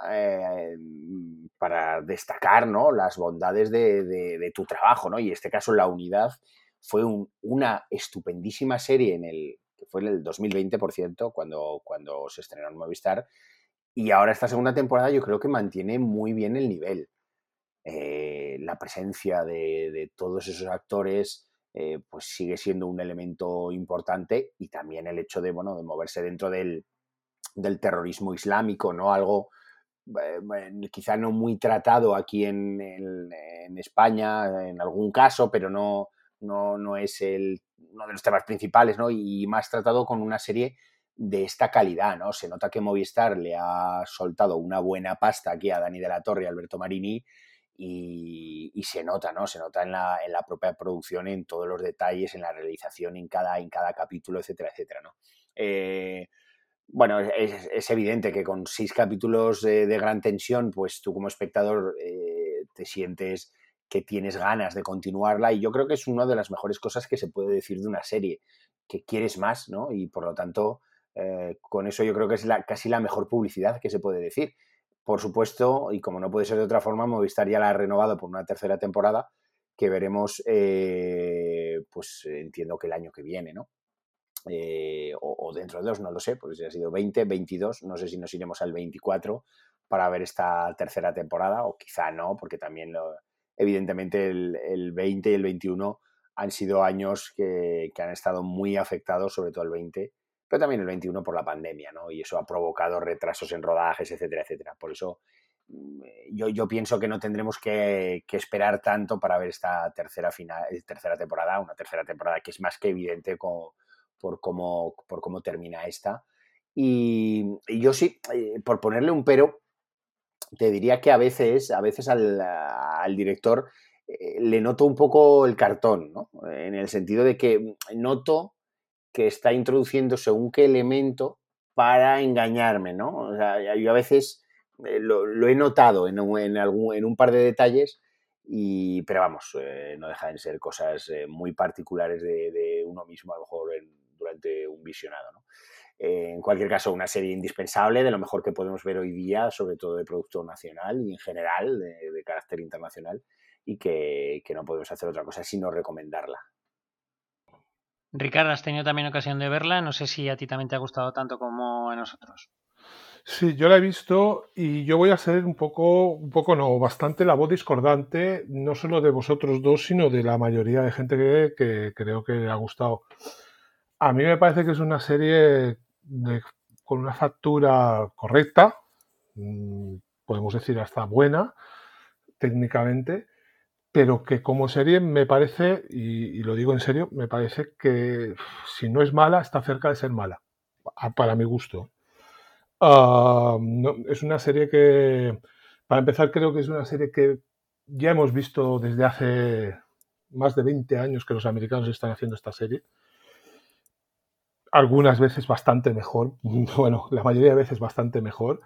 para destacar ¿no? las bondades de, de, tu trabajo, ¿no? Y en este caso la unidad fue una estupendísima serie en el, que fue en el 2020, por cierto, cuando, cuando se estrenó en Movistar. Y ahora esta segunda temporada yo creo que mantiene muy bien el nivel. Eh, la presencia de, todos esos actores eh, pues sigue siendo un elemento importante y también el hecho de, bueno, de moverse dentro del, del terrorismo islámico, ¿no? Algo eh, quizá no muy tratado aquí en, en, España en algún caso, pero no, no, no es el, uno de los temas principales, ¿no? Y más tratado con una serie de esta calidad, ¿no? Se nota que Movistar le ha soltado una buena pasta aquí a Dani de la Torre y Alberto Marini y, se nota, ¿no? Se nota en la, en la, propia producción, en todos los detalles, en la realización, en cada, en cada capítulo, etcétera, etcétera, ¿no? Eh, bueno, es, evidente que con seis capítulos de, gran tensión, pues tú como espectador eh, te sientes que tienes ganas de continuarla y yo creo que es una de las mejores cosas que se puede decir de una serie, que quieres más, ¿no? Y por lo tanto, eh, con eso yo creo que es la, casi la mejor publicidad que se puede decir. Por supuesto, y como no puede ser de otra forma, Movistar ya la ha renovado por una tercera temporada que veremos, eh, pues entiendo que el año que viene, ¿no? Eh, o, dentro de dos, no lo sé, porque si ha sido 20, 22, no sé si nos iremos al 24 para ver esta tercera temporada, o quizá no, porque también lo, evidentemente el, 20 y el 21 han sido años que, han estado muy afectados, sobre todo el 20, pero también el 21 por la pandemia, ¿no? Y eso ha provocado retrasos en rodajes, etcétera, etcétera. Por eso mm, yo, pienso que no tendremos que, esperar tanto para ver esta tercera, final, tercera temporada, una tercera temporada que es más que evidente por, cómo, termina esta. Y, y yo sí, eh, por ponerle un pero, te diría que a veces, a veces al, director eh, le noto un poco el cartón, ¿no? En el sentido de que noto que está introduciendo según qué elemento para engañarme, ¿no? O sea, yo a veces eh, lo, he notado en un, algún, en un par de detalles, y, pero vamos, eh, no dejan de ser cosas muy particulares de, uno mismo, a lo mejor durante un visionado, ¿no? Eh, en cualquier caso, una serie indispensable, de lo mejor que podemos ver hoy día, sobre todo de producto nacional y en general de, carácter internacional, y que, no podemos hacer otra cosa sino recomendarla. Ricardo, has tenido también ocasión de verla. No sé si a ti también te ha gustado tanto como a nosotros. Sí, yo la he visto y yo voy a ser un poco, un poco no, bastante la voz discordante, no solo de vosotros dos, sino de la mayoría de gente que, que creo que le ha gustado. A mí me parece que es una serie con una factura correcta, mm, podemos decir hasta buena técnicamente, pero que como serie me parece, y, lo digo en serio, me parece que si no es mala, está cerca de ser mala, para mi gusto. Ah, es una serie que, para empezar, creo que es una serie que ya hemos visto desde hace más de 20 años que los americanos están haciendo esta serie. Algunas veces bastante mejor, bueno, la mayoría de veces bastante mejor.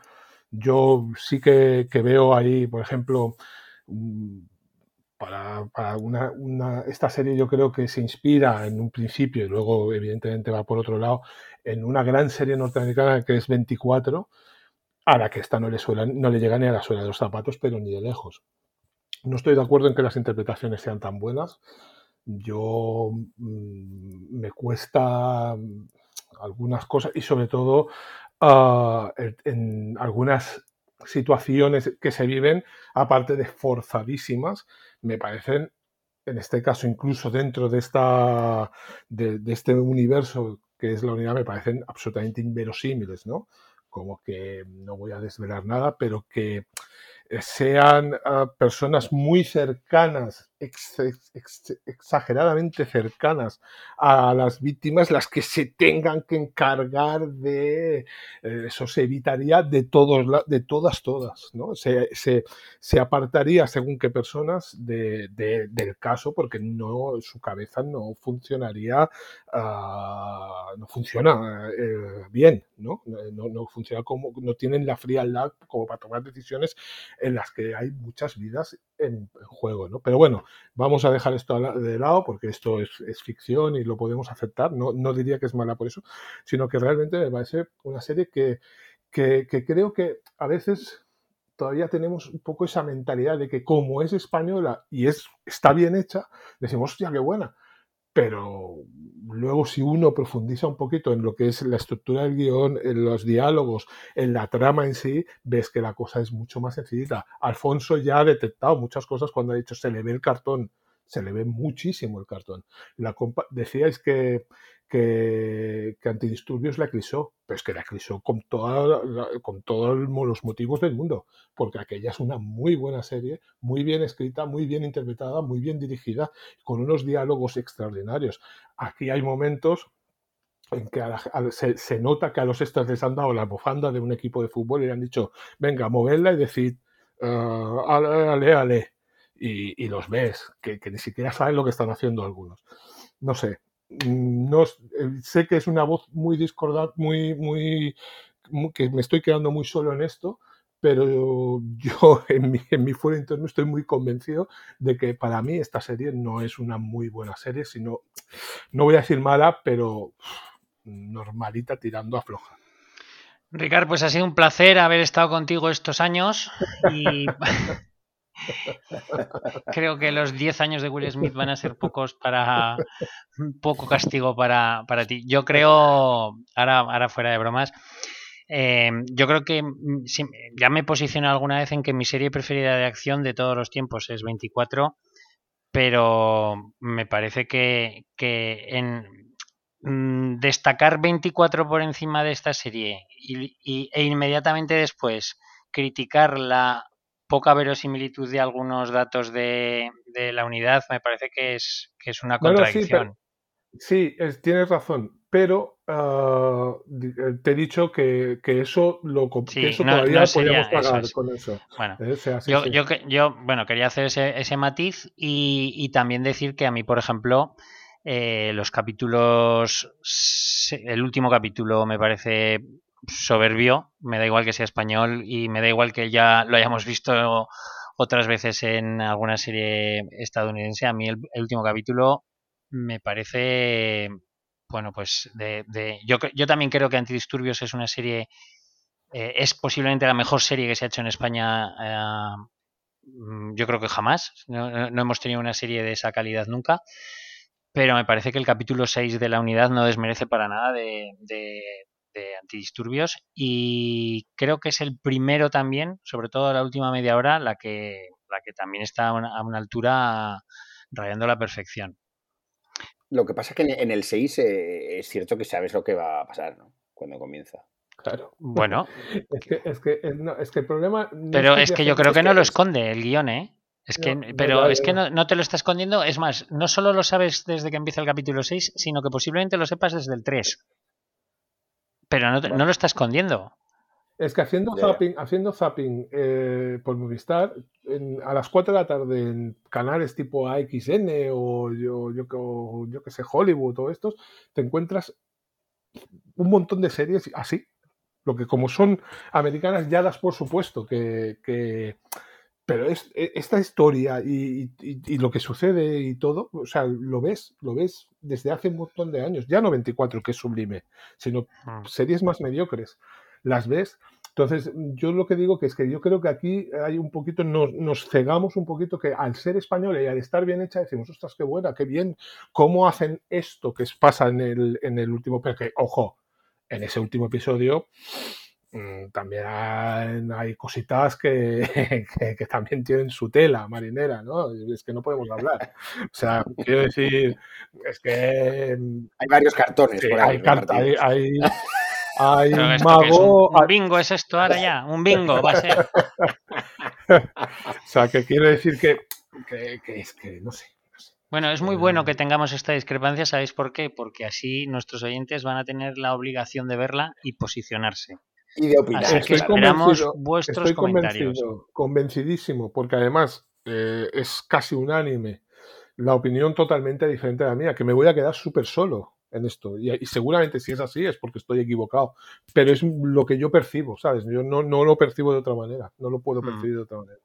Yo sí que, que veo ahí, por ejemplo, para, para una, una, esta serie yo creo que se inspira en un principio y luego evidentemente va por otro lado en una gran serie norteamericana que es 24 a la que esta no le, suela, no le llega ni a la suela de los zapatos pero ni de lejos. No estoy de acuerdo en que las interpretaciones sean tan buenas. Yo mmm, me cuesta algunas cosas y sobre todo uh, en algunas situaciones que se viven, aparte de forzadísimas, me parecen, en este caso, incluso dentro de, esta, de, este universo que es la unidad, me parecen absolutamente inverosímiles, ¿no? Como que no voy a desvelar nada, pero que sean uh, personas muy cercanas, ex, ex, exageradamente cercanas a las víctimas, las que se tengan que encargar de eh, eso se evitaría de todos de todas todas, ¿no? Se, se, se apartaría según qué personas de, de, del caso porque no su cabeza no funcionaría uh, no funciona uh, bien, ¿no? ¿no? No funciona como no tienen la frialdad como para tomar decisiones en las que hay muchas vidas en, juego, ¿no? Pero bueno, vamos a dejar esto de lado porque esto es, ficción y lo podemos aceptar. No, no, diría que es mala por eso, sino que realmente me parece una serie que, que, que creo que a veces todavía tenemos un poco esa mentalidad de que como es española y es, está bien hecha, decimos, hostia, qué buena pero luego si uno profundiza un poquito en lo que es la estructura del guion, en los diálogos, en la trama en sí, ves que la cosa es mucho más sencillita. Alfonso ya ha detectado muchas cosas cuando ha dicho se le ve el cartón, se le ve muchísimo el cartón. La decíais que, que, Antidisturbios la eclipsó, pero es que la eclipsó con, con todos los motivos del mundo, porque aquella es una muy buena serie, muy bien escrita, muy bien interpretada, muy bien dirigida, con unos diálogos extraordinarios. Aquí hay momentos en que a la, se, nota que a los extras les han dado la bufanda de un equipo de fútbol y le han dicho, venga, movedla y decir, uh, ale, ale, ale y, y los ves, que, que, ni siquiera saben lo que están haciendo algunos. No sé, no sé que es una voz muy discordante, muy, muy, muy, que me estoy quedando muy solo en esto, pero yo en mi, en mi fuero interno estoy muy convencido de que para mí esta serie no es una muy buena serie, sino, no voy a decir mala, pero normalita tirando a floja. Ricardo, pues ha sido un placer haber estado contigo estos años y Creo que los 10 años de Will Smith van a ser pocos para poco castigo para, para ti. Yo creo, ahora, ahora fuera de bromas, eh, yo creo que si, ya me posicioné alguna vez en que mi serie preferida de acción de todos los tiempos es 24, pero me parece que, que en mmm, destacar 24 por encima de esta serie y, e inmediatamente después criticar la poca verosimilitud de algunos datos de, de la unidad, me parece que es, que es una contradicción. Bueno, sí, pero, sí es, tienes razón, pero uh, te he dicho que, que eso, lo, sí, que eso no, todavía no sería, podemos pagar eso es. con eso. Bueno, ¿Eh? O sea, sí, yo, sí. yo, yo, bueno, quería hacer ese, ese matiz y, y, también decir que a mí, por ejemplo, eh, los capítulos, el último capítulo me parece soberbio, me da igual que sea español y me da igual que ya lo hayamos visto otras veces en alguna serie estadounidense. A mí el, último capítulo me parece, bueno, pues de, de yo, yo, también creo que Antidisturbios es una serie, eh, es posiblemente la mejor serie que se ha hecho en España. Eh, yo creo que jamás, no, no hemos tenido una serie de esa calidad nunca pero me parece que el capítulo 6 de la unidad no desmerece para nada de, de, antidisturbios y creo que es el primero también, sobre todo la última media hora, la que, la que también está a una, altura rayando la perfección. Lo que pasa es que en el 6 eh, es cierto que sabes lo que va a pasar ¿no? cuando comienza. Claro. Bueno. es, que, es, que, es que el problema. pero es que, yo creo que no lo esconde el guion, ¿eh? Es que, pero es que no, te lo está escondiendo. Es más, no solo lo sabes desde que empieza el capítulo 6, sino que posiblemente lo sepas desde el 3. Pero no, no lo está escondiendo. Es que haciendo zapping, haciendo zapping eh, por Movistar, a las 4 de la tarde en canales tipo AXN o yo, yo, yo que sé, Hollywood o estos, te encuentras un montón de series así. Lo que como son americanas ya das por supuesto que, que pero es, e, esta historia y, lo que sucede y todo, o sea, lo ves, lo ves desde hace un montón de años, ya no 24, que es sublime, sino mm. series más mediocres. Las ves. Entonces, yo lo que digo que es que yo creo que aquí hay un poquito, nos, cegamos un poquito que al ser español y al estar bien hecha, decimos, ostras, qué buena, qué bien, cómo hacen esto que pasa en el, en el último, porque, ojo, en ese último episodio, también hay, cositas que, que, también tienen su tela marinera, ¿no? Es que no podemos hablar. O sea, quiero decir, es que... Mm, hay varios cartones por ahí. Hay, hay, hay, un mago... un, bingo es esto ahora ya, un bingo va a ser. o sea, que quiero decir que, que, que es que, no sé, bueno, es muy bueno que tengamos esta discrepancia, ¿sabéis por qué? Porque así nuestros oyentes van a tener la obligación de verla y posicionarse y de opinar. estoy convencido, vuestros estoy convencido, convencidísimo, porque además eh, es casi unánime la opinión totalmente diferente a la mía, que me voy a quedar súper solo en esto. Y, seguramente si es así es porque estoy equivocado, pero es lo que yo percibo, ¿sabes? Yo no, no lo percibo de otra manera, no lo puedo mm. percibir de otra manera.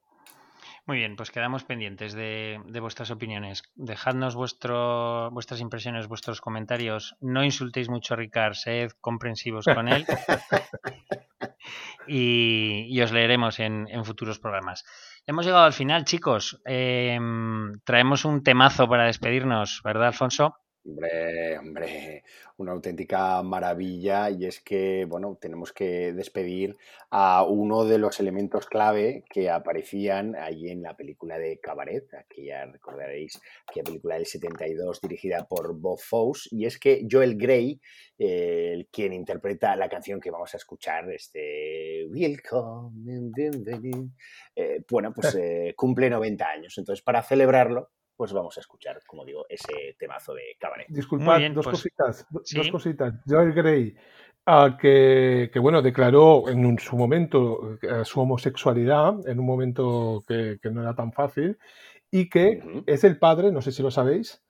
Muy bien, pues quedamos pendientes de, vuestras opiniones. Dejadnos vuestro, vuestras impresiones, vuestros comentarios. No insultéis mucho a Ricard, sed comprensivos con él. y, os leeremos en, futuros programas. Hemos llegado al final, chicos. Em, traemos un temazo para despedirnos, ¿verdad, Alfonso? Hombre, hombre, una auténtica maravilla. Y es que, bueno, tenemos que despedir a uno de los elementos clave que aparecían allí en la película de Cabaret, aquella, recordaréis, aquella película del 72 dirigida por Bob Fosse, y es que Joel Grey, eh, quien interpreta la canción que vamos a escuchar, este Welcome, eh, bueno, pues eh, cumple 90 años. Entonces, para celebrarlo, pues vamos a escuchar, como digo, ese temazo de Cabaret. Disculpad, dos pues, cositas, dos cositas. Joel Grey, ah, que, bueno, declaró en su momento eh, su homosexualidad, en un momento que, no era tan fácil, y que es el padre, no sé si lo sabéis,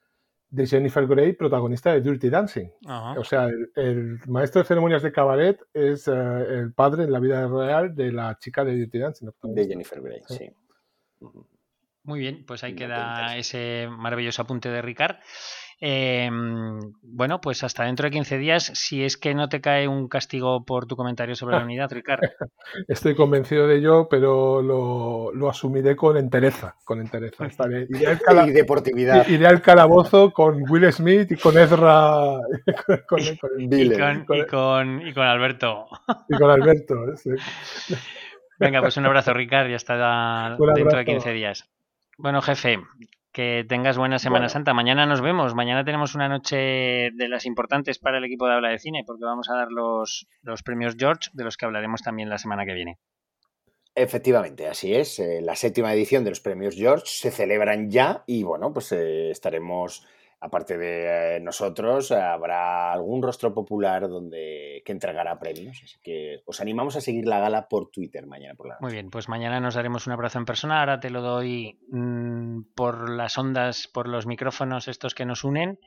de Jennifer Grey, protagonista de Dirty Dancing. O sea, el, maestro de ceremonias de cabaret es eh, el padre en la vida real de la chica de Dirty Dancing. De Jennifer Grey, sí. Muy bien, pues ahí queda ese maravilloso apunte de Ricard. Em, bueno, pues hasta dentro de 15 días, si es que no te cae un castigo por tu comentario sobre la unidad, Ricard. Estoy convencido de ello, pero lo, asumiré con entereza. Con entereza. y deportividad. Iré al calabozo con Will Smith y con Ezra. con, y, con, y, con, Alberto. Y con Alberto. Venga, pues un abrazo, Ricard, y hasta dentro de 15 días. Bueno, jefe, que tengas buena Semana Santa. Mañana nos vemos. Mañana tenemos una noche de las importantes para el equipo de habla de cine, porque vamos a dar los, los premios George, de los que hablaremos también la semana que viene. Efectivamente, así es. Eh, la séptima edición de los premios George se celebran ya y bueno, pues eh, estaremos aparte de eh, nosotros, habrá algún rostro popular donde que entregará premios. Así que os animamos a seguir la gala por Twitter mañana por la noche. Muy bien, pues mañana nos daremos un abrazo en persona. Ahora te lo doy mm, por las ondas, por los micrófonos estos que nos unen.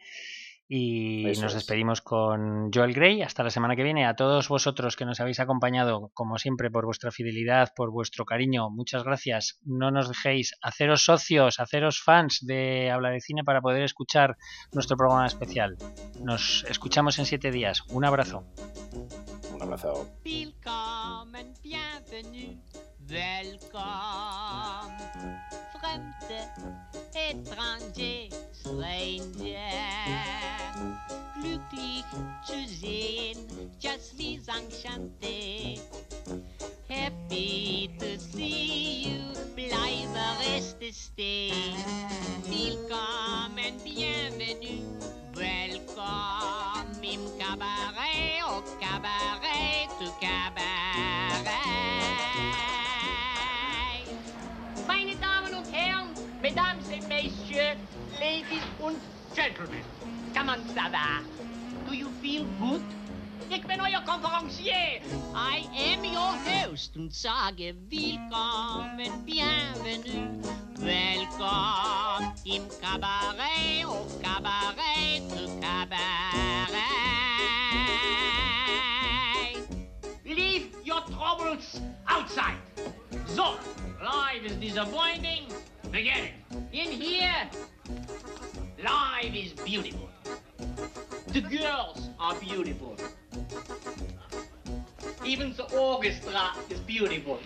Y nos despedimos con Joel Grey. Hasta la semana que viene. A todos vosotros que nos habéis acompañado, como siempre, por vuestra fidelidad, por vuestro cariño, muchas gracias. No nos dejéis haceros socios, haceros fans de Habla de Cine para poder escuchar nuestro programa especial. Nos escuchamos en siete días. Un abrazo. Un abrazo. stranger. glücklich zu sehen, just wie Sanchante. Happy to see you, bleibe reste stay. Willkommen, bienvenue, welcome im Kabarett, au Kabarett, zu Kabarett. Meine Damen und Herren, Mesdames et Messieurs, Ladies und Gentlemen. Come on, Sava. Do you feel good? Ich bin euer Konferencier. I am your host und sage willkommen, bienvenue. Willkommen im Kabarett, au Kabarett, zu Kabarett. Leave your troubles outside. So, life is disappointing. Begin. In here, Life is beautiful. The girls are beautiful. Even the orchestra is beautiful.